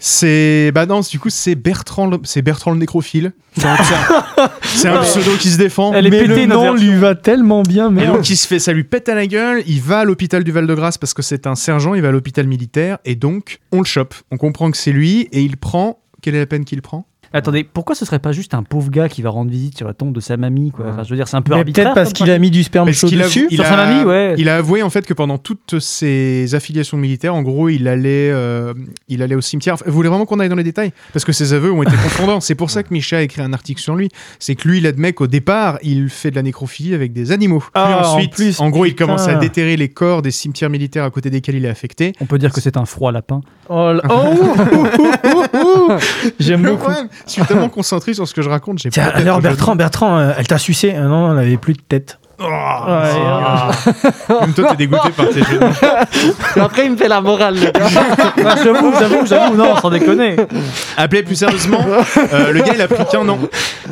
C'est. Bah non, du coup, c'est Bertrand le, c'est Bertrand le nécrophile. C'est un, pseudo qui se défend. Elle est Mais pétée, le nom lui va tellement bien, Et mais donc, il se fait, ça lui pète à la gueule. Il va à l'hôpital du Val-de-Grâce parce que c'est un sergent. Il va à l'hôpital militaire et donc on le chope. On comprend que c'est lui et il prend. Quelle est la peine qu'il prend? Attendez, pourquoi ce serait pas juste un pauvre gars qui va rendre visite sur la tombe de sa mamie quoi Enfin, je veux dire, c'est un peu Mais arbitraire. peut-être parce qu'il a mis du sperme chaud dessus. il Sur a- sa mamie, ouais. Il a avoué en fait que pendant toutes ses affiliations militaires, en gros, il allait, euh, il allait au cimetière. Vous voulez vraiment qu'on aille dans les détails? Parce que ses aveux ont été confondants. C'est pour ça que Micha a écrit un article sur lui. C'est que lui, il admet qu'au départ, il fait de la nécrophilie avec des animaux. Puis Ah, en ensuite, plus, en gros, il commence à déterrer les corps des cimetières militaires à côté desquels il est affecté. On peut dire que c'est un froid lapin. Oh, là- oh. J'aime Le beaucoup. problème, je suis tellement concentré sur ce que je raconte, j'ai Tiens, alors. Bertrand, Bertrand, euh, elle t'a sucé Ah Non, elle n'avait plus de tête. Oh, Ouais, Même toi, t'es dégoûté par tes jeux. après, il me fait la morale, le gars. Ah, j'avoue, j'avoue, j'avoue, non, sans déconner. Appelé plus sérieusement, euh, le gars il a pris qu'un an.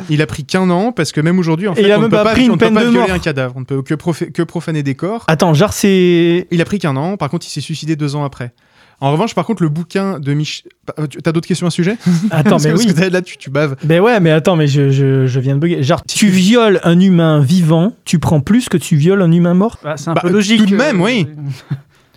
Il a pris qu'un an parce que même aujourd'hui en fait il a on ne peut pas pris on une peut pas de violer mort. un cadavre, on ne peut que, profé- que profaner des corps. Attends, genre c'est. Il a pris qu'un an, par contre il s'est suicidé deux ans après. En revanche, par contre, le bouquin de Mich... Bah, tu- T'as d'autres questions à ce sujet? Attends, Parce mais que- parce oui. que t'as- là, tu, tu baves. Ben ouais, mais attends, mais je, je, je viens de bugger. Genre, tu violes un humain vivant, tu prends plus que tu violes un humain mort? Bah, c'est un Bah, peu logique. Tout de même, euh, oui.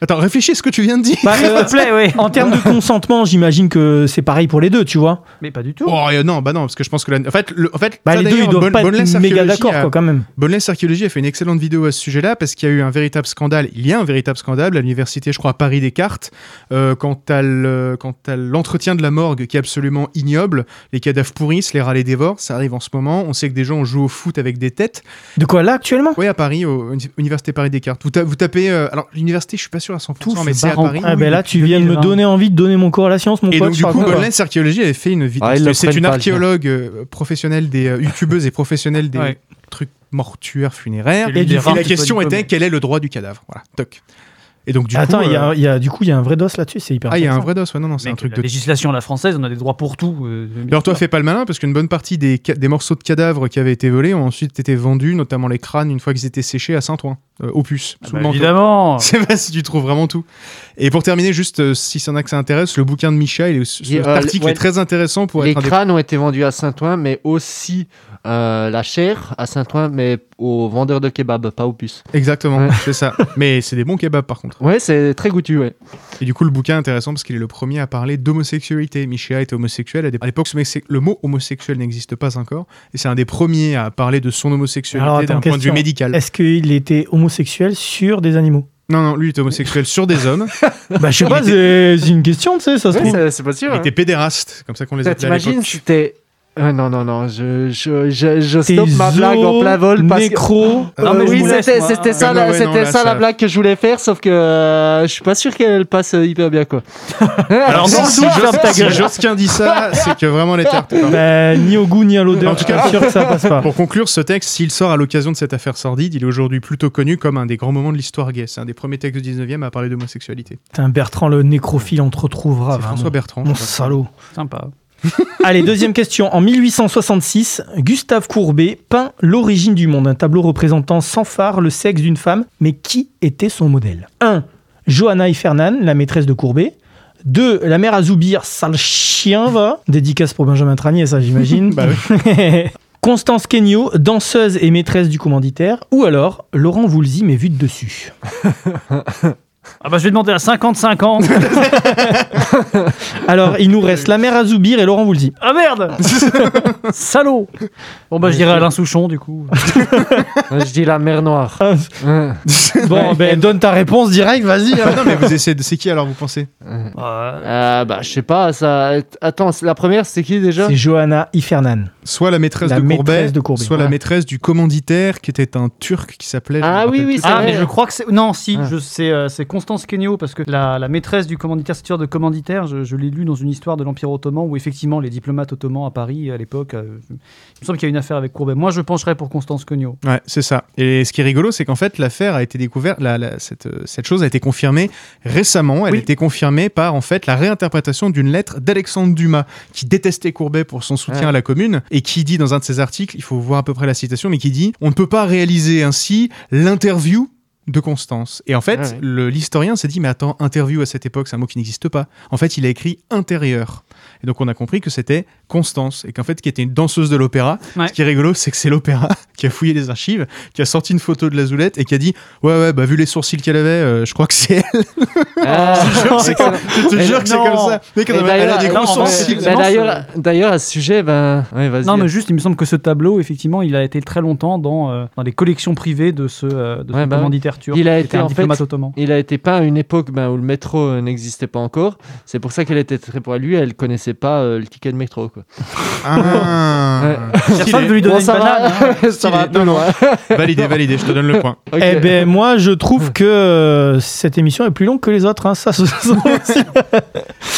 Attends, réfléchis à ce que tu viens de dire. Bah, S'il euh, te plaît, oui. En termes de consentement, j'imagine que c'est pareil pour les deux, tu vois. Mais pas du tout. Oh, euh, non, bah non, parce que je pense que la... en fait, le... en fait Bah, ça, les deux, ils doivent Bon- pas Boneless être méga Archéologie d'accord, a- quoi, quand même. Boneless Archéologie a fait une excellente vidéo à ce sujet-là parce qu'il y a eu un véritable scandale. Il y a un véritable scandale à l'université, je crois, à Paris Descartes, euh, quant à à l'entretien de la morgue qui est absolument ignoble. Les cadavres pourrissent, les rats les dévorent. Ça arrive en ce moment. On sait que des gens jouent au foot avec des têtes. De quoi là actuellement? Oui, à Paris, au, uni- Université Paris Descartes. Vous, ta- vous tapez. euh, alors, l'université, je suis pas sûr à 100%, Tout mais c'est à Paris. Ah ben là, tu viens de me 2020. donner envie de donner mon corps à la science, mon Et pote. donc, je du coup, Boneless Archéologie avait fait une vidéo. Ah, c'est une archéologue euh, professionnelle des euh, youtubeuses et professionnelle des Ouais. trucs mortuaires funéraires. Et, et la question était quel est le droit du cadavre? Voilà, toc. Et donc, du Attends, coup. il y, euh, a, il y a- du coup, il y a un vrai dos là-dessus, c'est hyper Ah, il y a un vrai dos, ouais, non, non, c'est un truc la de. législation la française, on a des droits pour tout. euh, Alors, toi, fais pas le malin, parce qu'une bonne partie des, des morceaux de cadavres qui avaient été volés ont ensuite été vendus, notamment les crânes, une fois qu'ils étaient séchés à Saint-Ouen, euh, au puce, Ah sous bah, évidemment. C'est vrai si tu trouves vraiment tout. Et pour terminer, juste euh, si ça en a que ça intéresse, le bouquin de Micha, il est- ce Il- cet euh, article ouais. est très intéressant pour Les être un des crânes ont été vendus à Saint-Ouen, mais aussi euh, la chair à Saint-Ouen, mais aux vendeurs de kebab, pas aux puces. Exactement, Ouais. c'est ça. Mais c'est des bons kebabs par contre. Ouais, c'est très goûtu, ouais. Et du coup, le bouquin est intéressant parce qu'il est le premier à parler d'homosexualité. Micha était homosexuel. À des- à l'époque, le mot homosexuel n'existe pas encore. Et c'est un des premiers à parler de son homosexualité d'un point de vue question. médical. Est-ce qu'il était homosexuel sur des animaux? Non, non, lui il était homosexuel sur des hommes. Bah, je sais Il pas, était- c'est une question, tu sais, ça se Ouais, trouve. c'est pas sûr. Il hein. était pédéraste, comme ça qu'on les Putain, appelait T'imagines, c'était. Euh, non, non, non, je, je, je, je T'es stoppe ma blague en plein vol parce que. nécro. Non, mais Euh, oui, c'était ça, la, c'était ça blague que je voulais faire, sauf que euh, je suis pas sûr qu'elle passe hyper bien, quoi. Alors, non, si. Josquin dit ça, c'est que vraiment les terres. Bah, ni au goût ni à l'odeur. En tout cas, je suis sûr que ça passe pas. Pour conclure, ce texte, s'il sort à l'occasion de cette affaire sordide, il est aujourd'hui plutôt connu comme un des grands moments de l'histoire gay. C'est un des premiers textes du 19e à parler d'homosexualité. Putain, Bertrand le nécrophile, on te retrouvera. C'est. François Bertrand. Mon salaud. Sympa. Allez, deuxième question. En 1866, Gustave Courbet peint L'origine du monde, un tableau représentant sans phare le sexe d'une femme. Mais qui était son modèle? 1. Johanna Ifernan, la maîtresse de Courbet. 2. La mère Azoubir, sale chien, va. Dédicace pour Benjamin Tranier, ça j'imagine. Bah Constance Kenyo, danseuse et maîtresse du commanditaire. Ou alors Laurent Voulzy, mais vu de dessus. Ah bah je vais demander à 50-50. Alors, il nous reste la mère Azoubir et Laurent Voulzy. ah merde Salaud Bon bah je dirais Alain Souchon du coup. je dis la mer Noire. Ouais. Bon, ben donne ta réponse direct, vas-y. hein. Ah non, mais vous essayez de. C'est qui alors, vous pensez? Euh, bah, je sais pas, ça. Attends, la première, c'est qui déjà? C'est Johanna Ifernan. Soit la maîtresse, La de, Courbet, de Courbet. soit la maîtresse du commanditaire qui était un turc qui s'appelait. Ah oui, oui, c'est Ah mais je crois que c'est... Non si, Ah. je... c'est, euh, c'est Constance Kenyo parce que la, la maîtresse du commanditaire, c'est de commanditaire, je, je l'ai lu dans une histoire de l'Empire ottoman où effectivement les diplomates ottomans à Paris à l'époque, euh, il me semble qu'il y a une affaire avec Courbet. Moi je pencherais pour Constance Kenyo. Ouais, c'est ça. Et ce qui est rigolo, c'est qu'en fait, l'affaire a été découverte, la- la- cette, euh, cette chose a été confirmée récemment. Elle Oui. a été confirmée par, en fait, la réinterprétation d'une lettre d'Alexandre Dumas, qui détestait Courbet pour son soutien Ouais. à la commune, et qui dit dans un de ses articles, il faut voir à peu près la citation, mais qui dit On ne peut pas réaliser ainsi l'interview de Constance. Et en fait, Ah ouais. l'historien s'est dit, mais attends, interview à cette époque, c'est un mot qui n'existe pas. En fait, il a écrit intérieur. Et donc, on a compris que c'était Constance, et qu'en fait, qui était une danseuse de l'opéra. Ouais. Ce qui est rigolo, c'est que c'est l'opéra qui a fouillé les archives, qui a sorti une photo de la Zoulette et qui a dit Ouais, ouais, bah vu les sourcils qu'elle avait, euh, je crois que c'est elle. Ah, je te jure que c'est comme, ça. Mec, Et elle, a- elle a des d'ailleurs- gros non, sourcils. bah, D'ailleurs, à ce sujet, ben, ouais, vas-y. Non, mais juste, il me semble que ce tableau, effectivement, il a été très longtemps dans, euh, dans les collections privées de ce, euh, de Ouais, bah. Il a qui été était un en diplomate fait, ottoman. il a été peint à une époque ben, où le métro n'existait pas encore. C'est pour ça qu'elle était très pour lui. Elle connaissait pas euh, le ticket de métro. Quoi. Ah. Ouais. Personne veut lui donner Bon, une ça va, banane, hein. ça va un peu Non, non. loin. Validé, validé, je te donne le point. Eh ben moi je trouve que euh, cette émission est plus longue que les autres. hein. Ça,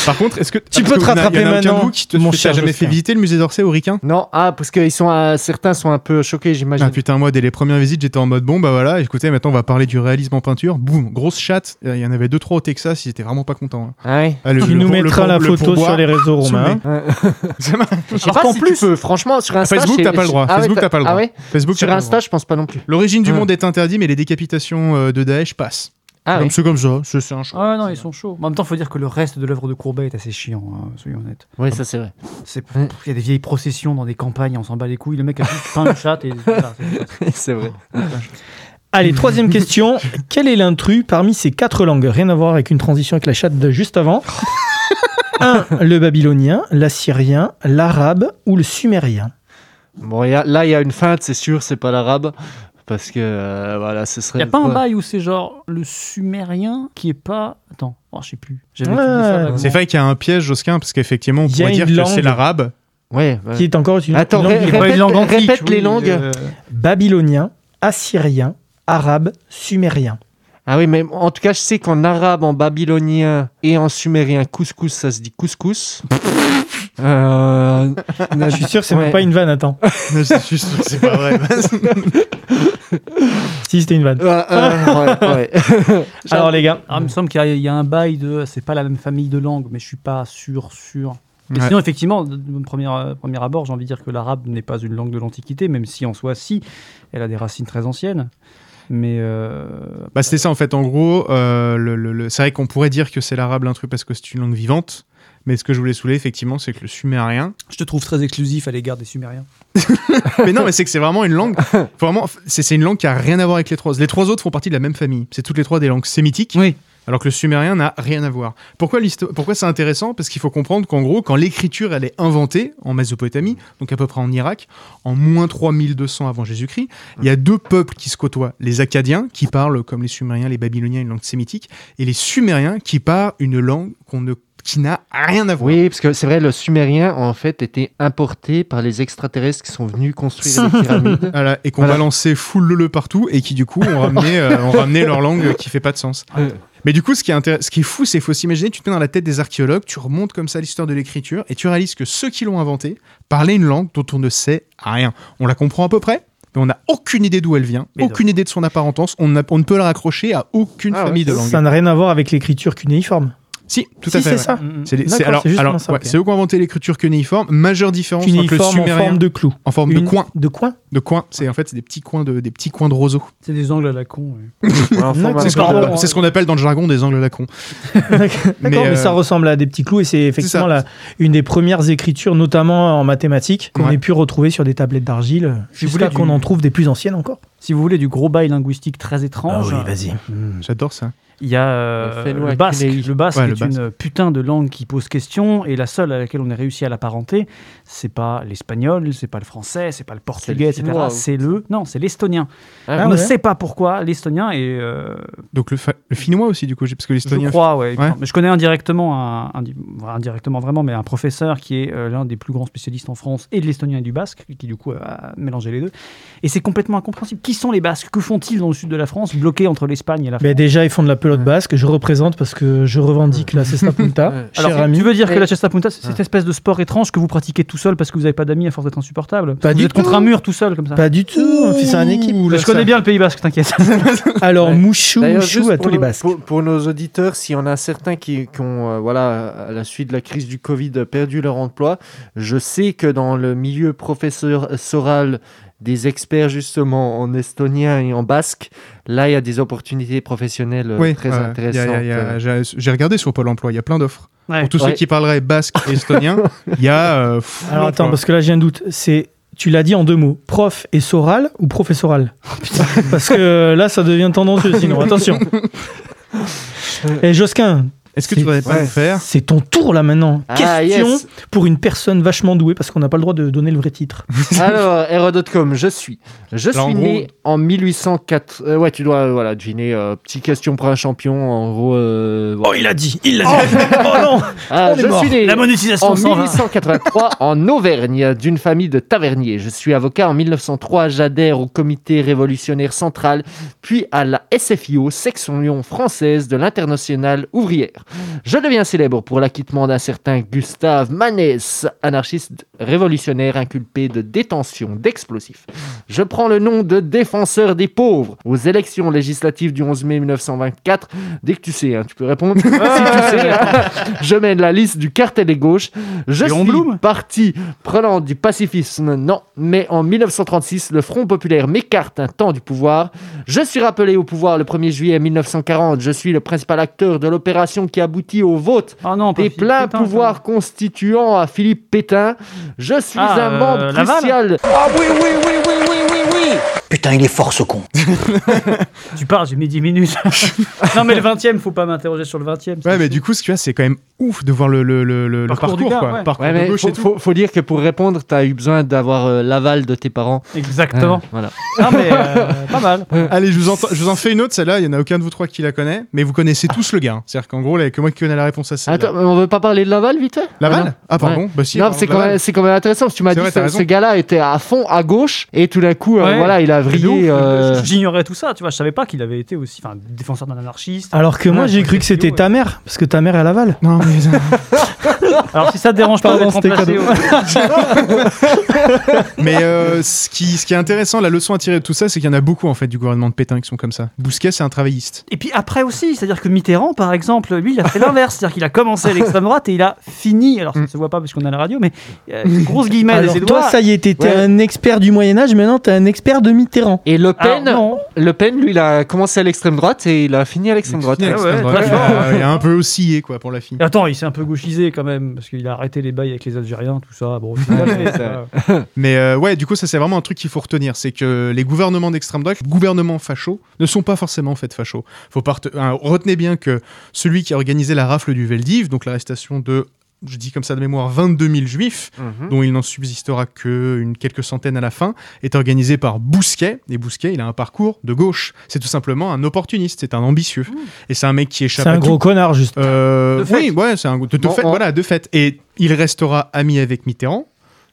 Par contre, est-ce que Tu peux te que rattraper maintenant, vous qui te mon t'a cher jamais fait visiter le musée d'Orsay au Ricain Non, ah, parce que ils sont, euh, certains sont un peu choqués, j'imagine. Ah putain, moi, dès les premières visites, j'étais en mode bon, bah voilà, écoutez, maintenant on va parler du réalisme en peinture. Boum, grosse chatte. Il y en avait deux, trois au Texas, ils étaient vraiment pas contents. hein. Ah ouais? Ah, le- Tu le nous le mettras la photo sur les réseaux le. Je sais pas qu'en si plus- tu peux, franchement, sur Insta. Facebook, t'as pas le droit. Ah Facebook, t'as pas le Ah droit. ouais Facebook, Sur le Insta, je pense pas non plus. L'origine du Ouais. monde est interdit, mais les décapitations euh, de Daesh passent. Ah Donc ouais. c'est comme ça, c'est un choix. Ah non, ils sont chauds. En même temps, il faut dire que le reste de l'œuvre de Courbet est assez chiant, hein, soyons honnêtes. Oui, ça c'est vrai. Il y a des vieilles processions dans des campagnes, on s'en bat les couilles. Le mec a juste peint une chatte et. c'est vrai. Allez, troisième question. Quel est l'intrus parmi ces quatre langues? Rien à voir avec une transition avec la chatte de juste avant. 1. Le babylonien, l'assyrien, l'arabe ou le sumérien Bon, y a- là, il y a une feinte, c'est sûr, c'est pas l'arabe. Parce que, euh, voilà, ce serait. Il n'y a pas un Ouais. bail où c'est genre le sumérien qui est pas. Attends, oh, je sais plus. Ouais. C'est vrai qu'il y a un piège, Josquin, parce qu'effectivement, on Il y a pourrait dire une que c'est langue. l'arabe. Ouais, ouais. Qui est encore une, Attends, une langue ré- libre. pas une répète, langue antique, répète les langues. euh, Babylonien, assyrien, arabe, sumérien. Ah oui, mais en tout cas, je sais qu'en arabe, en babylonien et en sumérien, couscous, ça se dit couscous. Euh, Je suis sûr que c'est ouais. même pas une vanne, attends. je suis sûr que c'est pas vrai. Si, c'était une vanne. Euh, euh, ouais, ouais. Alors les gars, Ah, il me semble qu'il y, a- il y a un bail de. C'est pas la même famille de langues, mais je suis pas sûr, sûr. Mais Ouais. sinon, effectivement, de de premier, euh, premier abord, j'ai envie de dire que l'arabe n'est pas une langue de l'Antiquité, même si en soi, si, elle a des racines très anciennes. Mais. euh, Bah, c'était ça en fait. En gros, euh, le, le- le- c'est vrai qu'on pourrait dire que c'est l'arabe l'intrus parce que c'est une langue vivante. Mais ce que je voulais soulever, effectivement, c'est que le sumérien. je te trouve très exclusif à l'égard des Sumériens. mais non, mais c'est que c'est vraiment une langue. Vraiment, c'est c'est une langue qui a rien à voir avec les trois. Les trois autres font partie de la même famille. C'est toutes les trois des langues sémitiques. Oui. Alors que le sumérien n'a rien à voir. Pourquoi, pourquoi c'est intéressant? Parce qu'il faut comprendre qu'en gros, quand l'écriture elle est inventée en Mésopotamie, donc à peu près en Irak, en moins 3200 avant Jésus-Christ, il y a deux peuples qui se côtoient. Les Akkadiens, qui parlent comme les Sumériens, les Babyloniens, une langue sémitique, et les Sumériens, qui parlent une langue qu'on ne, qui n'a rien à voir. Oui, parce que c'est vrai, le sumérien, en fait, était importé par les extraterrestres qui sont venus construire les pyramides. Voilà, et qu'on Voilà. balançait full le partout et qui du coup ont ramené, euh, ont ramené leur langue qui fait pas de sens. Mais du coup, ce qui est, intér- ce qui est fou, c'est qu'il faut s'imaginer, tu te mets dans la tête des archéologues, tu remontes comme ça l'histoire de l'écriture et tu réalises que ceux qui l'ont inventé parlaient une langue dont on ne sait rien. On la comprend à peu près, mais on n'a aucune idée d'où elle vient, Mais aucune idée de son apparentance, on, ne peut la raccrocher à aucune Ah ouais, famille de langue. ça n'a rien à voir avec l'écriture cunéiforme. Si, tout Si, à fait. c'est ouais. ça. C'est les- D'accord, c'est- alors, alors, ça, ouais, ok. c'est eux qui ont inventé l'écriture cunéiforme. Majeure différence entre le Cunéiforme en sumérien forme de clou. en forme de coin. De coin De coin, c'est en fait c'est des petits coins de des petits coins de roseau. C'est des angles à la con. ouais. C'est ce qu'on de- c'est ce qu'on appelle dans le jargon des angles lacons. D'accord, mais, euh, ça ressemble à des petits clous et c'est effectivement la- une des premières écritures, notamment en mathématiques, qu'on Ouais. ait pu retrouver sur des tablettes d'argile, Si jusqu'à qu'on en trouve des plus anciennes encore. Si vous voulez du gros bail linguistique très étrange, vas-y. J'adore ça. Il y a euh, Le basque. Le basque Ouais, est le basque. une putain de langue qui pose question et la seule à laquelle on a réussi à l'apparenter, c'est pas l'espagnol, c'est pas le français, c'est pas le portugais, etc. C'est le non, c'est l'estonien. Ah on ne sait pas pourquoi l'estonien est euh, Donc le, fa- le finnois aussi du coup, parce que Je l'estonien. crois, ouais. Je connais indirectement, un, indirectement vraiment, mais un professeur qui est euh, l'un des plus grands spécialistes en France et de l'estonien et du basque, qui du coup a mélangé les deux. Et c'est complètement incompréhensible. Qui sont les Basques? Que font-ils dans le sud de la France, bloqués entre l'Espagne et la France? Mais déjà, ils font de la pelote basque. Je représente parce que je revendique la Cesta Punta. Alors, ami. tu veux dire que la Chesta Punta, c'est cette espèce de sport étrange que vous pratiquez tout seul parce que vous n'avez pas d'amis à force d'être insupportable Pas Vous du êtes contre tout. un mur tout seul comme ça Pas du tout, fait ça en équipe. Là, Je connais ça- bien le Pays Basque, t'inquiète. Alors, Ouais. mouchou, mouchou à tous les basques. Pour, pour nos auditeurs, s'il y en a certains qui, qui ont, euh, voilà, à la suite de la crise du Covid, perdu leur emploi, je sais que dans le milieu professoral des experts justement en estonien et en basque, là il y a des opportunités professionnelles euh, Oui, très intéressantes. il y a- il y a- euh. J'ai j'ai regardé sur Pôle emploi, il y a plein d'offres. Ouais. Pour tous Ouais. ceux qui parleraient basque et estonien, il y a. euh, Alors attends, parce que là j'ai un doute. C'est tu l'as dit en deux mots. Prof et soral ou professoral? Parce que là, ça devient tendancieux sinon. Attention. Et Josquin. Est-ce que tu voudrais pas Ouais. le faire C'est ton tour là maintenant. Ah, Question yes. pour une personne vachement douée parce qu'on n'a pas le droit de donner le vrai titre. Alors, Hero.com, je suis. Je Là, en suis gros- né en 1804. euh, ouais, tu dois, euh, voilà, deviner. Euh, petite question pour un champion. En gros. oh, il a dit, il l'a dit. Oh non Ah, On est je mort. suis né La monétisation en s'en va. 1883 en Auvergne, d'une famille de taverniers. Je suis avocat en 1903. J'adhère au comité révolutionnaire central, puis à la SFIO, section française de l'internationale ouvrière. Je deviens célèbre pour l'acquittement d'un certain Gustave Manès, anarchiste révolutionnaire inculpé de détention d'explosifs. Je prends le nom de défenseur des pauvres aux élections législatives du 11 mai 1924. Dès que tu sais, hein, tu peux répondre. si tu sais, hein, je mène la liste du cartel des gauches. Je suis parti prenant du pacifisme. Non, mais en 1936, le Front populaire m'écarte un temps du pouvoir. Je suis rappelé au pouvoir le 1er juillet 1940. Je suis le principal acteur de l'opération qui aboutit au vote des pleins pouvoirs constituant à Philippe Pétain. Je suis Ah, un euh, membre Laval crucial. Ah oui, oui, oui, oui, oui, oui, oui Putain, il est fort ce con. Tu parles, j'ai mis 10 minutes. non, mais le 20 e faut pas m'interroger sur le 20 e Ouais, mais du coup, ce y a, c'est quand même ouf de voir le, le, le, le- Parcours parcours, gars, quoi. ouais. Parcours Ouais, de gauche faut, et tout. faut- faut dire que pour répondre, tu as eu besoin d'avoir euh, l'aval de tes parents. Exactement. Ah, voilà. Non, mais euh, pas mal. Allez, je vous, en, je vous en fais une autre, celle-là, il n'y en a aucun de vous trois qui la connaît, mais vous connaissez tous le gars. hein. C'est-à-dire qu'en gros, il n'y a que moi qui connais la réponse à celle-là. Attends, on veut pas parler de Laval vite fait? Laval? Non Ah, pardon. Bah si, non, c'est quand, même- c'est quand même intéressant parce que tu m'as dit que t'as ce- gars-là était à fond à gauche et tout d'un coup, euh, voilà, il a Euh, J'ignorais tout ça, tu vois. Je savais pas qu'il avait été aussi enfin, défenseur d'un anarchiste. Alors que moi, j'ai cru que c'était ta mère, parce que ta mère est à Laval. Non, mais. Alors si ça te dérange pas Pardon, Mais euh, ce, qui, ce qui est intéressant, la leçon à tirer de tout ça, c'est qu'il y en a beaucoup en fait du gouvernement de Pétain qui sont comme ça. Bousquet, c'est un travailliste. Et puis après aussi, c'est-à-dire que Mitterrand, par exemple, lui, il a fait l'inverse. C'est-à-dire qu'il a commencé à l'extrême droite et il a fini. Alors ça ne se voit pas parce qu'on est à la radio, mais euh, une grosse guillemets Alors toi, doigts. ça y est, t'étais Ouais. un expert du Moyen-Âge, maintenant t'es un expert de Mitterrand. Et Le Pen, Alors, non. Le Pen, lui, il a commencé à l'extrême droite et il a fini à l'extrême droite. Il a- Ah ouais, il a- très fort. il a un peu oscillé quoi pour la fille. Et Attends, il s'est un peu gauchisé quand même, parce qu'il a arrêté les bails avec les Algériens, tout ça. Bon. Mais euh, ouais, du coup, ça c'est vraiment un truc qu'il faut retenir, c'est que les gouvernements d'extrême droite, gouvernements fachos, ne sont pas forcément de fachos. Faut hein, retenez bien que celui qui a organisé la rafle du Veldiv, donc l'arrestation de je dis comme ça de mémoire 22 000 juifs, Mhm. dont il n'en subsistera que une quelques centaines à la fin, est organisé par Bousquet. Et Bousquet, il a un parcours de gauche. C'est tout simplement un opportuniste, c'est un ambitieux. Et c'est un mec qui échappe C'est un à gros tout. connard, juste. Euh, De fait. oui, ouais, c'est un de, de Bon, fait, on- voilà, de fait. Et il restera ami avec Mitterrand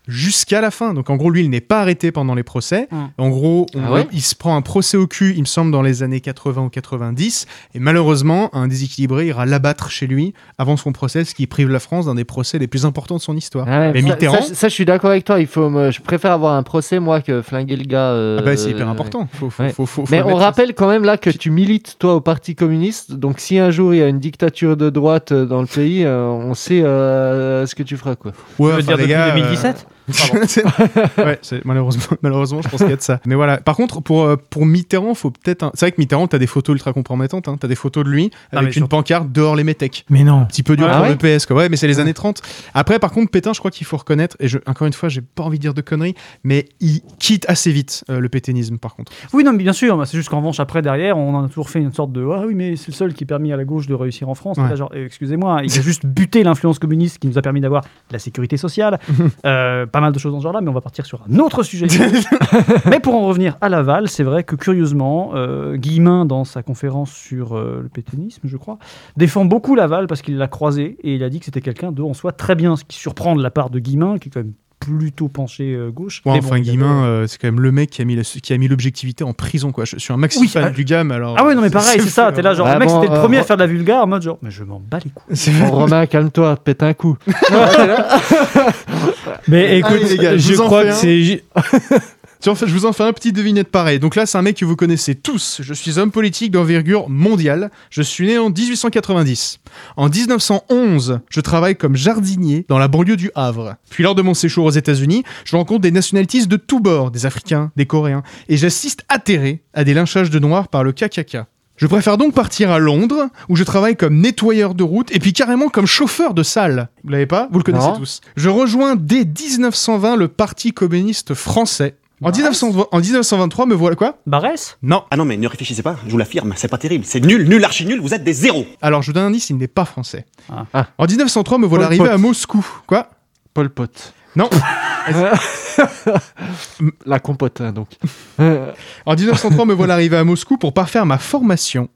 jusqu'à la fin. Donc en gros, lui, il n'est pas arrêté pendant les procès. Mm. En gros, on- Ah ouais il se prend un procès au cul, il me semble, dans les années 80 ou 90. Et malheureusement, un déséquilibré ira l'abattre chez lui avant son procès, ce qui prive la France d'un des procès les plus importants de son histoire. Ah ouais, Mais ça, Mitterrand, ça, ça, je suis d'accord avec toi. Il faut, me- je préfère avoir un procès moi que flinguer le gars. euh, ah bah, c'est hyper important. Faut, faut- ouais. faut- faut- faut Mais on rappelle quand même là que tu milites toi au Parti communiste. Donc si un jour il y a une dictature de droite euh, dans le pays, euh, on sait euh, ce que tu feras quoi. Ouais, Tu veux dire les depuis gars, euh, 2017 C'est- ouais, c'est- malheureusement, malheureusement, je pense qu'il y a de ça. Mais voilà. Par contre, pour, euh, pour Mitterrand, faut peut-être. un- C'est vrai que Mitterrand, t'as des photos ultra compromettantes. Hein. T'as des photos de lui avec une surtout- pancarte dehors les métèques. Mais non. Un petit peu dur Ah pour ouais le PS, quoi. Ouais, mais c'est les années 30. Après, par contre, Pétain, je crois qu'il faut reconnaître, et je, encore une fois, j'ai pas envie de dire de conneries, mais il quitte assez vite euh, le pétainisme, par contre. Oui, non, mais bien sûr, c'est juste qu'en revanche, après, derrière, on en a toujours fait une sorte de Ah oui, mais c'est le seul qui a permis à la gauche de réussir en France. Ouais. Et là, genre, eh, excusez-moi, il a juste buté l'influence communiste qui nous a permis d'avoir la sécurité sociale, euh, pas mal de choses dans ce genre-là, mais on va partir sur un autre sujet. mais pour en revenir à Laval, c'est vrai que curieusement, euh, Guillemin, dans sa conférence sur euh, le pétainisme, je crois, défend beaucoup Laval parce qu'il l'a croisé et il a dit que c'était quelqu'un de, en soi, très bien, ce qui surprend de la part de Guillemin, qui est quand même plutôt penché euh, gauche. Ouais, Mais enfin, bon, Guillemin, euh, c'est quand même le mec qui a mis la- qui a mis l'objectivité en prison, quoi. Je suis un maxi Oui, fan ah- du mais alors. Ah ouais, non, mais pareil, c'est ça. T'es là, genre, Ah le mec, bon, c'était le euh, premier à re- faire de la vulgaire en mode genre, mais je m'en bats les couilles. Bon, Romain, calme-toi, pète un coup. Mais écoute, Allez, les gars, je crois que c'est. Tiens, en fait, je vous en fais un petit devinette pareil. Donc là, c'est un mec que vous connaissez tous. Je suis homme politique d'envergure mondiale. Je suis né en 1890. En 1911, je travaille comme jardinier dans la banlieue du Havre. Puis lors de mon séjour aux États-Unis, je rencontre des nationalities de tous bords, des Africains, des Coréens, et j'assiste atterré à des lynchages de noirs par le KKK. Je préfère donc partir à Londres, où je travaille comme nettoyeur de route, et puis carrément comme chauffeur de salle. Vous l'avez pas? Vous le connaissez Non. tous. Je rejoins dès 1920 le Parti communiste français. En, 1920 en 1923, me voilà quoi? Barès Non. Ah non, mais ne réfléchissez pas, je vous l'affirme, c'est pas terrible. C'est nul, nul, archi nul, vous êtes des zéros. Alors, je vous donne un indice, il n'est pas français. Ah. En 1903, me voilà arrivé Pot. à Moscou. Quoi? Pol Pot. Non. La compote, hein, donc. En 1903, me voilà arrivé à Moscou pour parfaire ma formation.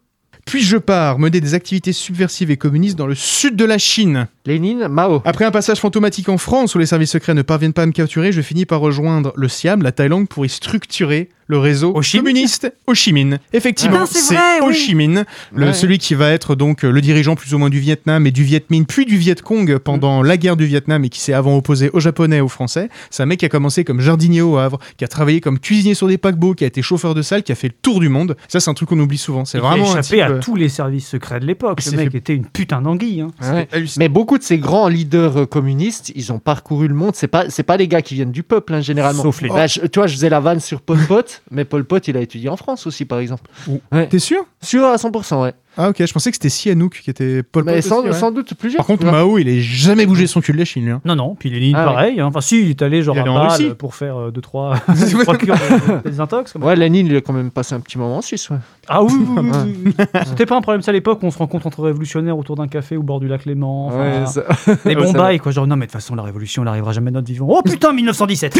Puis je pars mener des activités subversives et communistes dans le sud de la Chine? Lénine, Mao. Après un passage fantomatique en France où les services secrets ne parviennent pas à me capturer, je finis par rejoindre le Siam, la Thaïlande, pour y structurer le réseau communiste Ho Chi Minh. Effectivement, Ah, c'est Ho. Chi Minh, le- Ouais. celui qui va être donc euh, le dirigeant plus ou moins du Vietnam et du Viet Minh, puis du Viet Cong pendant la guerre du Vietnam et qui s'est avant opposé aux Japonais et aux Français. C'est un mec qui a commencé comme jardinier au Havre, qui a travaillé comme cuisinier sur des paquebots, qui a été chauffeur de salle, qui a fait le tour du monde. Ça, c'est un truc qu'on oublie souvent. C'est Il a vraiment un échappé type, à euh, tous les services secrets de l'époque. Le mec fait- était une putain d'anguille. hein. Ouais. Mais beaucoup de ces grands leaders euh, communistes, ils ont parcouru le monde. C'est pas, c'est pas les gars qui viennent du peuple, hein, généralement. Sauf les- Bah, je- tu vois, je faisais la vanne sur Pol Pot, mais Pol Pot, il a étudié en France aussi, par exemple. Ouais. T'es sûr? Sûr à 100%, ouais. Ah ok, je pensais que c'était Sihanouk qui était Paul Mais Pot sans, aussi, ouais. sans doute plus jeune. Par contre. Mao, il est jamais bougé son cul de la Chine, lui. hein. Non, non, puis Lénine, Ah, pareil. hein. Enfin, si, il est allé genre Il est à allé en Bâle Russie. pour faire 2 deux, trois, trois cures de- des intox. comme- Ouais, Lénine, il a quand même passé un petit moment en Suisse, ouais. Ah oui, oui, oui, oui, oui. C'était pas un problème ça à l'époque, on se rencontre entre révolutionnaires autour d'un café au bord du lac Léman. enfin, Ouais, ça- Ouais, bons ça bails, quoi. Genre, non, mais de toute façon, la révolution, elle arrivera jamais de notre vivant. Oh putain, 1917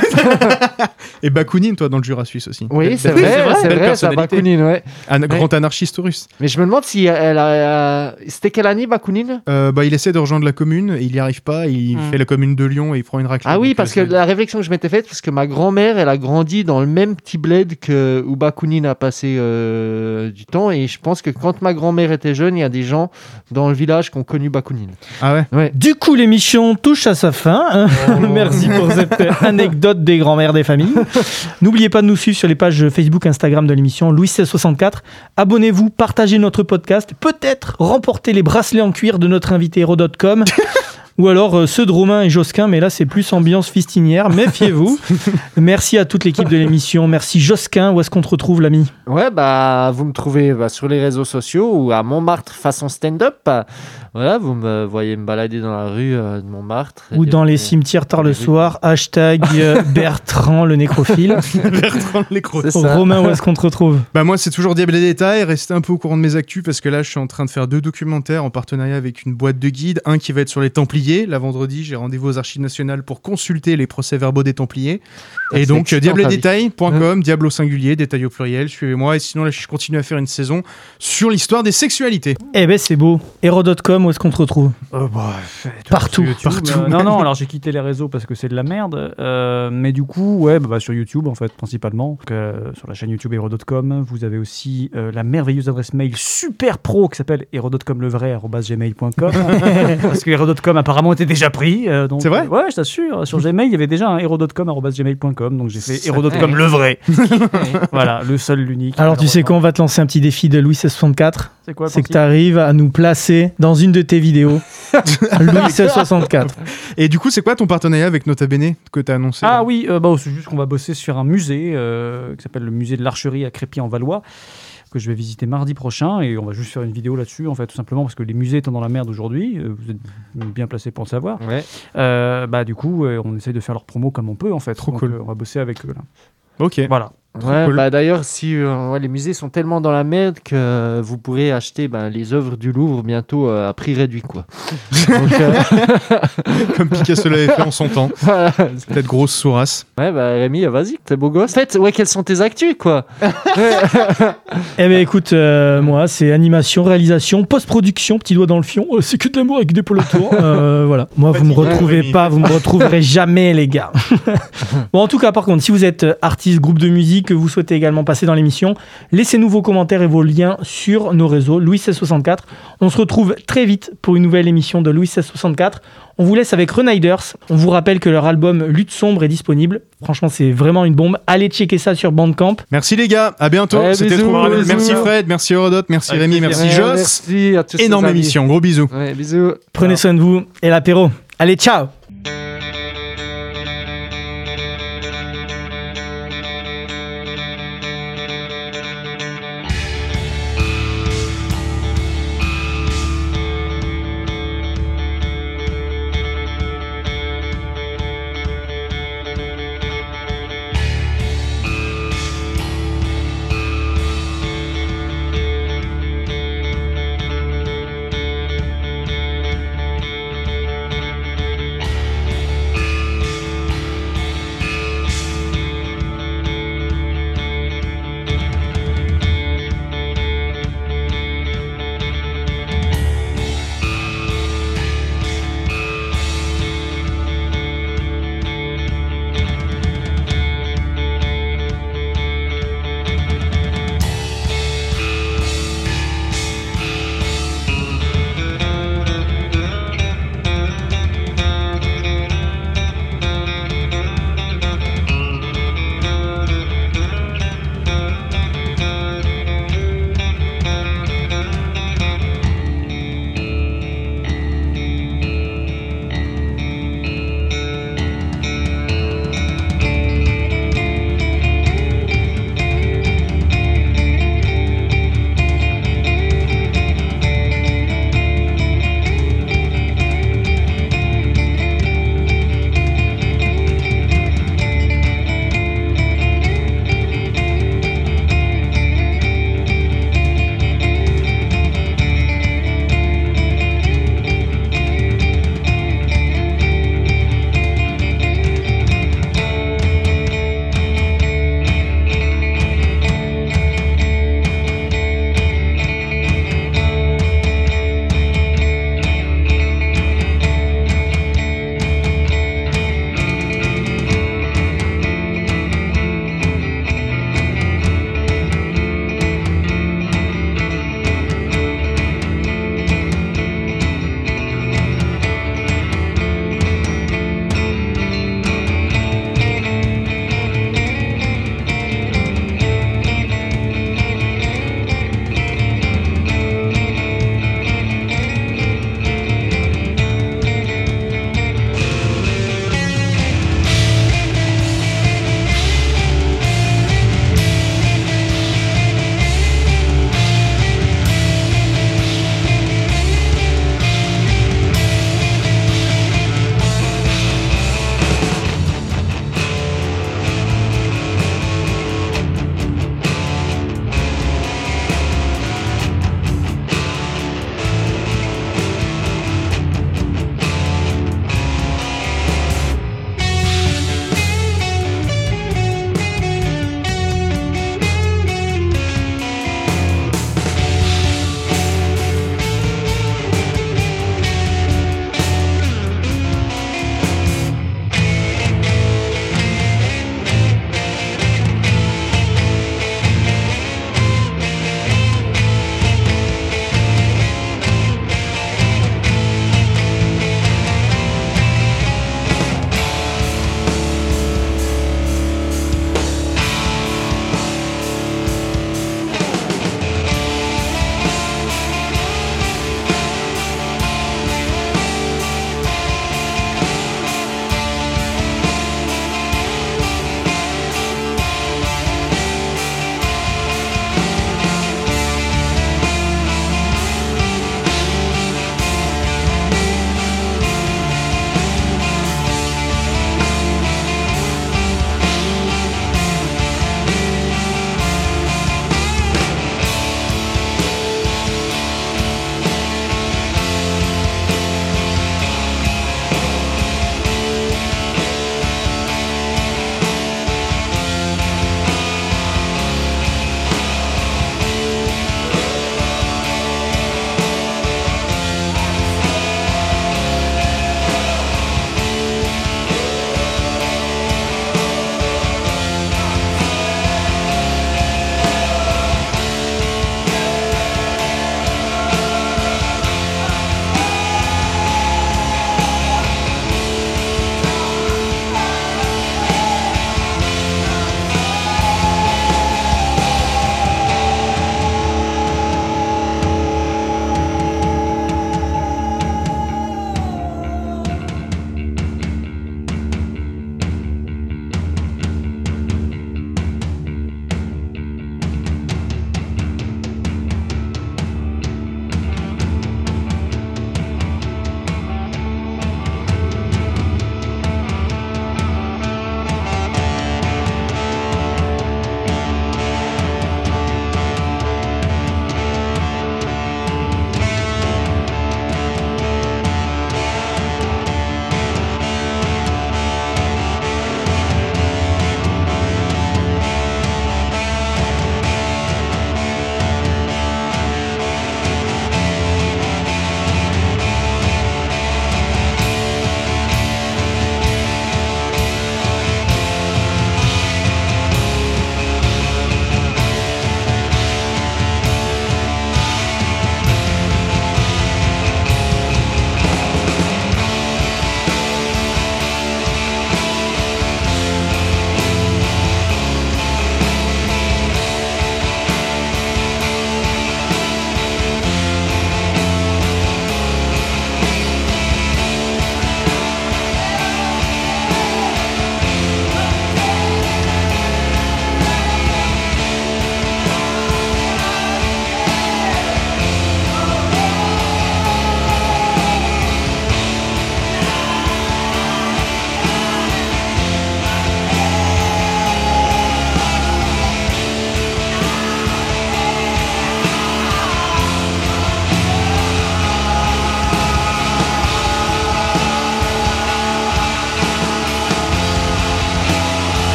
Et Bakounine, toi, dans le Jura suisse aussi. Oui, c'est belle- vrai, belle c'est vrai, ça, personnalité. Bakounine, ouais. Un grand anarchiste russe. Mais je me demande elle a. C'était quelle année, Bakounine? Euh, bah, il essaie de rejoindre la commune, et il n'y arrive pas, il Hmm. fait la commune de Lyon et il prend une raclée. Ah oui, parce que euh, la réflexion que je m'étais faite, parce que ma grand-mère, elle a grandi dans le même petit bled que où Bakounine a passé euh, du temps, et je pense que quand ma grand-mère était jeune, il y a des gens dans le village qui ont connu Bakounine. Ah ouais? Ouais. Du coup, l'émission touche à sa fin. hein. Merci pour cette anecdote des grands-mères des familles. N'oubliez pas de nous suivre sur les pages Facebook, Instagram de l'émission Louis 1664. Abonnez-vous, partagez notre podcast, peut-être remportez les bracelets en cuir de notre invité Hérodote.com. Ou alors euh, ceux de Romain et Josquin, mais là c'est plus ambiance fistinière, méfiez-vous. Merci à toute l'équipe de l'émission, merci Josquin, où est-ce qu'on te retrouve l'ami Ouais, bah, vous me trouvez bah, sur les réseaux sociaux ou à Montmartre façon stand-up. Voilà, vous me voyez me balader dans la rue euh, de Montmartre. Ou dans les cimetières tard le soir, hashtag euh, Bertrand le nécrophile. Bertrand le nécrophile. Romain, où est-ce qu'on te retrouve? Bah moi c'est toujours Diable et Détails, restez un peu au courant de mes actus parce que là je suis en train de faire deux documentaires en partenariat avec une boîte de guides, un qui va être sur les Templiers, la vendredi j'ai rendez-vous aux Archives nationales pour consulter les procès-verbaux des Templiers. Ah, et donc excitant, diable et ta vie. détails.com, diable au singulier, détail au pluriel, suivez-moi et sinon là je continue à faire une saison sur l'histoire des sexualités. Eh ben c'est beau. Hérodote.com, où est-ce qu'on te retrouve Euh, bah, Partout. YouTube, euh, non, non, alors j'ai quitté les réseaux parce que c'est de la merde. euh, mais du coup, ouais, bah, bah, sur YouTube, en fait, principalement. Donc, euh, sur la chaîne YouTube Hero.com, vous avez aussi euh, la merveilleuse adresse mail super pro qui s'appelle hérodotecomlevray.gmail.com. parce que Hero.com apparemment était déjà pris. euh, C'est vrai? euh, Ouais, je t'assure. Sur Gmail, il y avait déjà un Donc j'ai fait hérodotecom le vrai. voilà, le seul, l'unique. Alors tu sais quoi, on va te lancer un petit défi de Louis 1664. C'est quoi C'est que tu arrives à nous placer dans une de tes vidéos. Louis 1664. Et du coup c'est quoi ton partenariat avec Nota Bene que t'as annoncé Ah oui, euh, bah, c'est juste qu'on va bosser sur un musée euh, qui s'appelle le musée de l'archerie à Crépy-en-Valois que je vais visiter mardi prochain et on va juste faire une vidéo là-dessus en fait tout simplement parce que les musées étant dans la merde aujourd'hui, euh, vous êtes bien placés pour le savoir. Ouais. Euh, bah du coup euh, on essaye de faire leur promo comme on peut en fait. Trop Donc, cool. on va bosser avec eux là. Ok. Voilà. Ouais, cool. bah d'ailleurs, si euh, ouais, les musées sont tellement dans la merde que euh, vous pourrez acheter ben, les œuvres du Louvre bientôt euh, à prix réduit, quoi. Donc, euh, Comme Picasso l'avait fait en son temps. voilà. Peut-être grosse sourasse. Ouais, bah Rémi, vas-y, t'es beau gosse. En fait, ouais, quelles sont tes actus, quoi Eh ben écoute, euh, moi c'est animation, réalisation, post-production, petit doigt dans le fion. Euh, c'est que de l'amour avec des pôles autour. Euh, voilà. Moi vous me retrouvez Rémi. pas, vous me retrouverez jamais les gars. bon en tout cas par contre, si vous êtes artiste, groupe de musique, que vous souhaitez également passer dans l'émission, laissez-nous vos commentaires et vos liens sur nos réseaux. Louis 1664. On se retrouve très vite pour une nouvelle émission de Louis 1664. On vous laisse avec Reniders. On vous rappelle que leur album Lutte sombre est disponible. Franchement, c'est vraiment une bombe. Allez checker ça sur Bandcamp. Merci les gars, à bientôt. Ouais, C'était trop. Merci Fred, merci Hérodote, merci Rémi, merci Ouais, Joss. Merci à tous Énorme émission, gros bisous. Ouais, bisous. Prenez soin de vous et l'apéro. Allez, ciao